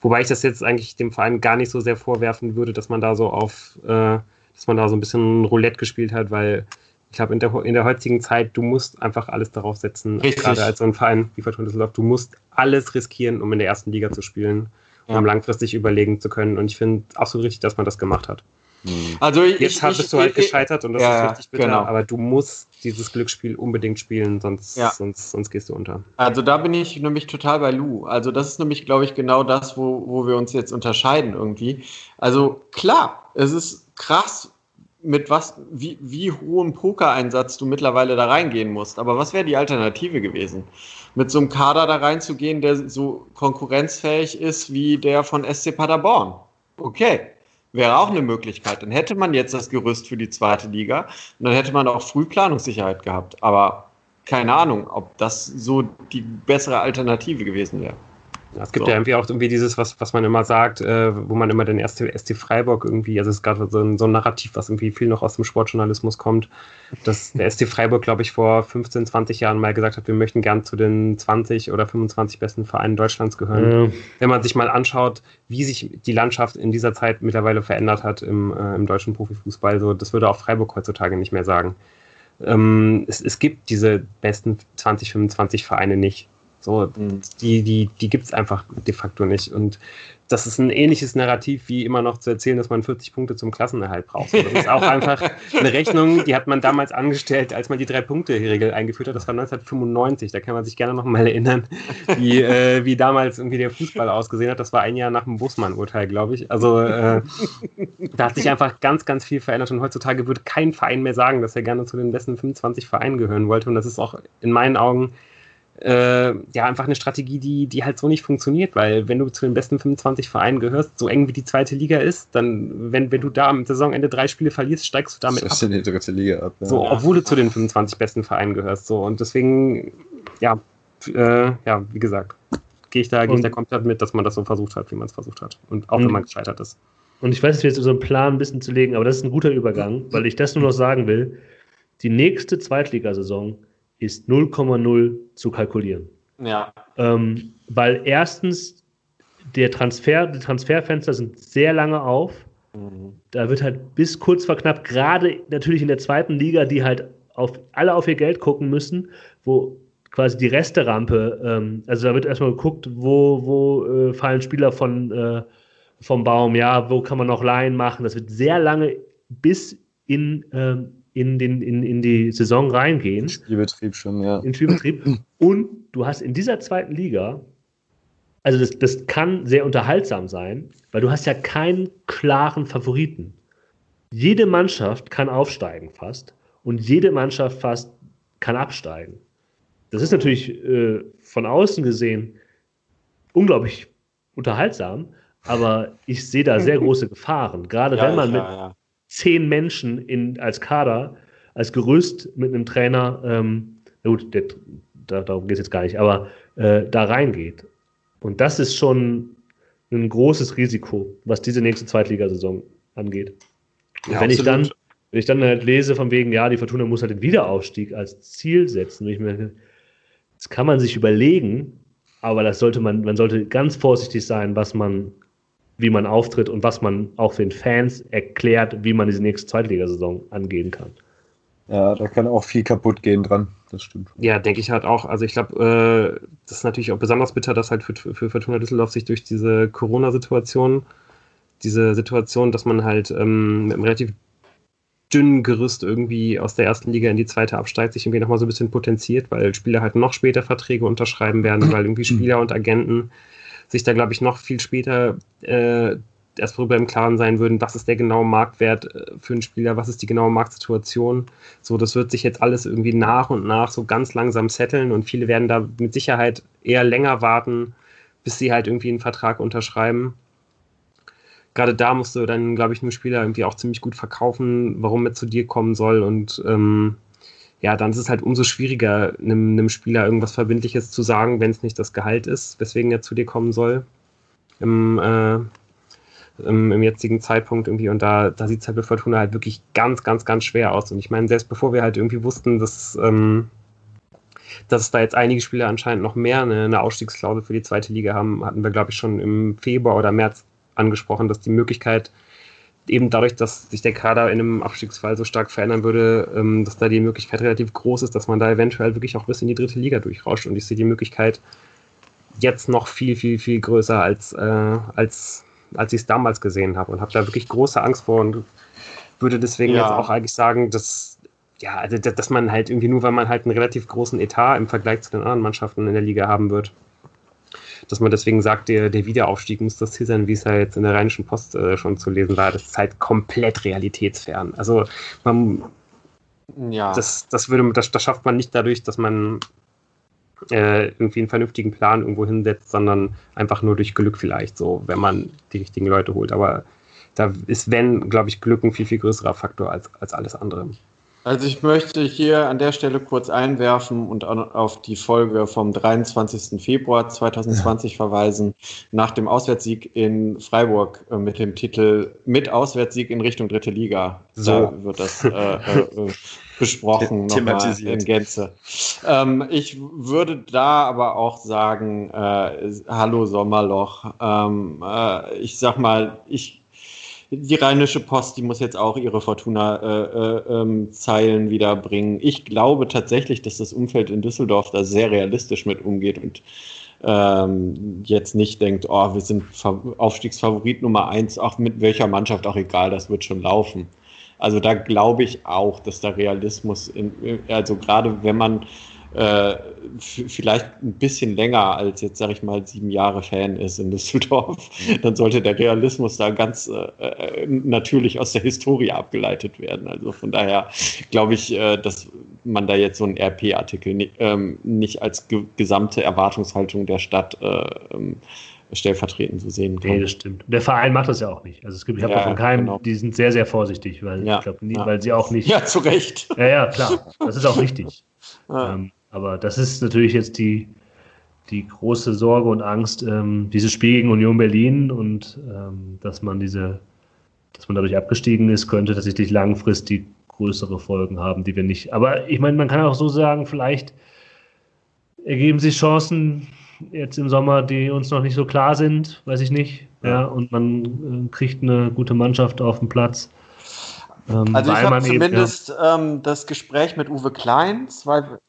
Wobei ich das jetzt eigentlich dem Verein gar nicht so sehr vorwerfen würde, dass man da so auf, äh, dass man da so ein bisschen Roulette gespielt hat, weil ich glaube, in der, in der heutigen Zeit, du musst einfach alles darauf setzen, Richtig. gerade als so ein Verein wie Fortuna Düsseldorf, du musst alles riskieren, um in der ersten Liga zu spielen, um ja. langfristig überlegen zu können. Und ich finde absolut richtig, dass man das gemacht hat. Mhm. Also ich, Jetzt ich, bist du halt gescheitert und das ja, ist richtig bitter, genau. aber du musst dieses Glücksspiel unbedingt spielen, sonst, ja. sonst, sonst gehst du unter. Also da bin ich nämlich total bei Lou. Also das ist nämlich, glaube ich, genau das, wo, wo wir uns jetzt unterscheiden irgendwie. Also klar, es ist krass, mit was, wie, wie hohem Pokereinsatz du mittlerweile da reingehen musst. Aber was wäre die Alternative gewesen? Mit so einem Kader da reinzugehen, der so konkurrenzfähig ist wie der von SC Paderborn. Okay, Wäre auch eine Möglichkeit. Dann hätte man jetzt das Gerüst für die zweite Liga und dann hätte man auch früh Planungssicherheit gehabt. Aber keine Ahnung, ob das so die bessere Alternative gewesen wäre. Es gibt so. ja irgendwie auch irgendwie dieses, was, was man immer sagt, äh, wo man immer den ST, ST Freiburg irgendwie, also es ist gerade so ein, so ein Narrativ, was irgendwie viel noch aus dem Sportjournalismus kommt, dass der ST Freiburg, glaube ich, vor 15, 20 Jahren mal gesagt hat, wir möchten gern zu den 20 oder 25 besten Vereinen Deutschlands gehören. Ja. Wenn man sich mal anschaut, wie sich die Landschaft in dieser Zeit mittlerweile verändert hat im, äh, im deutschen Profifußball, so, das würde auch Freiburg heutzutage nicht mehr sagen. Ähm, es, es gibt diese besten 20, 25 Vereine nicht. So, mhm. die, die, die gibt es einfach de facto nicht. Und das ist ein ähnliches Narrativ, wie immer noch zu erzählen, dass man 40 Punkte zum Klassenerhalt braucht. Das ist auch einfach eine Rechnung, die hat man damals angestellt, als man die Drei-Punkte-Regel eingeführt hat. Das war 1995. Da kann man sich gerne noch mal erinnern, wie, äh, wie damals irgendwie der Fußball ausgesehen hat. Das war ein Jahr nach dem Bussmann-Urteil, glaube ich. Also äh, da hat sich einfach ganz, ganz viel verändert. Und heutzutage würde kein Verein mehr sagen, dass er gerne zu den besten 25 Vereinen gehören wollte. Und das ist auch in meinen Augen äh, ja, einfach eine Strategie, die, die halt so nicht funktioniert, weil wenn du zu den besten 25 Vereinen gehörst, so eng wie die zweite Liga ist, dann, wenn, wenn du da am Saisonende drei Spiele verlierst, steigst du damit das ab. in die dritte Liga ab. Ja. So, obwohl du zu den 25 besten Vereinen gehörst. So, und deswegen, ja, äh, ja, wie gesagt, gehe ich da, gehe ich da komplett mit, dass man das so versucht hat, wie man es versucht hat. Und auch wenn man gescheitert ist. Und ich weiß nicht, jetzt so einen Plan ein bisschen zu legen, aber das ist ein guter Übergang, weil ich das nur noch sagen will. Die nächste Zweitligasaison ist 0,0 zu kalkulieren. Ja. Ähm, weil erstens der Transfer, die Transferfenster sind sehr lange auf. Mhm. Da wird halt bis kurz vor knapp, gerade natürlich in der zweiten Liga, die halt auf, alle auf ihr Geld gucken müssen, wo quasi die Resterampe, ähm, also da wird erstmal geguckt, wo, wo äh, fallen Spieler von, äh, vom Baum, ja, wo kann man noch Laien machen. Das wird sehr lange bis in ähm, in, den, in, in die Saison reingehen. Spielbetrieb schon, ja. In Spielbetrieb. Und du hast in dieser zweiten Liga, also das, das kann sehr unterhaltsam sein, weil du hast ja keinen klaren Favoriten. Jede Mannschaft kann aufsteigen fast und jede Mannschaft fast kann absteigen. Das ist natürlich äh, von außen gesehen unglaublich unterhaltsam, aber ich sehe da sehr <laughs> große Gefahren. Gerade ja, wenn man mit, ja zehn Menschen in, als Kader, als Gerüst mit einem Trainer, ähm, gut, der, da, darum geht es jetzt gar nicht, aber äh, da reingeht. Und das ist schon ein großes Risiko, was diese nächste Zweitligasaison angeht. Ja, wenn ich dann, wenn ich dann halt lese von wegen, ja, die Fortuna muss halt den Wiederaufstieg als Ziel setzen, ich mir, das kann man sich überlegen, aber das sollte man, man sollte ganz vorsichtig sein, was man wie man auftritt und was man auch für den Fans erklärt, wie man diese nächste Zweitligasaison angehen kann. Ja, da kann auch viel kaputt gehen dran. Das stimmt. Ja, denke ich halt auch. Also ich glaube, äh, das ist natürlich auch besonders bitter, dass halt für, für Fortuna Düsseldorf sich durch diese Corona-Situation, diese Situation, dass man halt ähm, mit einem relativ dünnen Gerüst irgendwie aus der ersten Liga in die zweite absteigt, sich irgendwie nochmal so ein bisschen potenziert, weil Spieler halt noch später Verträge unterschreiben werden, <clears throat> weil irgendwie Spieler und Agenten sich da, glaube ich, noch viel später äh, erst darüber im Klaren sein würden, was ist der genaue Marktwert äh, für einen Spieler, was ist die genaue Marktsituation. So, das wird sich jetzt alles irgendwie nach und nach so ganz langsam setteln und viele werden da mit Sicherheit eher länger warten, bis sie halt irgendwie einen Vertrag unterschreiben. gerade da musst du dann, glaube ich, einem Spieler irgendwie auch ziemlich gut verkaufen, warum er zu dir kommen soll und ähm, ja, dann ist es halt umso schwieriger, einem, einem Spieler irgendwas Verbindliches zu sagen, wenn es nicht das Gehalt ist, weswegen er zu dir kommen soll. Im, äh, im, im, jetzigen Zeitpunkt irgendwie. Und da, da sieht es halt bei Fortuna halt wirklich ganz, ganz, ganz schwer aus. Und ich meine, selbst bevor wir halt irgendwie wussten, dass, ähm, dass es da jetzt einige Spieler anscheinend noch mehr eine, eine Ausstiegsklausel für die zweite Liga haben, hatten wir, glaube ich, schon im Februar oder März angesprochen, dass die Möglichkeit eben dadurch, dass sich der Kader in einem Abstiegsfall so stark verändern würde, ähm, dass da die Möglichkeit relativ groß ist, dass man da eventuell wirklich auch bis in die dritte Liga durchrauscht. Und ich sehe die Möglichkeit jetzt noch viel, viel, viel größer, als, äh, als, als ich es damals gesehen habe. Und habe da wirklich große Angst vor und würde deswegen ja. jetzt auch eigentlich sagen, dass, ja, also, dass man halt irgendwie nur, weil man halt einen relativ großen Etat im Vergleich zu den anderen Mannschaften in der Liga haben wird, dass man deswegen sagt, der, der Wiederaufstieg muss das Ziel sein, wie es ja jetzt in der Rheinischen Post äh, schon zu lesen war. Das ist halt komplett realitätsfern. Also man, ja. das, das, würde, das, das schafft man nicht dadurch, dass man äh, irgendwie einen vernünftigen Plan irgendwo hinsetzt, sondern einfach nur durch Glück vielleicht so, wenn man die richtigen Leute holt. Aber da ist, wenn, glaube ich, Glück ein viel, viel größerer Faktor als, als alles andere. Also ich möchte hier an der Stelle kurz einwerfen und auf die Folge vom 23. Februar 2020 ja. verweisen, nach dem Auswärtssieg in Freiburg äh, mit dem Titel Mit Auswärtssieg in Richtung dritte Liga. So da wird das äh, äh, <laughs> besprochen, nochmal in Gänze. Ähm, ich würde da aber auch sagen, äh, hallo Sommerloch. Ähm, äh, ich sag mal, ich die Rheinische Post, die muss jetzt auch ihre Fortuna-Zeilen äh, äh, ähm, wiederbringen. Ich glaube tatsächlich, dass das Umfeld in Düsseldorf da sehr realistisch mit umgeht und ähm, jetzt nicht denkt, oh, wir sind Aufstiegsfavorit Nummer eins, auch mit welcher Mannschaft auch egal, das wird schon laufen. Also da glaube ich auch, dass der Realismus, in, also gerade wenn man äh, vielleicht ein bisschen länger als jetzt, sag ich mal, sieben Jahre Fan ist in Düsseldorf, dann sollte der Realismus da ganz äh, äh natürlich aus der Historie abgeleitet werden. Also von daher glaube ich, äh, dass man da jetzt so einen RP-Artikel nicht, ähm, nicht als ge gesamte Erwartungshaltung der Stadt äh, ähm, stellvertretend so sehen kann. Nee, das stimmt. Der Verein macht das ja auch nicht. Also es gibt, ich habe ja, davon keinen, genau. die sind sehr, sehr vorsichtig, weil ja, ich glaube, ja. weil sie auch nicht. <laughs> Ja, zu Recht. Ja, ja, klar. Das ist auch richtig. Ähm, aber das ist natürlich jetzt die, die große Sorge und Angst, ähm, dieses Spiel gegen Union Berlin und ähm, dass man diese, dass man dadurch abgestiegen ist, könnte tatsächlich langfristig größere Folgen haben, die wir nicht. Aber ich meine, man kann auch so sagen, vielleicht ergeben sich Chancen jetzt im Sommer, die uns noch nicht so klar sind, weiß ich nicht. Ja, und man äh, kriegt eine gute Mannschaft auf den Platz. Ähm, also ich habe zumindest eben, ja. ähm, das Gespräch mit Uwe Klein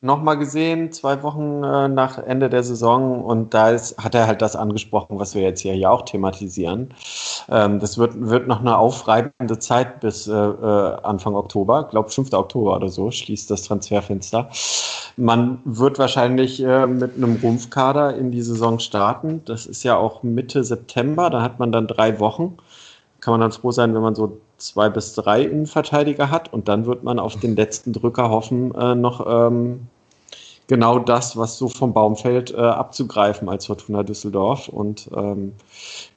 nochmal gesehen, zwei Wochen äh, nach Ende der Saison und da ist, hat er halt das angesprochen, was wir jetzt hier, hier auch thematisieren. Ähm, das wird, wird noch eine aufreibende Zeit bis äh, äh Anfang Oktober, ich glaube 5. Oktober oder so, schließt das Transferfenster. Man wird wahrscheinlich äh, mit einem Rumpfkader in die Saison starten. Das ist ja auch Mitte September, da hat man dann drei Wochen. Kann man dann froh sein, wenn man so zwei bis drei Innenverteidiger hat und dann wird man auf den letzten Drücker hoffen, äh, noch ähm, genau das, was so vom Baum fällt, äh, abzugreifen als Fortuna Düsseldorf. Und ähm,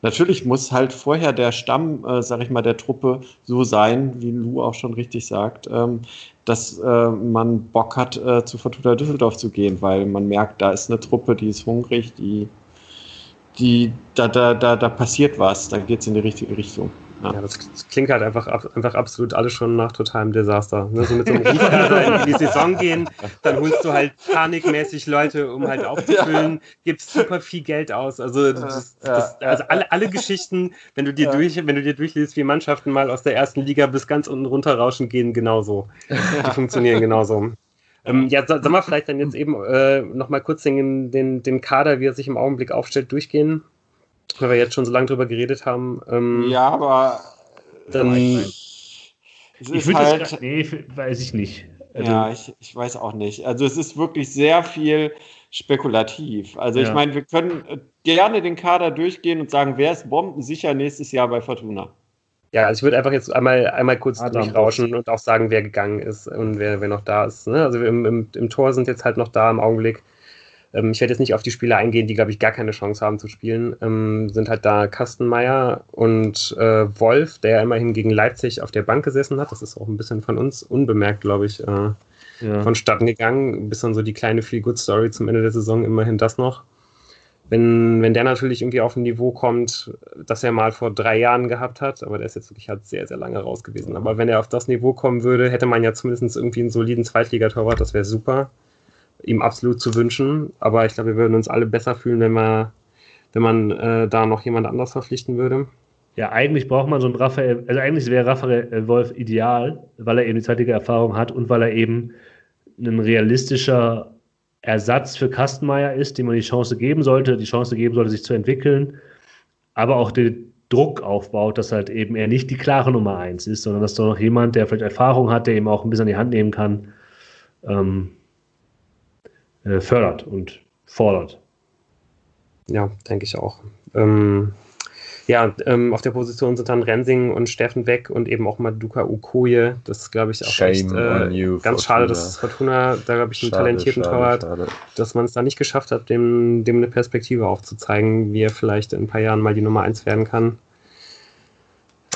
natürlich muss halt vorher der Stamm, äh, sag ich mal, der Truppe so sein, wie Lou auch schon richtig sagt, ähm, dass äh, man Bock hat, äh, zu Fortuna Düsseldorf zu gehen, weil man merkt, da ist eine Truppe, die ist hungrig, die, die, da, da, da, da passiert was, da geht es in die richtige Richtung. Ja, ja das, das, klingt halt einfach, einfach absolut alles schon nach totalem Desaster. Ne? So mit so einem Rufkader in die <laughs> Saison gehen, dann holst du halt panikmäßig Leute, um halt aufzufüllen, ja. gibst super viel Geld aus. Also, das, das, also alle, alle Geschichten, wenn du dir durch, wenn du dir durchliest, wie Mannschaften mal aus der ersten Liga bis ganz unten runterrauschen, gehen genauso. Die funktionieren genauso. Ähm, ja, soll wir vielleicht dann jetzt eben äh, nochmal kurz den, den, den Kader, wie er sich im Augenblick aufstellt, durchgehen? Weil wir jetzt schon so lange drüber geredet haben. Ähm, ja, aber dann. Ich, ich würde halt, das, nee, weiß ich nicht. Also, ja, ich, ich weiß auch nicht. Also es ist wirklich sehr viel spekulativ. Also ja. ich meine, wir können gerne den Kader durchgehen und sagen, wer ist bombensicher nächstes Jahr bei Fortuna? Ja, also ich würde einfach jetzt einmal, einmal kurz Adam durchrauschen und auch sagen, wer gegangen ist und wer, wer noch da ist. Ne? Also im, im, im Tor sind jetzt halt noch da im Augenblick ähm, ich werde jetzt nicht auf die Spieler eingehen, die, glaube ich, gar keine Chance haben zu spielen. Ähm, sind halt da Kastenmeier und äh, Wolf, der ja immerhin gegen Leipzig auf der Bank gesessen hat. Das ist auch ein bisschen von uns unbemerkt, glaube ich, äh, ja. vonstatten gegangen. Bis dann so die kleine Feel-Good-Story zum Ende der Saison, immerhin das noch. Wenn, wenn der natürlich irgendwie auf ein Niveau kommt, das er mal vor drei Jahren gehabt hat, aber der ist jetzt wirklich halt sehr, sehr lange raus gewesen. Aber wenn er auf das Niveau kommen würde, hätte man ja zumindest irgendwie einen soliden Zweitligatorwart, das wäre super ihm absolut zu wünschen. Aber ich glaube, wir würden uns alle besser fühlen, wenn, wir, wenn man äh, da noch jemand anders verpflichten würde. Ja, eigentlich braucht man so einen Raphael, also eigentlich wäre Raphael Wolf ideal, weil er eben die zeitige Erfahrung hat und weil er eben ein realistischer Ersatz für Kastenmeier ist, dem man die Chance geben sollte, die Chance geben sollte, sich zu entwickeln, aber auch den Druck aufbaut, dass halt eben er nicht die klare Nummer eins ist, sondern dass da noch jemand, der vielleicht Erfahrung hat, der eben auch ein bisschen an die Hand nehmen kann, ähm, äh, fördert und fordert. Ja, denke ich auch. Ähm, ja, ähm, auf der Position sind dann Rensing und Steffen weg und eben auch Maduka Ukoye. Das ist, glaube ich, auch Shame echt, äh, you, ganz Fortuna. schade, dass Fortuna da, glaube ich, einen schade, talentierten Torwart, dass man es da nicht geschafft hat, dem, dem eine Perspektive aufzuzeigen, wie er vielleicht in ein paar Jahren mal die Nummer 1 werden kann.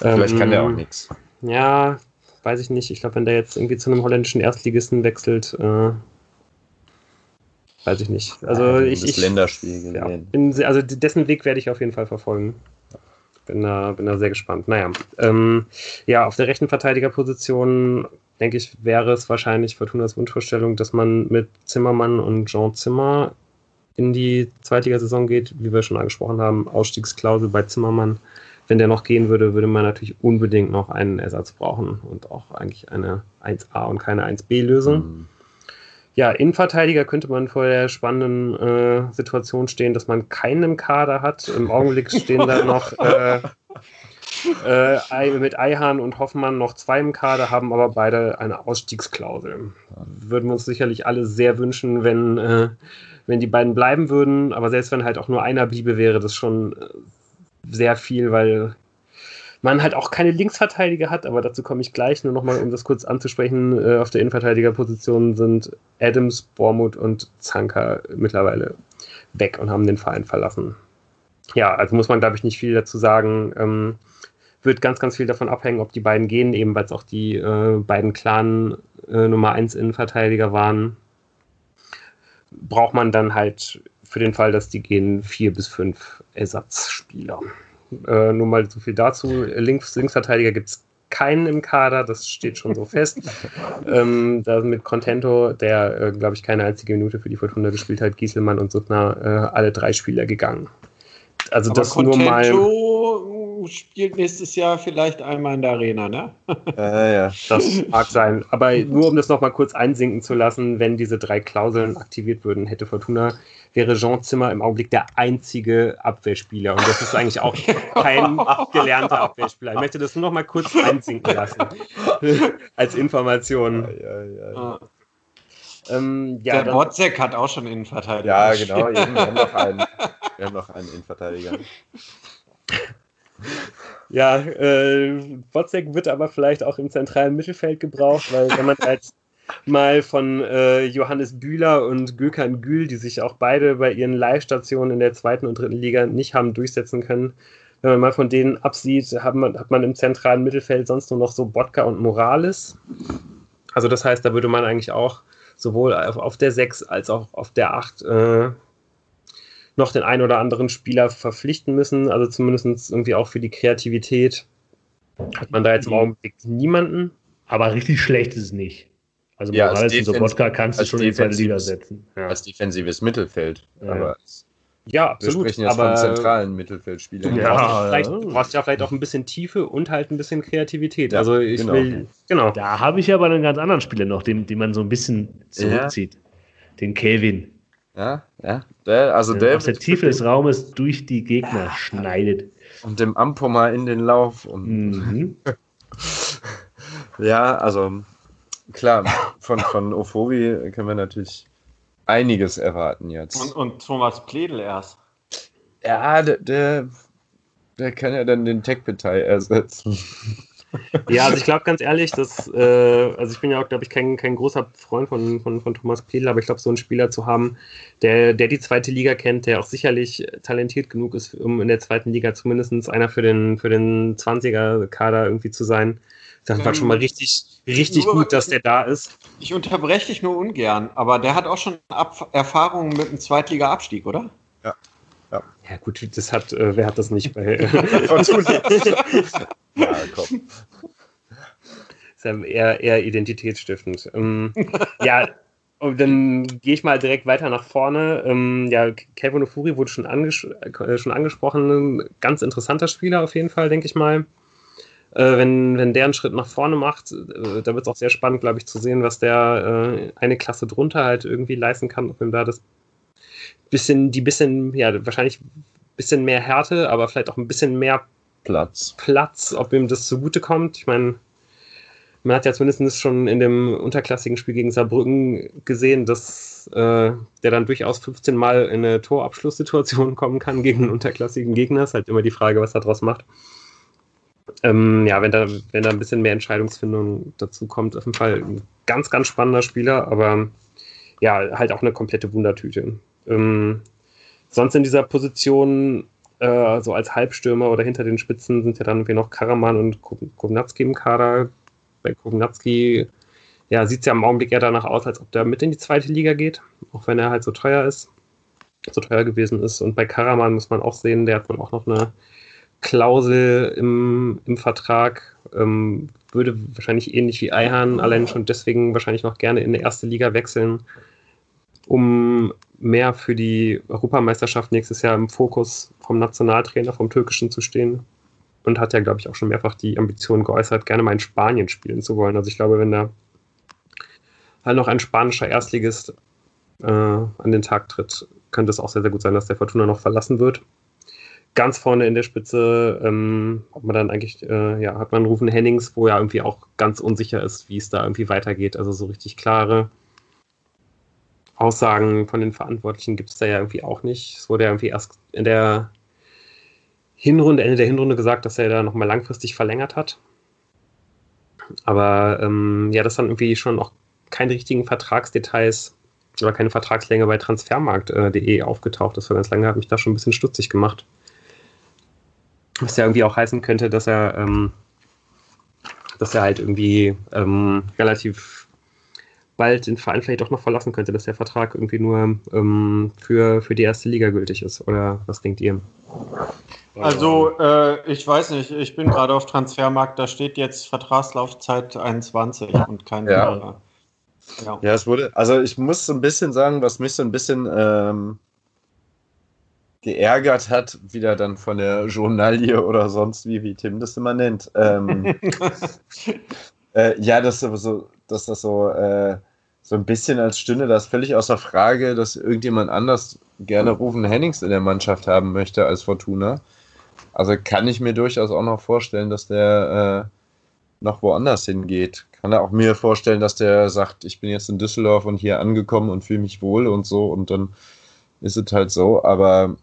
Vielleicht ähm, kann der auch nichts. Ja, weiß ich nicht. Ich glaube, wenn der jetzt irgendwie zu einem holländischen Erstligisten wechselt, äh, Weiß ich nicht. Also ja, ich, das Länderspiel ja, bin, also dessen Weg werde ich auf jeden Fall verfolgen. Bin da, bin da sehr gespannt. Naja, ähm, ja, auf der rechten Verteidigerposition denke ich, wäre es wahrscheinlich Fortunas Wunschvorstellung, dass man mit Zimmermann und Jean Zimmer in die Zweitligasaison geht, wie wir schon angesprochen haben, Ausstiegsklausel bei Zimmermann. Wenn der noch gehen würde, würde man natürlich unbedingt noch einen Ersatz brauchen und auch eigentlich eine 1a und keine 1b-Lösung. Mhm ja, Innenverteidiger könnte man vor der spannenden äh, Situation stehen, dass man keinen im Kader hat. Im Augenblick <laughs> stehen da noch äh, äh, mit Eihahn und Hoffmann noch zwei im Kader, haben aber beide eine Ausstiegsklausel. Würden wir uns sicherlich alle sehr wünschen, wenn, äh, wenn die beiden bleiben würden. Aber selbst wenn halt auch nur einer bliebe, wäre das schon äh, sehr viel, weil man halt auch keine Linksverteidiger hat, aber dazu komme ich gleich. Nur nochmal, um das kurz anzusprechen, äh, auf der Innenverteidigerposition sind Adams, Bormuth und Zanka mittlerweile weg und haben den Verein verlassen. Ja, also muss man, glaube ich, nicht viel dazu sagen. Ähm, wird ganz, ganz viel davon abhängen, ob die beiden gehen, eben weil es auch die äh, beiden klaren äh, Nummer 1 Innenverteidiger waren. Braucht man dann halt für den Fall, dass die gehen, vier bis fünf Ersatzspieler. Äh, nur mal so viel dazu. Links, Linksverteidiger gibt es keinen im Kader, das steht schon so fest. <laughs> ähm, da mit Contento, der, äh, glaube ich, keine einzige Minute für die Fortuna gespielt hat, Gieselmann und Suttner, äh, alle drei Spieler gegangen. Also Aber das Contento nur mal. spielt nächstes Jahr vielleicht einmal in der Arena, ne? <laughs> äh, ja, das mag sein. Aber nur um das nochmal kurz einsinken zu lassen, wenn diese drei Klauseln aktiviert würden, hätte Fortuna wäre Jean Zimmer im Augenblick der einzige Abwehrspieler. Und das ist eigentlich auch kein <laughs> gelernter Abwehrspieler. Ich möchte das nur noch mal kurz einsinken lassen. <laughs> Als Information. Ja, ja, ja. Ähm, ja, der Botzek hat auch schon Innenverteidiger. Ja, genau. wir, haben noch einen, wir haben noch einen Innenverteidiger. Ja, äh, Botzek wird aber vielleicht auch im zentralen Mittelfeld gebraucht, weil wenn man als mal von äh, Johannes Bühler und Gökhan Gül, die sich auch beide bei ihren Live-Stationen in der zweiten und dritten Liga nicht haben durchsetzen können. Wenn man mal von denen absieht, hat man, hat man im zentralen Mittelfeld sonst nur noch so Bodka und Morales. Also das heißt, da würde man eigentlich auch sowohl auf, auf der 6 als auch auf der 8 äh, noch den einen oder anderen Spieler verpflichten müssen. Also zumindest irgendwie auch für die Kreativität hat man da jetzt im mhm. Augenblick niemanden. Aber richtig schlecht ist es nicht. Also ja, Morales und Sobotka kannst du schon in die zweite Liga setzen. Ja. Als defensives Mittelfeld. Ja. Aber ja, absolut. Wir sprechen jetzt aber, von zentralen Mittelfeldspielern. Du, ja, du brauchst ja vielleicht auch ein bisschen Tiefe und halt ein bisschen Kreativität. Ja, also ich genau. will, genau. Da habe ich aber einen ganz anderen Spieler noch, den, den man so ein bisschen zurückzieht. Den Kelvin. Ja, ja. Der, also der, der aus der Tiefe des Raumes durch die Gegner schneidet. Und dem Ampoma in den Lauf. Und mhm. <laughs> ja, also klar, von, von Ophobi können wir natürlich einiges erwarten jetzt. Und, und Thomas Pledel erst. Ja, der, der, der kann ja dann den Tech-Partei ersetzen. Ja, also ich glaube ganz ehrlich, dass, äh, also ich bin ja auch, glaube ich, kein, kein großer Freund von, von, von Thomas Piedl, aber ich glaube, so einen Spieler zu haben, der, der die zweite Liga kennt, der auch sicherlich talentiert genug ist, um in der zweiten Liga zumindest einer für den, für den 20er-Kader irgendwie zu sein. Das war ähm, schon mal richtig, richtig nur, gut, dass der da ist. Ich unterbreche dich nur ungern, aber der hat auch schon Ab Erfahrungen mit einem Zweitliga-Abstieg, oder? Ja. Ja. ja, gut, das hat, äh, wer hat das nicht bei. <laughs> ja, komm. Ist ja eher, eher identitätsstiftend. Ähm, ja, und dann gehe ich mal direkt weiter nach vorne. Ähm, ja, Kelvin Ofuri wurde schon, anges äh, schon angesprochen. Ganz interessanter Spieler auf jeden Fall, denke ich mal. Äh, wenn, wenn der einen Schritt nach vorne macht, äh, da wird es auch sehr spannend, glaube ich, zu sehen, was der äh, eine Klasse drunter halt irgendwie leisten kann, ob ihm da das bisschen, die bisschen, ja, wahrscheinlich ein bisschen mehr Härte, aber vielleicht auch ein bisschen mehr Platz. Platz, ob ihm das zugute kommt. Ich meine, man hat ja zumindest schon in dem unterklassigen Spiel gegen Saarbrücken gesehen, dass äh, der dann durchaus 15 Mal in eine Torabschlusssituation <laughs> kommen kann gegen einen unterklassigen Gegner. Ist halt immer die Frage, was er daraus macht. Ähm, ja, wenn da, wenn da ein bisschen mehr Entscheidungsfindung dazu kommt, auf jeden Fall ein ganz, ganz spannender Spieler, aber ja, halt auch eine komplette Wundertüte. Ähm, sonst in dieser Position, äh, so als Halbstürmer oder hinter den Spitzen, sind ja dann irgendwie noch Karaman und Kovnatski im Kader. Bei Kovnatski ja, sieht es ja im Augenblick eher danach aus, als ob der mit in die zweite Liga geht, auch wenn er halt so teuer ist, so teuer gewesen ist. Und bei Karaman muss man auch sehen, der hat wohl auch noch eine Klausel im, im Vertrag, ähm, würde wahrscheinlich ähnlich wie Eihan allein schon deswegen wahrscheinlich noch gerne in die erste Liga wechseln, um mehr für die Europameisterschaft nächstes Jahr im Fokus vom Nationaltrainer, vom Türkischen zu stehen. Und hat ja, glaube ich, auch schon mehrfach die Ambition geäußert, gerne mal in Spanien spielen zu wollen. Also ich glaube, wenn da halt noch ein spanischer Erstligist äh, an den Tag tritt, könnte es auch sehr, sehr gut sein, dass der Fortuna noch verlassen wird. Ganz vorne in der Spitze ähm, hat man dann eigentlich, äh, ja, hat man Rufen Hennings, wo ja irgendwie auch ganz unsicher ist, wie es da irgendwie weitergeht. Also so richtig klare Aussagen von den Verantwortlichen gibt es da ja irgendwie auch nicht. Es wurde ja irgendwie erst in der Hinrunde, Ende der Hinrunde gesagt, dass er da nochmal langfristig verlängert hat. Aber ähm, ja, das dann irgendwie schon auch keine richtigen Vertragsdetails oder keine Vertragslänge bei transfermarkt.de aufgetaucht ist. Für ganz lange hat mich da schon ein bisschen stutzig gemacht. Was ja irgendwie auch heißen könnte, dass er, ähm, dass er halt irgendwie ähm, relativ bald den Verein vielleicht auch noch verlassen könnte, dass der Vertrag irgendwie nur ähm, für, für die erste Liga gültig ist. Oder was denkt ihr? Also, äh, ich weiß nicht, ich bin gerade auf Transfermarkt, da steht jetzt Vertragslaufzeit 21 und kein ja. ja. ja, es wurde, also ich muss so ein bisschen sagen, was mich so ein bisschen ähm, geärgert hat, wieder dann von der Journalie oder sonst wie, wie Tim das immer nennt. Ähm, <laughs> äh, ja, dass, so, dass das so äh, so ein bisschen als stünde das völlig außer Frage, dass irgendjemand anders gerne Rufen Hennings in der Mannschaft haben möchte als Fortuna. Also kann ich mir durchaus auch noch vorstellen, dass der äh, noch woanders hingeht. Kann er auch mir vorstellen, dass der sagt, ich bin jetzt in Düsseldorf und hier angekommen und fühle mich wohl und so und dann ist es halt so, aber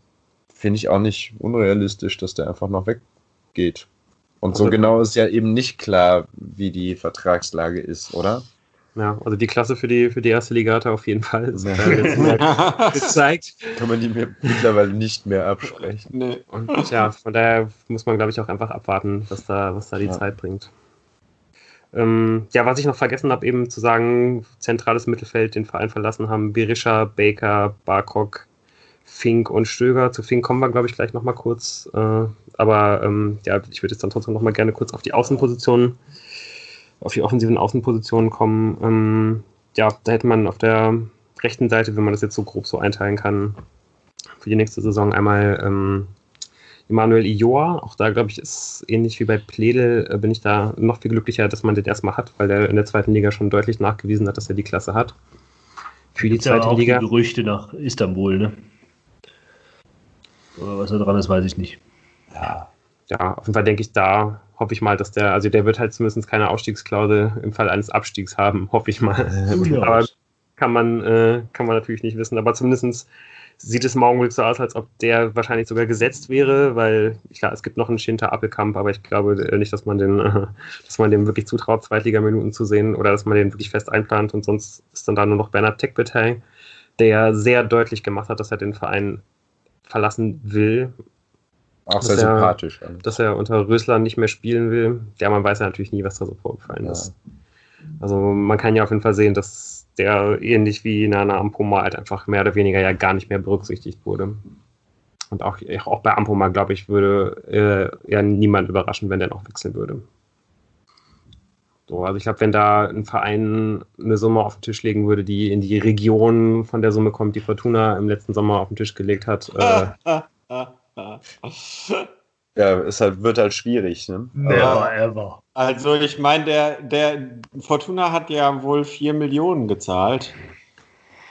finde ich auch nicht unrealistisch, dass der einfach noch weggeht. Und also, so genau ist ja eben nicht klar, wie die Vertragslage ist, oder? Ja, also die Klasse für die, für die erste Liga hat er auf jeden Fall ja. <laughs> gezeigt. Kann man die mir mittlerweile nicht mehr absprechen. Nee. Und ja, von daher muss man, glaube ich, auch einfach abwarten, was da, was da die ja. Zeit bringt. Ähm, ja, was ich noch vergessen habe, eben zu sagen, zentrales Mittelfeld den Verein verlassen haben Berisha, Baker, Barkok, Fink und Stöger. Zu Fink kommen wir, glaube ich, gleich nochmal kurz. Äh, aber ähm, ja, ich würde jetzt dann trotzdem nochmal gerne kurz auf die Außenpositionen auf die offensiven Außenpositionen kommen. Ähm, ja, da hätte man auf der rechten Seite, wenn man das jetzt so grob so einteilen kann, für die nächste Saison einmal ähm, Emanuel Ioa. Auch da, glaube ich, ist ähnlich wie bei Pledel, äh, bin ich da noch viel glücklicher, dass man den erstmal hat, weil der in der zweiten Liga schon deutlich nachgewiesen hat, dass er die Klasse hat. Für die zweite auch Liga. Die Gerüchte nach Istanbul, ne? Oder was da dran ist, weiß ich nicht. Ja, ja auf jeden Fall denke ich, da hoffe ich mal, dass der, also der wird halt zumindest keine Ausstiegsklausel im Fall eines Abstiegs haben, hoffe ich mal. Ja. Aber kann man, äh, kann man natürlich nicht wissen. Aber zumindest sieht es im Augenblick so aus, als ob der wahrscheinlich sogar gesetzt wäre, weil klar, es gibt noch einen Schinter Appelkamp, aber ich glaube nicht, dass man den, <laughs> dass man dem wirklich zutraut, Zweitliga-Minuten zu sehen oder dass man den wirklich fest einplant und sonst ist dann da nur noch Bernhard Tekbetay, der sehr deutlich gemacht hat, dass er den Verein verlassen will. Auch sehr er, sympathisch. Dass er unter Rösler nicht mehr spielen will. Ja, man weiß ja natürlich nie, was da so vorgefallen ja. ist. Also man kann ja auf jeden Fall sehen, dass der ähnlich wie Nana Ampoma halt einfach mehr oder weniger ja gar nicht mehr berücksichtigt wurde. Und auch, auch bei Ampoma, glaube ich, würde äh, ja niemand überraschen, wenn der noch wechseln würde. So, also ich glaube, wenn da ein Verein eine Summe auf den Tisch legen würde, die in die Region von der Summe kommt, die Fortuna im letzten Sommer auf den Tisch gelegt hat. Äh, ja, es halt, wird halt schwierig. Ne? Never ever. Also ich meine, der, der Fortuna hat ja wohl 4 Millionen gezahlt.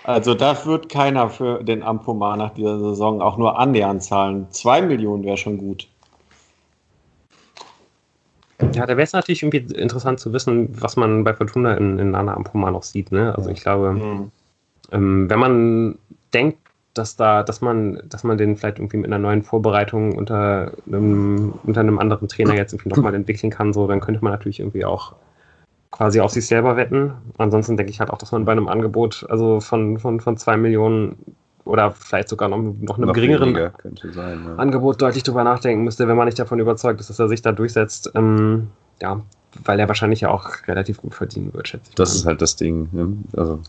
Also das wird keiner für den Ampomar nach dieser Saison auch nur annähernd zahlen. 2 Millionen wäre schon gut. Ja, da wäre es natürlich irgendwie interessant zu wissen, was man bei Fortuna in, in Nana Ampoma noch sieht. Ne? Also ich glaube, mhm. ähm, wenn man denkt, dass da, dass man, dass man den vielleicht irgendwie mit einer neuen Vorbereitung unter einem, unter einem anderen Trainer jetzt irgendwie nochmal entwickeln kann, so, dann könnte man natürlich irgendwie auch quasi auf sich selber wetten. Ansonsten denke ich halt auch, dass man bei einem Angebot, also von, von, von zwei Millionen oder vielleicht sogar noch, noch einem noch geringeren sein, ja. Angebot deutlich drüber nachdenken müsste, wenn man nicht davon überzeugt ist, dass er sich da durchsetzt. Ähm, ja, weil er wahrscheinlich ja auch relativ gut verdienen wird, schätze ich. Das mal. ist halt das Ding. Ne? Also,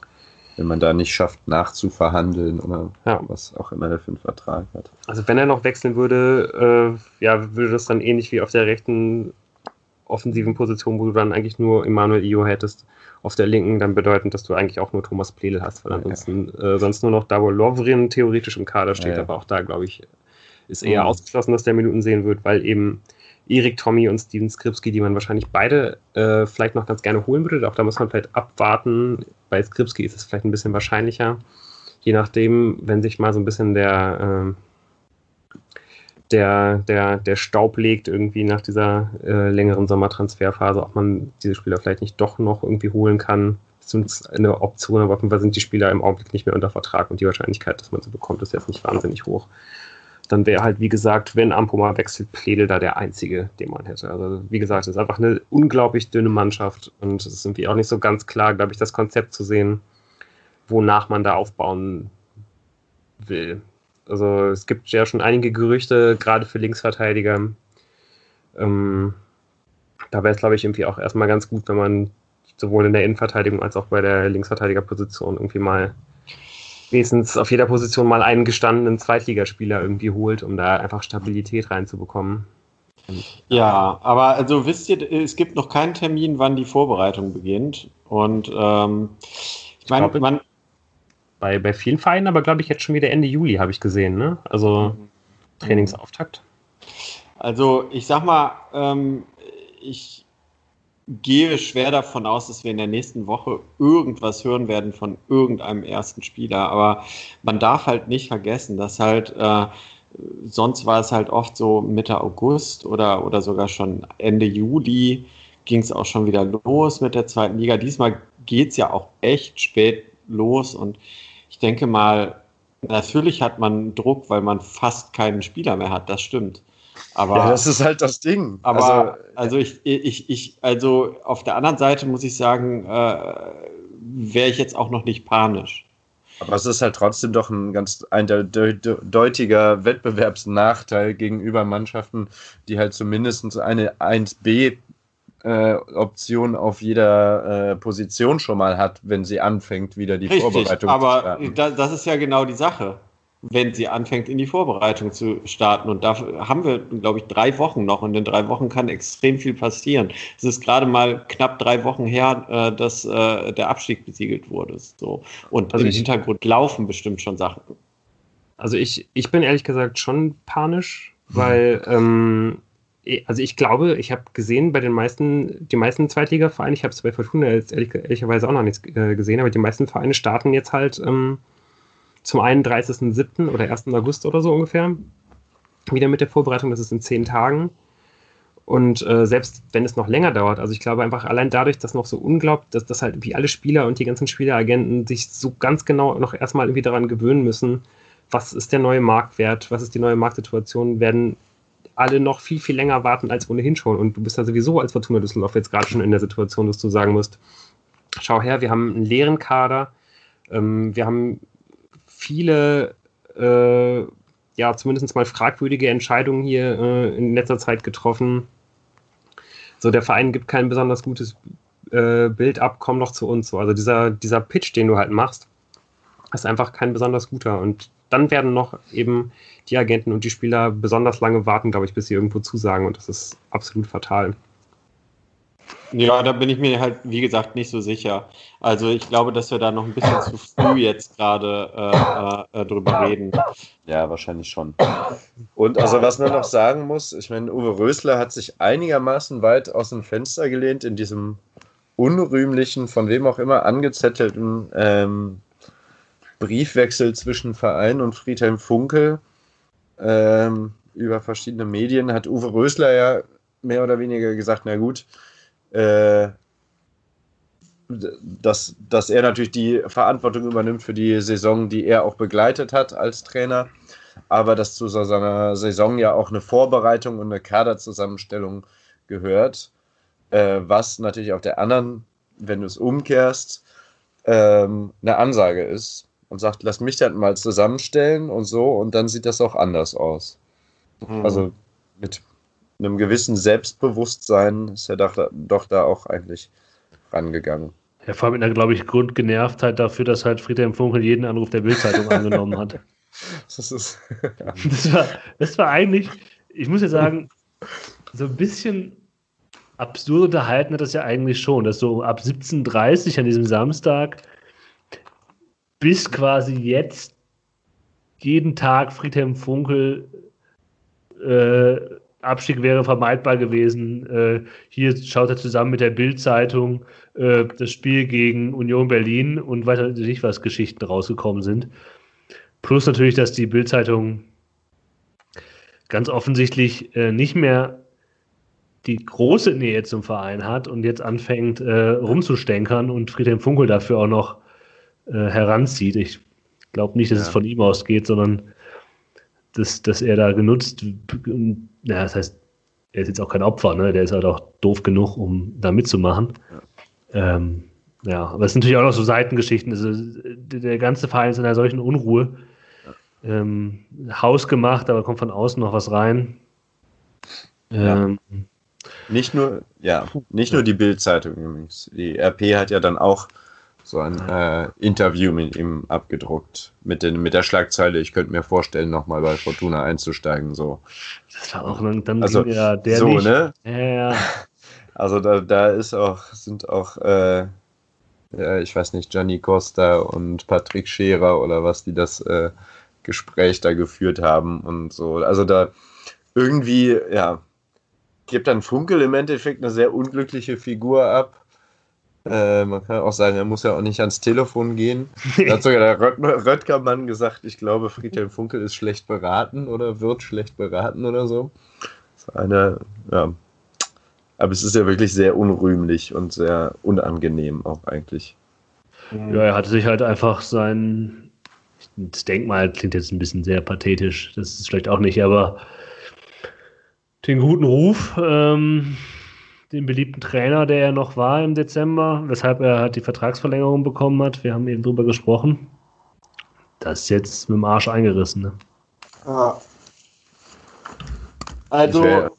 wenn man da nicht schafft, nachzuverhandeln oder ja. was auch immer der für einen Vertrag hat. Also, wenn er noch wechseln würde, äh, ja, würde das dann ähnlich wie auf der rechten offensiven Position, wo du dann eigentlich nur Emanuel Io hättest, auf der linken dann bedeutend, dass du eigentlich auch nur Thomas Pledel hast, weil ansonsten ja. äh, sonst nur noch Davor Lovrin theoretisch im Kader steht, ja, ja. aber auch da, glaube ich, ist eher mhm. ausgeschlossen, dass der Minuten sehen wird, weil eben Erik Tommy und Steven Skripski, die man wahrscheinlich beide äh, vielleicht noch ganz gerne holen würde, auch da muss man vielleicht abwarten. Bei Skripski ist es vielleicht ein bisschen wahrscheinlicher, je nachdem, wenn sich mal so ein bisschen der äh, der, der, der Staub legt irgendwie nach dieser äh, längeren Sommertransferphase, ob man diese Spieler vielleicht nicht doch noch irgendwie holen kann. Das ist eine Option, aber offenbar sind die Spieler im Augenblick nicht mehr unter Vertrag und die Wahrscheinlichkeit, dass man sie bekommt, ist jetzt nicht wahnsinnig hoch. Dann wäre halt, wie gesagt, wenn Ampoma wechselt, Pledel da der einzige, den man hätte. Also, wie gesagt, es ist einfach eine unglaublich dünne Mannschaft und es ist irgendwie auch nicht so ganz klar, glaube ich, das Konzept zu sehen, wonach man da aufbauen will. Also es gibt ja schon einige Gerüchte, gerade für Linksverteidiger. Ähm, da wäre es, glaube ich, irgendwie auch erstmal ganz gut, wenn man sowohl in der Innenverteidigung als auch bei der Linksverteidigerposition irgendwie mal wenigstens auf jeder Position mal einen gestandenen Zweitligaspieler irgendwie holt, um da einfach Stabilität reinzubekommen. Ja, aber also wisst ihr, es gibt noch keinen Termin, wann die Vorbereitung beginnt. Und ähm, ich meine, man, bei, bei vielen Vereinen, aber glaube ich jetzt schon wieder Ende Juli, habe ich gesehen, ne? Also mhm. Trainingsauftakt. Also ich sag mal, ähm, ich gehe schwer davon aus, dass wir in der nächsten Woche irgendwas hören werden von irgendeinem ersten Spieler. Aber man darf halt nicht vergessen, dass halt äh, sonst war es halt oft so Mitte August oder, oder sogar schon Ende Juli ging es auch schon wieder los mit der zweiten Liga. Diesmal geht es ja auch echt spät los und ich denke mal, natürlich hat man Druck, weil man fast keinen Spieler mehr hat, das stimmt. Aber, ja, das ist halt das Ding. Aber also, also ich, ich, ich, also auf der anderen Seite muss ich sagen, äh, wäre ich jetzt auch noch nicht panisch. Aber es ist halt trotzdem doch ein ganz eindeutiger Wettbewerbsnachteil gegenüber Mannschaften, die halt zumindest eine 1B äh, Option auf jeder äh, Position schon mal hat, wenn sie anfängt, wieder die Richtig, Vorbereitung aber zu starten. Aber das ist ja genau die Sache, wenn sie anfängt, in die Vorbereitung zu starten. Und dafür haben wir, glaube ich, drei Wochen noch. Und in drei Wochen kann extrem viel passieren. Es ist gerade mal knapp drei Wochen her, äh, dass äh, der Abstieg besiegelt wurde. So. Und also im Hintergrund laufen bestimmt schon Sachen. Also ich, ich bin ehrlich gesagt schon panisch, weil ähm, also ich glaube, ich habe gesehen bei den meisten, die meisten Zweitliga-Vereine, ich habe es bei Fortuna jetzt ehrlich, ehrlicherweise auch noch nichts äh, gesehen, aber die meisten Vereine starten jetzt halt ähm, zum 31.07. oder 1. August oder so ungefähr wieder mit der Vorbereitung, das ist in zehn Tagen. Und äh, selbst wenn es noch länger dauert, also ich glaube einfach allein dadurch, dass noch so unglaublich, dass, dass halt wie alle Spieler und die ganzen Spieleragenten sich so ganz genau noch erstmal irgendwie daran gewöhnen müssen, was ist der neue Marktwert, was ist die neue Marktsituation, werden alle noch viel, viel länger warten als ohnehin schon. Und du bist ja sowieso als Fortuna Düsseldorf jetzt gerade schon in der Situation, dass du sagen musst, schau her, wir haben einen leeren Kader, ähm, wir haben viele, äh, ja, zumindest mal fragwürdige Entscheidungen hier äh, in letzter Zeit getroffen. So, der Verein gibt kein besonders gutes äh, Bild ab, komm doch zu uns. So, also dieser, dieser Pitch, den du halt machst, ist einfach kein besonders guter. Und dann werden noch eben die Agenten und die Spieler besonders lange warten, glaube ich, bis sie irgendwo zusagen. Und das ist absolut fatal. Ja, da bin ich mir halt, wie gesagt, nicht so sicher. Also ich glaube, dass wir da noch ein bisschen zu früh jetzt gerade äh, äh, drüber reden. Ja, wahrscheinlich schon. Und also was man noch sagen muss, ich meine, Uwe Rösler hat sich einigermaßen weit aus dem Fenster gelehnt in diesem unrühmlichen, von wem auch immer angezettelten ähm, Briefwechsel zwischen Verein und Friedhelm Funkel ähm, über verschiedene Medien hat Uwe Rösler ja mehr oder weniger gesagt, na gut, äh, dass, dass er natürlich die Verantwortung übernimmt für die Saison, die er auch begleitet hat als Trainer, aber dass zu seiner Saison ja auch eine Vorbereitung und eine Kaderzusammenstellung gehört, äh, was natürlich auf der anderen, wenn du es umkehrst, ähm, eine Ansage ist und sagt, lass mich dann mal zusammenstellen und so und dann sieht das auch anders aus. Mhm. Also mit einem gewissen Selbstbewusstsein ist er doch, doch da auch eigentlich rangegangen. Ja, vor allem in der, glaube ich, Grundgenervtheit dafür, dass halt Friedhelm Funkel jeden Anruf der Bildzeitung angenommen hat. <laughs> Das, ist, ja. <laughs> das, war, das war eigentlich, ich muss ja sagen, so ein bisschen absurd unterhalten hat das ja eigentlich schon, dass so ab 17.30 Uhr an diesem Samstag bis quasi jetzt jeden Tag Friedhelm Funkel äh, Abstieg wäre vermeidbar gewesen. Äh, hier schaut er zusammen mit der Bild-Zeitung äh, das Spiel gegen Union Berlin und weiter nicht was Geschichten rausgekommen sind. Plus natürlich, dass die Bild-Zeitung ganz offensichtlich äh, nicht mehr die große Nähe zum Verein hat und jetzt anfängt äh, rumzustänkern und Friedhelm Funkel dafür auch noch äh, heranzieht. Ich glaube nicht, dass ja. es von ihm ausgeht, sondern dass, dass er da genutzt, ja, das heißt, er ist jetzt auch kein Opfer, ne? der ist halt auch doof genug, um da mitzumachen. Ja. Ähm, ja, aber es sind natürlich auch noch so Seitengeschichten. Also, der ganze Verein ist in einer solchen Unruhe. Ähm, Haus gemacht, aber kommt von außen noch was rein. Ähm, ja. Nicht nur, ja, nicht nur die Bildzeitung übrigens. Die RP hat ja dann auch so ein äh, Interview mit ihm abgedruckt. Mit, den, mit der Schlagzeile, ich könnte mir vorstellen, nochmal bei Fortuna einzusteigen. So. Das war auch dann also, ja der so, nicht. ne? Ja, ja. <laughs> Also da, da ist auch, sind auch, äh, ja, ich weiß nicht, Gianni Costa und Patrick Scherer oder was, die das äh, Gespräch da geführt haben und so. Also da irgendwie, ja, gibt dann Funkel im Endeffekt eine sehr unglückliche Figur ab äh, man kann auch sagen, er muss ja auch nicht ans Telefon gehen. Da <laughs> hat sogar der Röt Röttgermann gesagt, ich glaube, Friedhelm Funkel ist schlecht beraten oder wird schlecht beraten oder so. Das ist eine, ja. Aber es ist ja wirklich sehr unrühmlich und sehr unangenehm auch eigentlich. Ja, er hatte sich halt einfach sein, das Denkmal klingt jetzt ein bisschen sehr pathetisch, das ist vielleicht auch nicht, aber den guten Ruf ähm, den beliebten Trainer, der er noch war im Dezember, weshalb er halt die Vertragsverlängerung bekommen hat. Wir haben eben drüber gesprochen. Das ist jetzt mit dem Arsch eingerissen. Ne? Ja. Also,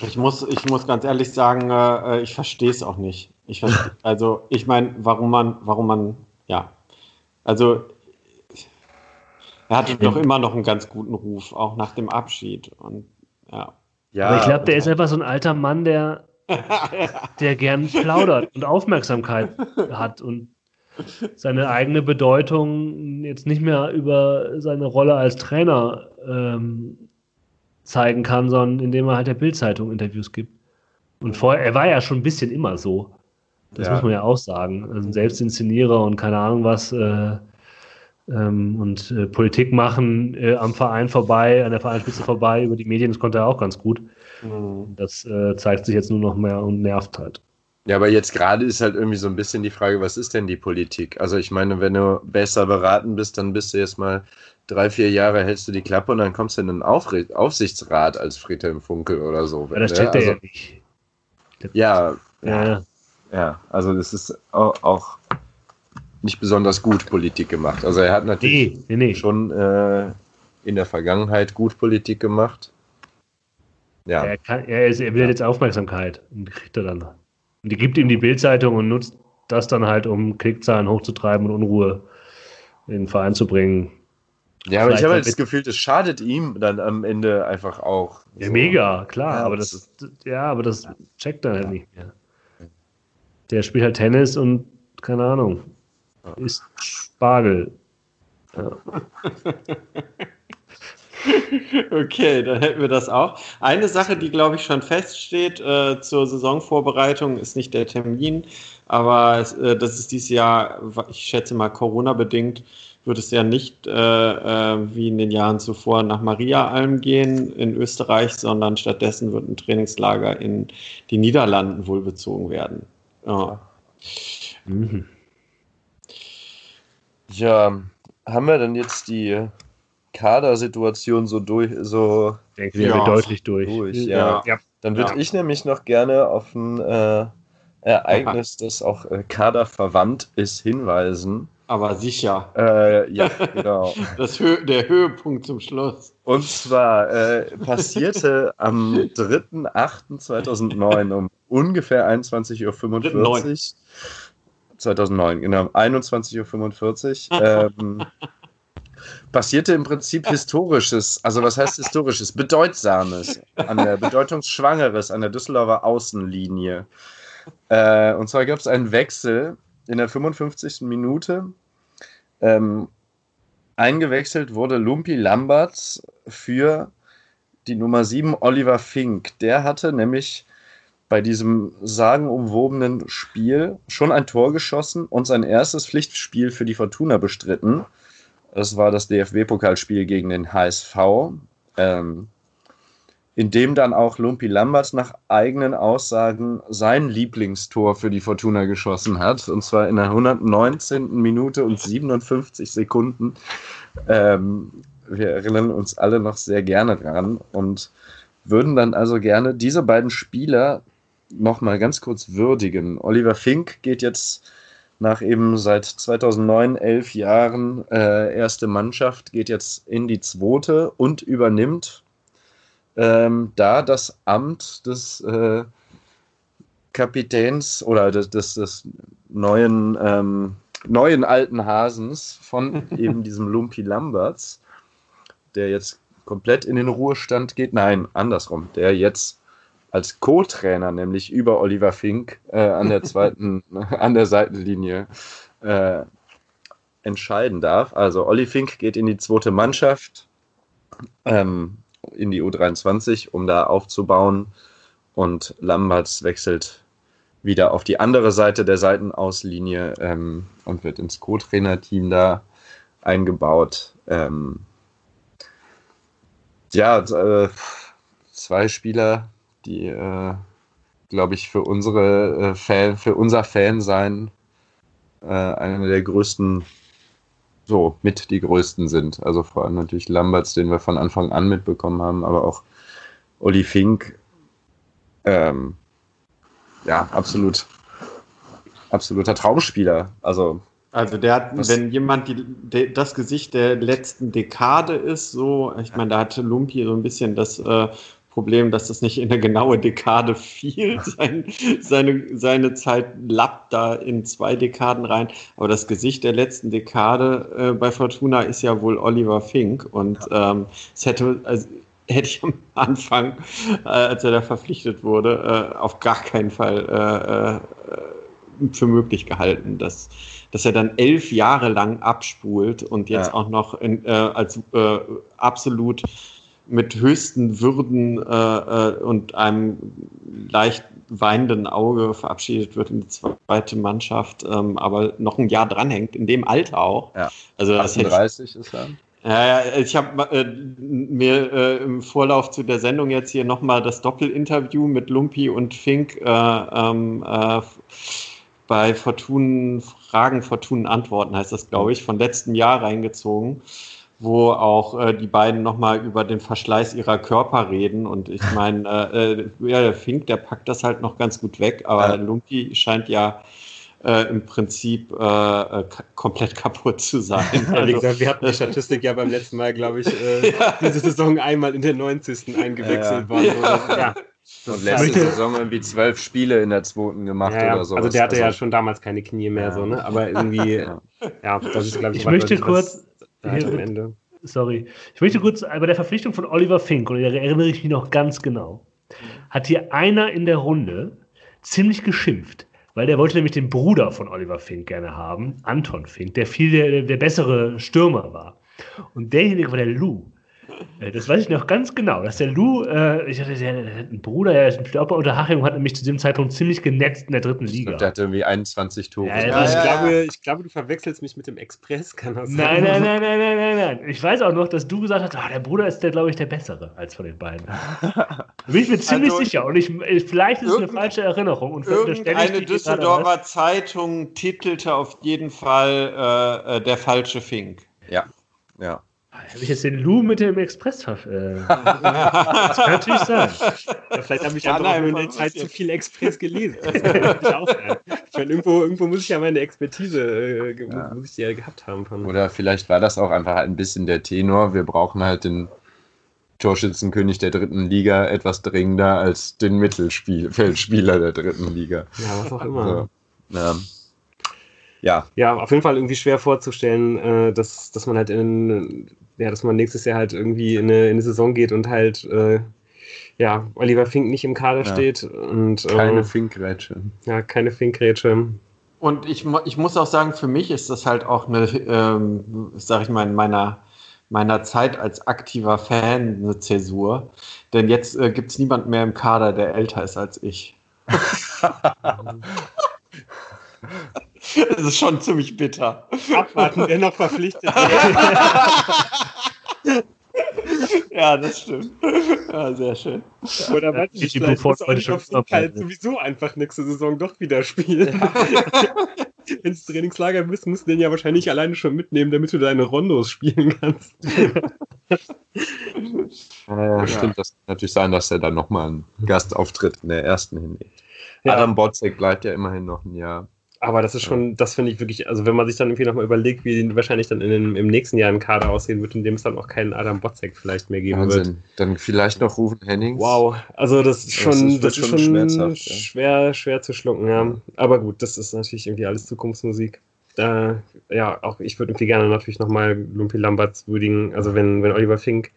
ich muss, ich muss ganz ehrlich sagen, äh, ich verstehe es auch nicht. Ich <laughs> also, ich meine, warum man, warum man, ja, also er hatte doch immer noch einen ganz guten Ruf, auch nach dem Abschied. Und ja. Ja, Aber ich glaube, der ist einfach so ein alter Mann, der, <laughs> der gern plaudert und Aufmerksamkeit hat und seine eigene Bedeutung jetzt nicht mehr über seine Rolle als Trainer ähm, zeigen kann, sondern indem er halt der Bildzeitung Interviews gibt. Und vorher, er war ja schon ein bisschen immer so. Das ja. muss man ja auch sagen. Also ein Selbstinszenierer und keine Ahnung was. Äh, und äh, Politik machen äh, am Verein vorbei, an der Vereinsspitze vorbei, über die Medien, das konnte er auch ganz gut. Mhm. Das äh, zeigt sich jetzt nur noch mehr und nervt halt. Ja, aber jetzt gerade ist halt irgendwie so ein bisschen die Frage, was ist denn die Politik? Also ich meine, wenn du besser beraten bist, dann bist du jetzt mal drei, vier Jahre hältst du die Klappe und dann kommst du in einen Aufre Aufsichtsrat als Friedhelm Funkel oder so. Ja, das steht also, ja nicht. Ja, ja, ja, also das ist auch, auch, nicht besonders gut Politik gemacht. Also er hat natürlich nee, nee, nee. schon äh, in der Vergangenheit gut Politik gemacht. Ja. Er, kann, er, ist, er will ja. jetzt Aufmerksamkeit und kriegt er dann. Und die gibt ihm die Bildzeitung und nutzt das dann halt, um Klickzahlen hochzutreiben und Unruhe in den Verein zu bringen. Ja, aber ich habe halt das Gefühl, das schadet ihm dann am Ende einfach auch. Ja, so. mega, klar, ja, aber das, das, ja, aber das checkt er halt nicht mehr. Der spielt halt Tennis und keine Ahnung, ist Spargel. Ja. <laughs> Okay, dann hätten wir das auch. Eine Sache, die glaube ich schon feststeht äh, zur Saisonvorbereitung, ist nicht der Termin, aber äh, das ist dieses Jahr, ich schätze mal Corona-bedingt, wird es ja nicht äh, äh wie in den Jahren zuvor nach Mariaalm gehen in Österreich, sondern stattdessen wird ein Trainingslager in die Niederlanden wohl bezogen werden. Ja. Mhm. Ja, haben wir denn jetzt die Kadersituation so durch, so. Ich denke, ja, deutlich durch. durch ja. ja. Dann würde ja. ich nämlich noch gerne auf ein äh, Ereignis, das auch äh, kaderverwandt ist, hinweisen. Aber sicher. Äh, ja, <laughs> genau. Das Hö der Höhepunkt zum Schluss. Und zwar äh, passierte am 3.8.2009 um ungefähr 21.45 Uhr. 2009, genau, 21.45 Uhr. ähm, passierte im Prinzip <laughs> Historisches, also was heißt Historisches? Bedeutsames, an der Bedeutungsschwangeres an der Düsseldorfer Außenlinie. Äh, und zwar gab es einen Wechsel in der 55. Minute. Ähm, eingewechselt wurde Lumpi Lamberts für die Nummer 7 Oliver Fink. Der hatte nämlich bei diesem sagenumwobenen Spiel schon ein Tor geschossen und sein erstes Pflichtspiel für die Fortuna bestritten. Das war das DFB-Pokalspiel gegen den HSV, ähm, in dem dann auch Lumpi Lamberts nach eigenen Aussagen sein Lieblingstor für die Fortuna geschossen hat. Und zwar in der 119. Minute und 57 Sekunden. Ähm, wir erinnern uns alle noch sehr gerne dran und würden dann also gerne diese beiden Spieler nochmal ganz kurz würdigen. Oliver Fink geht jetzt nach eben seit 2009 elf Jahren äh, erste Mannschaft, geht jetzt in die zweite und übernimmt ähm, da das Amt des äh, Kapitäns oder des, des, des neuen, ähm, neuen alten Hasens von <laughs> eben diesem Lumpi Lamberts, der jetzt komplett in den Ruhestand geht. Nein, andersrum, der jetzt als Co-Trainer, nämlich über Oliver Fink äh, an der zweiten, <laughs> an der Seitenlinie äh, entscheiden darf. Also Olli Fink geht in die zweite Mannschaft, ähm, in die U23, um da aufzubauen. Und Lamberts wechselt wieder auf die andere Seite der Seitenauslinie ähm, und wird ins Co-Trainer-Team da eingebaut. Ähm, ja, äh, zwei Spieler, die, äh, glaube ich, für unsere äh, Fan, für unser Fan sein, äh, einer der größten, so mit die größten sind. Also vor allem natürlich Lamberts, den wir von Anfang an mitbekommen haben, aber auch Olli Fink. Ähm, ja, absolut, absoluter Traumspieler. Also also der hat, Was? wenn jemand die, de, das Gesicht der letzten Dekade ist, so, ich meine, da hatte Lumpi so ein bisschen das äh, Problem, dass das nicht in eine genaue Dekade fiel. Sein, seine, seine Zeit lappt da in zwei Dekaden rein. Aber das Gesicht der letzten Dekade äh, bei Fortuna ist ja wohl Oliver Fink. Und ähm, es hätte, also, hätte ich am Anfang, äh, als er da verpflichtet wurde, äh, auf gar keinen Fall äh, äh, für möglich gehalten, dass, dass er dann elf Jahre lang abspult und jetzt ja. auch noch in, äh, als absolut mit höchsten Würden äh, äh, und einem leicht weinenden Auge verabschiedet wird in die zweite Mannschaft, ähm, aber noch ein Jahr dranhängt, in dem Alter auch. Ja. Also 38 ist er. Ja, ja, ich habe äh, mir äh, im Vorlauf zu der Sendung jetzt hier nochmal das Doppelinterview mit Lumpi und Fink äh, ähm, äh, bei Fortunen Fragen, Fortunen Antworten heißt das, glaube ich, von letztem Jahr reingezogen, wo auch äh, die beiden nochmal über den Verschleiß ihrer Körper reden. Und ich <laughs> meine, äh, ja, der Fink, der packt das halt noch ganz gut weg, aber ja. Lumpi scheint ja äh, im Prinzip äh, äh komplett kaputt zu sein. <laughs> Ja, wie gesagt, wir hatten die <laughs> Statistik ja beim letzten Mal, glaube ich, äh, ja. diese Saison einmal in der 90. eingewechselt ja, worden. Ja. Und letzte Saison irgendwie zwölf Spiele in der zweiten gemacht ja, oder so. Also der hatte also, ja schon damals keine Knie mehr, so, ne? Aber irgendwie, ja, das ist, glaube ich, ich möchte kurz halt am Ende. Sorry. Ich möchte kurz bei der Verpflichtung von Oliver Fink, und da erinnere ich mich noch ganz genau, hat hier einer in der Runde ziemlich geschimpft weil der wollte nämlich den Bruder von Oliver Fink gerne haben, Anton Fink, der viel der, der bessere Stürmer war. Und derjenige war der Lou. Äh, das weiß ich noch ganz genau, dass der Lou, äh, ich hatte der, der hat einen Bruder, der spielt auch bei Unterhaching und hat nämlich zu dem Zeitpunkt ziemlich genetzt in der dritten Liga. Der hatte irgendwie 21 Tore. Ja, ja, ich, ja, glaube, ich glaube, du verwechselst mich mit dem Express, kann das nein, sein? Nein, nein, nein, nein, nein, nein. Ich weiß auch noch, dass du gesagt hast, oh, der Bruder ist der, glaube ich, der bessere als von den beiden. <laughs> da bin ich mir ziemlich also, sicher und ich, vielleicht ist es eine falsche Erinnerung. Und irgendeine Düsseldorfer Zeitung titelte auf jeden Fall äh, äh, der falsche Fink. Ja, ja. Habe ich jetzt den Lou mit dem Express äh, <laughs> Das kann natürlich sein. Ja, vielleicht habe ich ja, einfach in der Zeit zu viel Express gelesen. ich meine, irgendwo, irgendwo muss ich ja meine Expertise äh, ja. muss ich ja gehabt haben. Von. Oder vielleicht war das auch einfach ein bisschen der Tenor. Wir brauchen halt den Torschützenkönig der dritten Liga etwas dringender als den Mittelfeldspieler der dritten Liga. Ja, was auch immer. Also, ja ja. Ja, auf jeden Fall irgendwie schwer vorzustellen, äh, dass, dass man halt in, ja, dass man nächstes Jahr halt irgendwie in eine, in eine Saison geht und halt, äh, ja, Oliver Fink nicht im Kader ja. steht. Und, äh, keine Finkgrätsche. Ja, keine Finkgrätsche. Und ich, ich muss auch sagen, für mich ist das halt auch eine, ähm, sag ich mal, in meiner, meiner Zeit als aktiver Fan eine Zäsur. Denn jetzt äh, gibt es niemand mehr im Kader, der älter ist als ich. <laughs> <laughs> Das ist schon ziemlich bitter. Abwarten, wer noch verpflichtet <laughs> ja, das stimmt. Ja, sehr schön. Oder ja, vielleicht muss Oliver Fink halt sowieso einfach nächste Saison doch wieder spielen. Ja. Wenn es Trainingslager bist, musst du den ja wahrscheinlich alleine schon mitnehmen, damit du deine Rondos spielen kannst. <laughs> ja, stimmt. Das kann natürlich sein, dass er dann nochmal einen Gastauftritt in der ersten hinlegt. Adam Botzek bleibt ja immerhin noch ein Jahr. Aber das ist schon, das finde ich wirklich, also wenn man sich dann irgendwie nochmal überlegt, wie wahrscheinlich dann in, im nächsten Jahr ein Kader aussehen wird, in dem es dann auch keinen Adam Botzek vielleicht mehr geben Wahnsinn. wird. Dann vielleicht noch Rufen Hennings. Wow, also das ist schon, das ist, das ist schon schwer, ja. schwer zu schlucken, ja. Aber gut, das ist natürlich irgendwie alles Zukunftsmusik. Äh, ja, auch ich würde irgendwie gerne natürlich nochmal Lumpi Lamberts würdigen. Also wenn, wenn Oliver Fink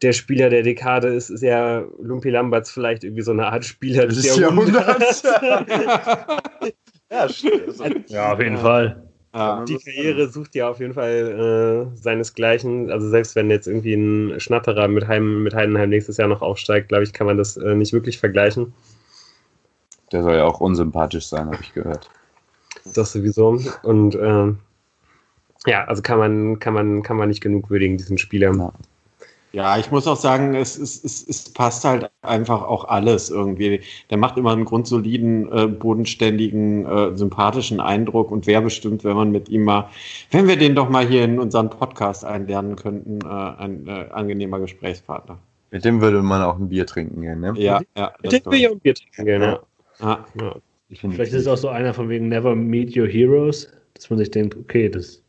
der Spieler der Dekade ist, ist ja Lumpi Lamberts vielleicht irgendwie so eine Art Spieler des, des Jahrhunderts. Jahrhunderts. <laughs> <laughs> Ja, stimmt. ja, auf jeden Fall. Ja, die Karriere sucht ja auf jeden Fall äh, seinesgleichen. Also selbst wenn jetzt irgendwie ein Schnatterer mit, Heim, mit Heidenheim nächstes Jahr noch aufsteigt, glaube ich, kann man das äh, nicht wirklich vergleichen. Der soll ja auch unsympathisch sein, habe ich gehört. Das sowieso. Und äh, ja, also kann man, kann man, kann man nicht genug würdigen, diesen Spieler. Ja. Ja, ich muss auch sagen, es, es, es, es passt halt einfach auch alles irgendwie. Der macht immer einen grundsoliden, äh, bodenständigen, äh, sympathischen Eindruck und wäre bestimmt, wenn man mit ihm mal, wenn wir den doch mal hier in unseren Podcast einlernen könnten, äh, ein äh, angenehmer Gesprächspartner. Mit dem würde man auch ein Bier trinken gehen, ne? Ja, ja. Mit dem würde ich auch ein Bier trinken gehen, ja. ja. ja. Vielleicht ist es auch so einer von wegen Never Meet Your Heroes, dass man sich denkt, okay, das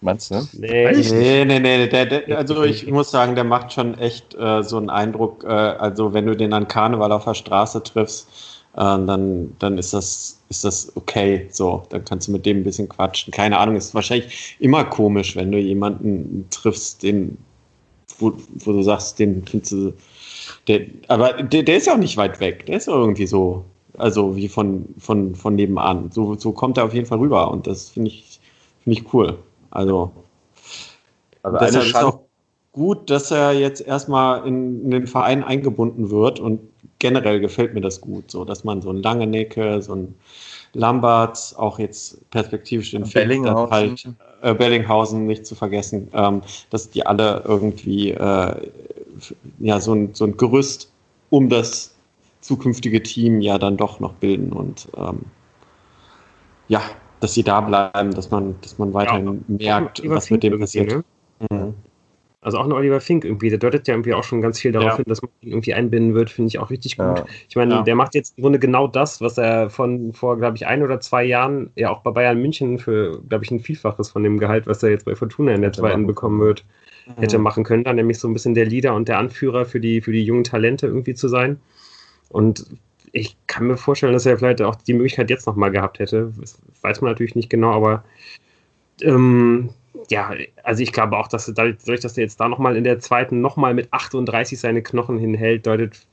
Meinst du? Nee, nee, nee, nee. Der, der, also ich muss sagen, der macht schon echt äh, so einen Eindruck. Äh, also wenn du den an Karneval auf der Straße triffst, äh, dann, dann ist das, ist das okay. So, dann kannst du mit dem ein bisschen quatschen. Keine Ahnung, ist wahrscheinlich immer komisch, wenn du jemanden triffst, den, wo, wo du sagst, den findest du. Der, aber der, der ist ja auch nicht weit weg. Der ist ja irgendwie so, also wie von, von, von nebenan. So, so kommt er auf jeden Fall rüber und das finde ich, finde ich cool. Also, also deshalb ist auch gut, dass er jetzt erstmal in, in, den Verein eingebunden wird und generell gefällt mir das gut, so dass man so ein Langenecke, so ein Lamberts, auch jetzt perspektivisch den Bellinghausen. halt äh, Bellinghausen nicht zu vergessen, ähm, dass die alle irgendwie äh, ja so ein, so ein Gerüst um das zukünftige Team ja dann doch noch bilden und ähm, ja, dass sie da bleiben, dass man, dass man weiterhin ja, merkt, was mit dem passiert. Ne? Mhm. Also auch ein Oliver Fink irgendwie, der deutet ja irgendwie auch schon ganz viel darauf ja. hin, dass man ihn irgendwie einbinden wird, finde ich auch richtig gut. Ja. Ich meine, der macht jetzt im Grunde genau das, was er von vor, glaube ich, ein oder zwei Jahren ja auch bei Bayern München für, glaube ich, ein Vielfaches von dem Gehalt, was er jetzt bei Fortuna in der zweiten bekommen wird, mhm. hätte machen können, dann nämlich so ein bisschen der Leader und der Anführer für die, für die jungen Talente irgendwie zu sein. Und ich kann mir vorstellen, dass er vielleicht auch die Möglichkeit jetzt nochmal gehabt hätte. Das weiß man natürlich nicht genau, aber ähm, ja, also ich glaube auch, dass dadurch, dass er jetzt da nochmal in der zweiten nochmal mit 38 seine Knochen hinhält, deutet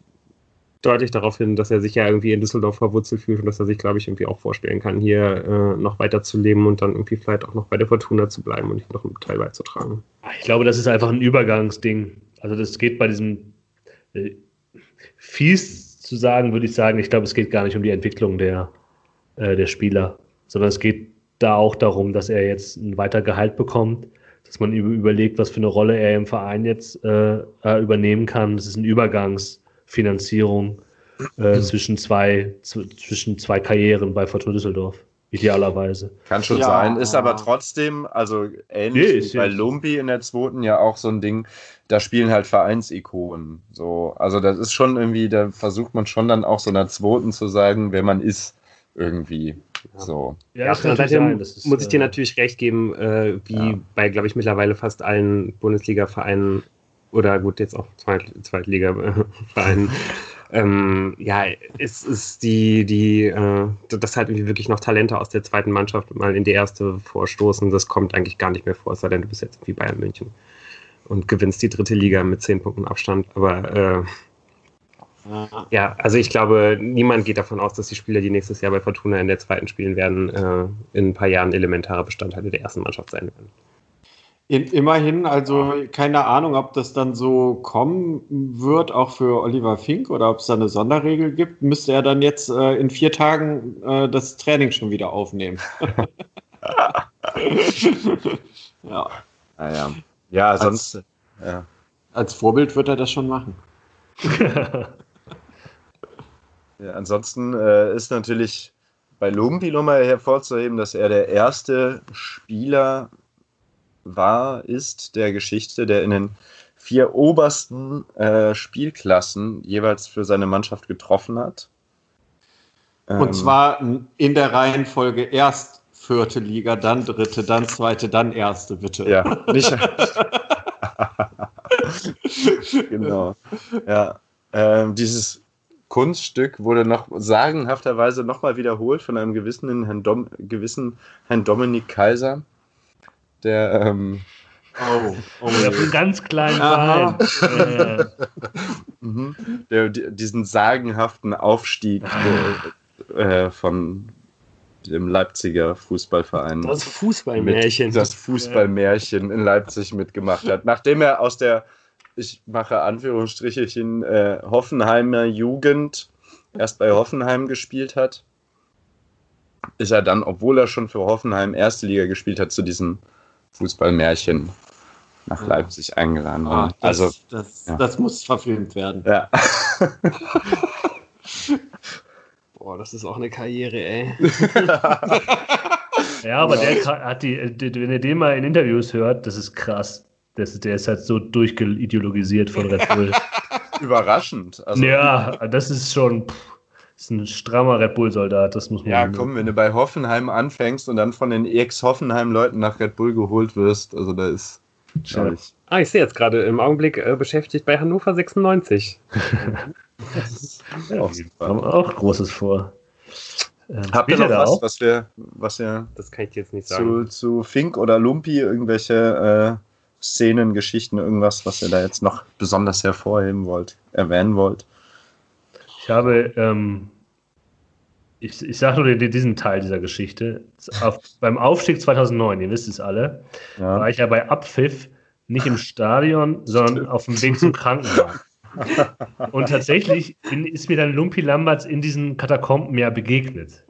deutlich darauf hin, dass er sich ja irgendwie in Düsseldorf verwurzelt fühlt und dass er sich, glaube ich, irgendwie auch vorstellen kann, hier äh, noch weiter zu leben und dann irgendwie vielleicht auch noch bei der Fortuna zu bleiben und noch einen Teil beizutragen. Ich glaube, das ist einfach ein Übergangsding. Also das geht bei diesem äh, fies zu sagen, würde ich sagen, ich glaube, es geht gar nicht um die Entwicklung der, äh, der Spieler, sondern es geht da auch darum, dass er jetzt ein weiter Gehalt bekommt, dass man überlegt, was für eine Rolle er im Verein jetzt äh, äh übernehmen kann. Das ist eine Übergangsfinanzierung äh, mhm. zwischen, zwei, zwischen zwei Karrieren bei Fortuna Düsseldorf. Idealerweise. Kann schon ja. sein, ist aber trotzdem, also ähnlich nee, wie bei Lumpi in der zweiten ja auch so ein Ding, da spielen halt Vereinsikonen. So, also das ist schon irgendwie, da versucht man schon dann auch so einer zweiten zu sagen, wer man ist, irgendwie. So. Ja, auf der Seite ist, muss ich dir äh, natürlich recht geben, äh, wie ja. bei, glaube ich, mittlerweile fast allen Bundesliga-Vereinen oder gut, jetzt auch Zweit Zweitliga-Vereinen. <laughs> ähm, ja, es ist die, die, äh, das halt irgendwie wirklich noch Talente aus der zweiten Mannschaft mal in die erste vorstoßen, das kommt eigentlich gar nicht mehr vor, es sei denn, du bist jetzt wie Bayern München und gewinnst die dritte Liga mit zehn Punkten Abstand. Aber äh, ja, also ich glaube, niemand geht davon aus, dass die Spieler, die nächstes Jahr bei Fortuna in der zweiten spielen werden, äh, in ein paar Jahren elementare Bestandteile der ersten Mannschaft sein werden. Immerhin, also keine Ahnung, ob das dann so kommen wird, auch für Oliver Fink oder ob es da eine Sonderregel gibt, müsste er dann jetzt äh, in vier Tagen äh, das Training schon wieder aufnehmen. <laughs> ja. Naja. Ah, ja, sonst. Als, ja. als Vorbild wird er das schon machen. <laughs> ja, ansonsten äh, ist natürlich bei Lumpi nochmal hervorzuheben, dass er der erste Spieler war, ist der Geschichte, der in den vier obersten äh, Spielklassen jeweils für seine Mannschaft getroffen hat. Und ähm, zwar in der Reihenfolge erst vierte Liga, dann dritte, dann zweite, dann erste, bitte. Ja, nicht. <laughs> <laughs> genau. Ja. Ähm, dieses Kunststück wurde noch sagenhafterweise nochmal wiederholt von einem gewissen Herrn, Dom, gewissen Herrn Dominik Kaiser, der ähm, Oh, oh der von ganz kleinen Verein. Äh. Mhm. der, diesen sagenhaften Aufstieg äh, von dem Leipziger Fußballverein. Das Fußballmärchen. das Fußballmärchen in Leipzig mitgemacht hat. Nachdem er aus der, ich mache Anführungsstrichelchen, äh, Hoffenheimer Jugend erst bei Hoffenheim gespielt hat, ist er dann, obwohl er schon für Hoffenheim erste Liga gespielt hat, zu diesem Fußballmärchen nach Leipzig eingeladen worden. Ah, das, also, das, ja. das muss verfilmt werden. Ja. <laughs> Boah, das ist auch eine Karriere, ey. <laughs> ja, aber der hat die, wenn ihr den mal in Interviews hört, das ist krass. Das, der ist halt so durchideologisiert von Red Bull. <laughs> Überraschend. Also, ja, das ist schon. Pff, ist ein strammer Red Bull-Soldat, das muss man. Ja, komm, wenn du bei Hoffenheim anfängst und dann von den Ex-Hoffenheim-Leuten nach Red Bull geholt wirst, also da ist. Ja. Ah, ich sehe jetzt gerade im Augenblick äh, beschäftigt bei Hannover 96. ja, Fall. Haben auch Großes vor. Ähm, Habt ihr noch was, auch? was wir, was wir das kann ich jetzt nicht sagen. Zu, zu Fink oder Lumpi irgendwelche äh, Szenen, Geschichten, irgendwas, was ihr da jetzt noch besonders hervorheben wollt, erwähnen wollt? Ich habe, ähm, ich, ich sage nur diesen Teil dieser Geschichte. Auf, <laughs> beim Aufstieg 2009, ihr wisst es alle, ja. war ich ja bei Abpfiff nicht im Stadion, sondern auf dem Weg zum Krankenhaus. <laughs> Und tatsächlich bin, ist mir dann Lumpi Lamberts in diesen Katakomben ja begegnet.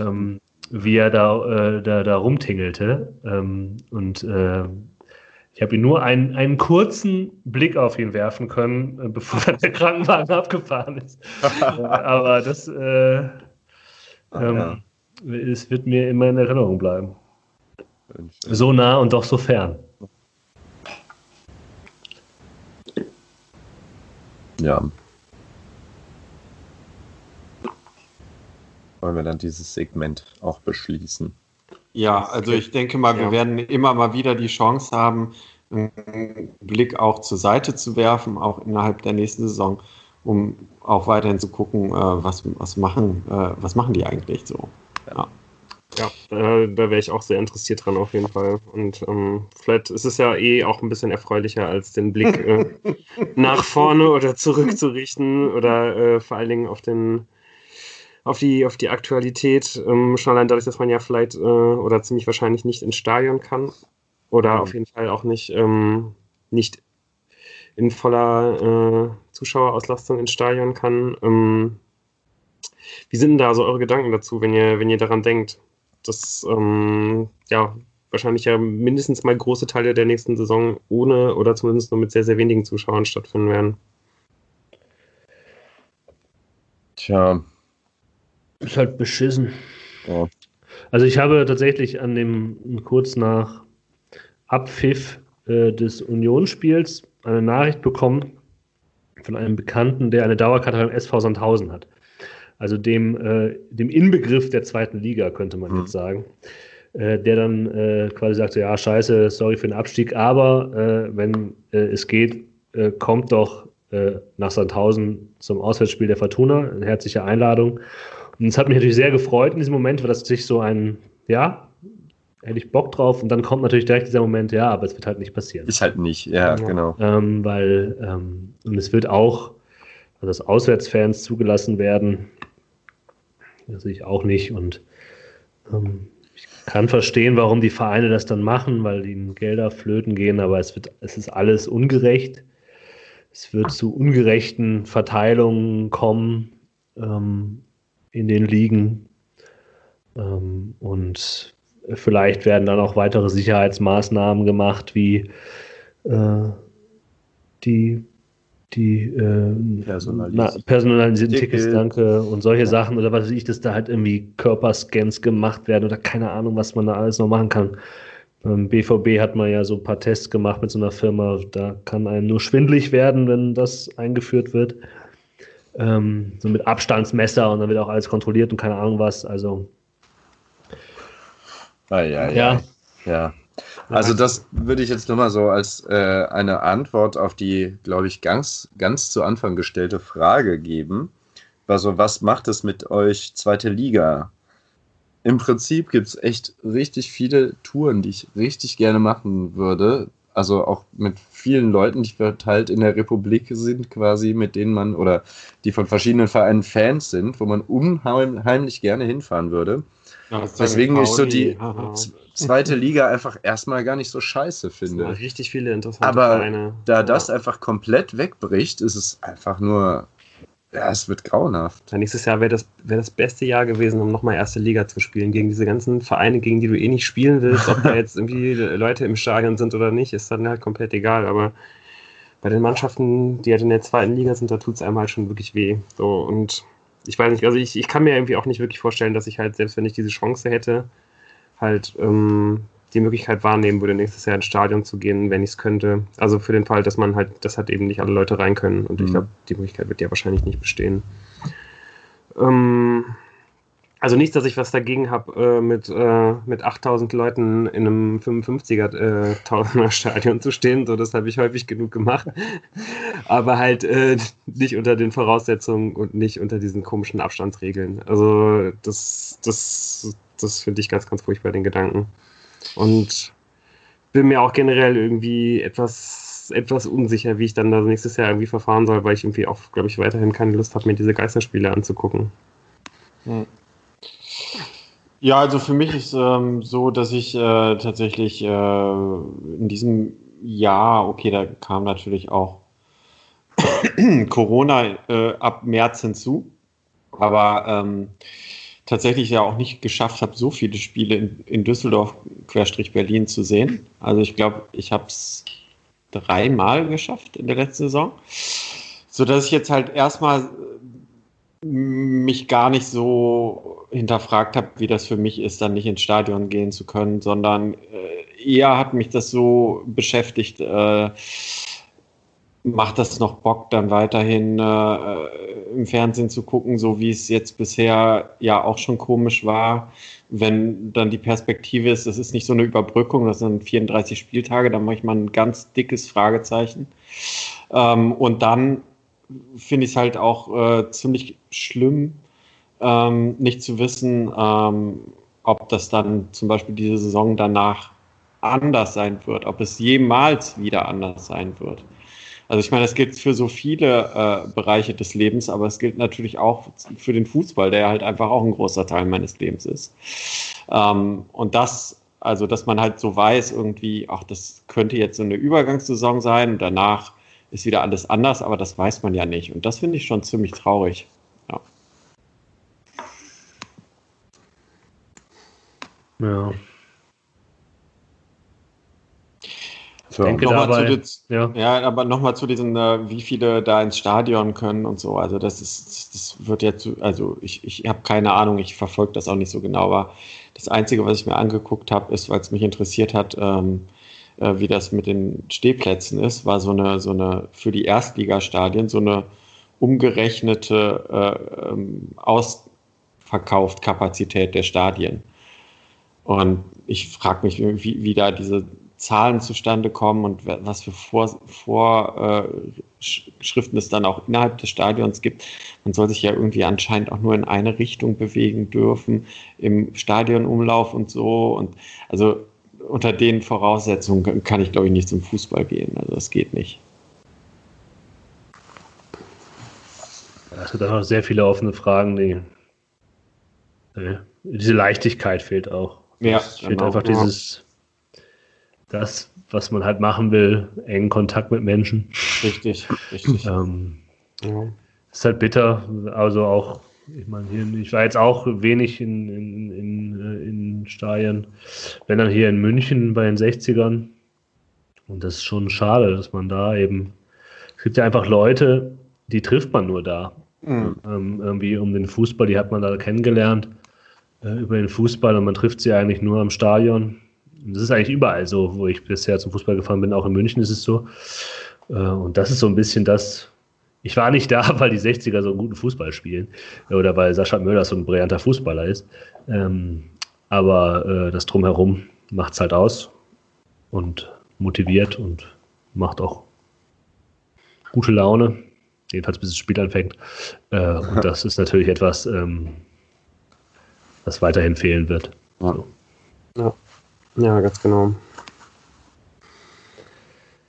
Ähm, wie er da, äh, da, da rumtingelte. Ähm, und äh, ich habe ihn nur einen, einen kurzen Blick auf ihn werfen können, äh, bevor <laughs> der Krankenwagen abgefahren ist. <laughs> aber das äh, ähm, ja. es wird mir immer in Erinnerung bleiben. So nah und doch so fern. Ja. Wollen wir dann dieses Segment auch beschließen? Ja, also ich denke mal, wir ja. werden immer mal wieder die Chance haben, einen Blick auch zur Seite zu werfen, auch innerhalb der nächsten Saison, um auch weiterhin zu gucken, äh, was, was, machen, äh, was machen die eigentlich so. Ja. Ja, äh, da wäre ich auch sehr interessiert dran auf jeden Fall. Und ähm, vielleicht ist es ja eh auch ein bisschen erfreulicher, als den Blick äh, <laughs> nach vorne oder zurück zu richten oder äh, vor allen Dingen auf den auf die, auf die Aktualität, ähm, schon allein dadurch, dass man ja vielleicht äh, oder ziemlich wahrscheinlich nicht ins Stadion kann oder mhm. auf jeden Fall auch nicht, ähm, nicht in voller äh, Zuschauerauslastung ins Stadion kann. Ähm, wie sind denn da so eure Gedanken dazu, wenn ihr, wenn ihr daran denkt? dass ähm, ja wahrscheinlich ja mindestens mal große Teile der nächsten Saison ohne oder zumindest nur mit sehr, sehr wenigen Zuschauern stattfinden werden. Tja. Ist halt beschissen. Ja. Also ich habe tatsächlich an dem kurz nach Abpfiff äh, des Unionsspiels eine Nachricht bekommen von einem Bekannten, der eine Dauerkarte beim SV Sandhausen hat also dem, äh, dem Inbegriff der zweiten Liga, könnte man mhm. jetzt sagen, äh, der dann äh, quasi sagt, so, ja, scheiße, sorry für den Abstieg, aber äh, wenn äh, es geht, kommt doch nach Sandhausen zum Auswärtsspiel der Fortuna, eine herzliche Einladung. Und es hat mich natürlich sehr gefreut in diesem Moment, weil das sich so ein, ja, hätte ich Bock drauf und dann kommt natürlich direkt dieser Moment, ja, aber es wird halt nicht passieren. Ist halt nicht, ja, genau. Ähm, weil, ähm, und es wird auch, also dass Auswärtsfans zugelassen werden, das sehe ich auch nicht. Und ähm, ich kann verstehen, warum die Vereine das dann machen, weil ihnen Gelder flöten gehen, aber es, wird, es ist alles ungerecht. Es wird zu ungerechten Verteilungen kommen ähm, in den Ligen. Ähm, und vielleicht werden dann auch weitere Sicherheitsmaßnahmen gemacht, wie äh, die die äh, Personalis personalisierten Tickets, Ticket. danke, und solche ja. Sachen oder was weiß ich, dass da halt irgendwie Körperscans gemacht werden oder keine Ahnung, was man da alles noch machen kann. Beim BVB hat man ja so ein paar Tests gemacht mit so einer Firma, da kann einem nur schwindlig werden, wenn das eingeführt wird. Ähm, so mit Abstandsmesser und dann wird auch alles kontrolliert und keine Ahnung was, also. Ah, ja, ja. ja. ja. Also das würde ich jetzt nochmal so als äh, eine Antwort auf die, glaube ich, ganz, ganz zu Anfang gestellte Frage geben. Also was macht es mit euch zweite Liga? Im Prinzip gibt es echt richtig viele Touren, die ich richtig gerne machen würde. Also auch mit vielen Leuten, die verteilt in der Republik sind, quasi, mit denen man oder die von verschiedenen Vereinen Fans sind, wo man unheimlich gerne hinfahren würde. Ja, Deswegen ich so die zweite Liga einfach erstmal gar nicht so scheiße finde. richtig viele interessante Aber Vereine. da ja. das einfach komplett wegbricht, ist es einfach nur, ja, es wird grauenhaft. Nächstes Jahr wäre das, wär das beste Jahr gewesen, um nochmal erste Liga zu spielen. Gegen diese ganzen Vereine, gegen die du eh nicht spielen willst, ob da jetzt irgendwie <laughs> Leute im Stadion sind oder nicht, ist dann halt komplett egal. Aber bei den Mannschaften, die halt in der zweiten Liga sind, da tut es einem halt schon wirklich weh. So, und ich weiß nicht, also ich, ich kann mir irgendwie auch nicht wirklich vorstellen, dass ich halt, selbst wenn ich diese Chance hätte, halt ähm, die Möglichkeit wahrnehmen würde, nächstes Jahr ins Stadion zu gehen, wenn ich es könnte. Also für den Fall, dass man halt, dass halt eben nicht alle Leute rein können. Und mhm. ich glaube, die Möglichkeit wird ja wahrscheinlich nicht bestehen. Ähm, also nicht, dass ich was dagegen habe, äh, mit, äh, mit 8000 Leuten in einem 55er äh, Stadion zu stehen. So, das habe ich häufig genug gemacht. Aber halt äh, nicht unter den Voraussetzungen und nicht unter diesen komischen Abstandsregeln. Also das, das, das finde ich ganz, ganz furchtbar, den Gedanken. Und bin mir auch generell irgendwie etwas, etwas unsicher, wie ich dann da nächstes Jahr irgendwie verfahren soll, weil ich irgendwie auch, glaube ich, weiterhin keine Lust habe, mir diese Geisterspiele anzugucken. Hm. Ja, also für mich ist ähm, so, dass ich äh, tatsächlich äh, in diesem Jahr, okay, da kam natürlich auch <coughs> Corona äh, ab März hinzu. Aber ähm, tatsächlich ja auch nicht geschafft habe, so viele Spiele in, in Düsseldorf querstrich Berlin zu sehen. Also ich glaube, ich habe es dreimal geschafft in der letzten Saison. So dass ich jetzt halt erstmal mich gar nicht so hinterfragt habe, wie das für mich ist, dann nicht ins Stadion gehen zu können, sondern äh, eher hat mich das so beschäftigt, äh, macht das noch Bock, dann weiterhin äh, im Fernsehen zu gucken, so wie es jetzt bisher ja auch schon komisch war, wenn dann die Perspektive ist, das ist nicht so eine Überbrückung, das sind 34 Spieltage, da mache ich mal ein ganz dickes Fragezeichen. Ähm, und dann finde ich es halt auch äh, ziemlich schlimm, ähm, nicht zu wissen, ähm, ob das dann zum Beispiel diese Saison danach anders sein wird, ob es jemals wieder anders sein wird. Also ich meine, das gilt für so viele äh, Bereiche des Lebens, aber es gilt natürlich auch für den Fußball, der halt einfach auch ein großer Teil meines Lebens ist. Ähm, und das, also dass man halt so weiß, irgendwie, ach, das könnte jetzt so eine Übergangssaison sein und danach ist wieder alles anders, aber das weiß man ja nicht. Und das finde ich schon ziemlich traurig. Ja. Ja. So. Denke dabei, den, ja. ja, aber nochmal zu diesen, äh, wie viele da ins Stadion können und so. Also das ist, das wird ja zu, also ich, ich habe keine Ahnung, ich verfolge das auch nicht so genau, aber das Einzige, was ich mir angeguckt habe, ist, weil es mich interessiert hat, ähm, äh, wie das mit den Stehplätzen ist, war so eine, so eine für die Erstligastadien so eine umgerechnete äh, ähm, Ausverkauftkapazität der Stadien. Und ich frage mich, wie, wie da diese Zahlen zustande kommen und was für Vorschriften äh, es dann auch innerhalb des Stadions gibt. Man soll sich ja irgendwie anscheinend auch nur in eine Richtung bewegen dürfen im Stadionumlauf und so. Und also unter den Voraussetzungen kann ich, glaube ich, nicht zum Fußball gehen. Also das geht nicht. Es sind einfach sehr viele offene Fragen, die äh, diese Leichtigkeit fehlt auch. Ja, es fehlt genau, einfach ja. dieses, das, was man halt machen will, engen Kontakt mit Menschen. Richtig, richtig. <laughs> ähm, ja. Ist halt bitter, also auch ich meine, hier, ich war jetzt auch wenig in, in, in, äh, in Stadien, wenn dann hier in München bei den 60ern. Und das ist schon schade, dass man da eben, es gibt ja einfach Leute, die trifft man nur da. Mhm. Ähm, irgendwie um den Fußball, die hat man da kennengelernt äh, über den Fußball und man trifft sie eigentlich nur am Stadion. Das ist eigentlich überall so, wo ich bisher zum Fußball gefahren bin, auch in München ist es so. Äh, und das ist so ein bisschen das, ich war nicht <laughs> da, weil die 60er so einen guten Fußball spielen oder weil Sascha Möller so ein brillanter Fußballer ist. Ähm, aber äh, das Drumherum macht es halt aus und motiviert und macht auch gute Laune, jedenfalls bis das Spiel anfängt. Äh, und das ist natürlich etwas, ähm, was weiterhin fehlen wird. So. Ja. Ja, ganz genau.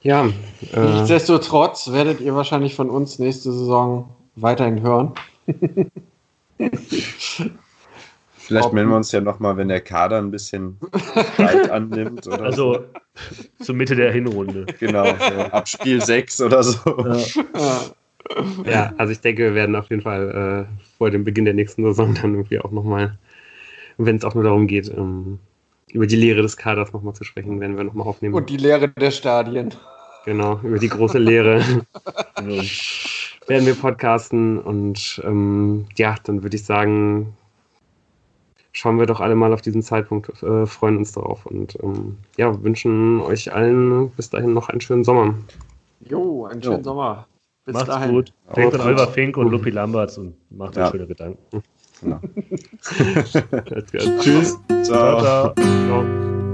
Ja. Äh, Nichtsdestotrotz werdet ihr wahrscheinlich von uns nächste Saison weiterhin hören. <laughs> Vielleicht melden wir uns ja nochmal, wenn der Kader ein bisschen Zeit <laughs> annimmt. Oder also so. zur Mitte der Hinrunde. Genau, so ab Spiel 6 oder so. Ja. ja. also ich denke, wir werden auf jeden Fall äh, vor dem Beginn der nächsten Saison dann irgendwie auch nochmal, wenn es auch nur darum geht, ähm, über die Lehre des Kaders nochmal zu sprechen, werden wir nochmal aufnehmen. Und die Lehre der Stadien. Genau, über die große Lehre <laughs> werden wir podcasten und ähm, ja, dann würde ich sagen, schauen wir doch alle mal auf diesen Zeitpunkt, äh, freuen uns darauf und ähm, ja, wünschen euch allen bis dahin noch einen schönen Sommer. Jo, einen schönen jo. Sommer. Bis Macht's dahin. gut. Denkt an Oliver Fink und Lupi Lamberts und macht euch ja. schöne Gedanken. Genau. <laughs> Tschüss. ciao. ciao. ciao.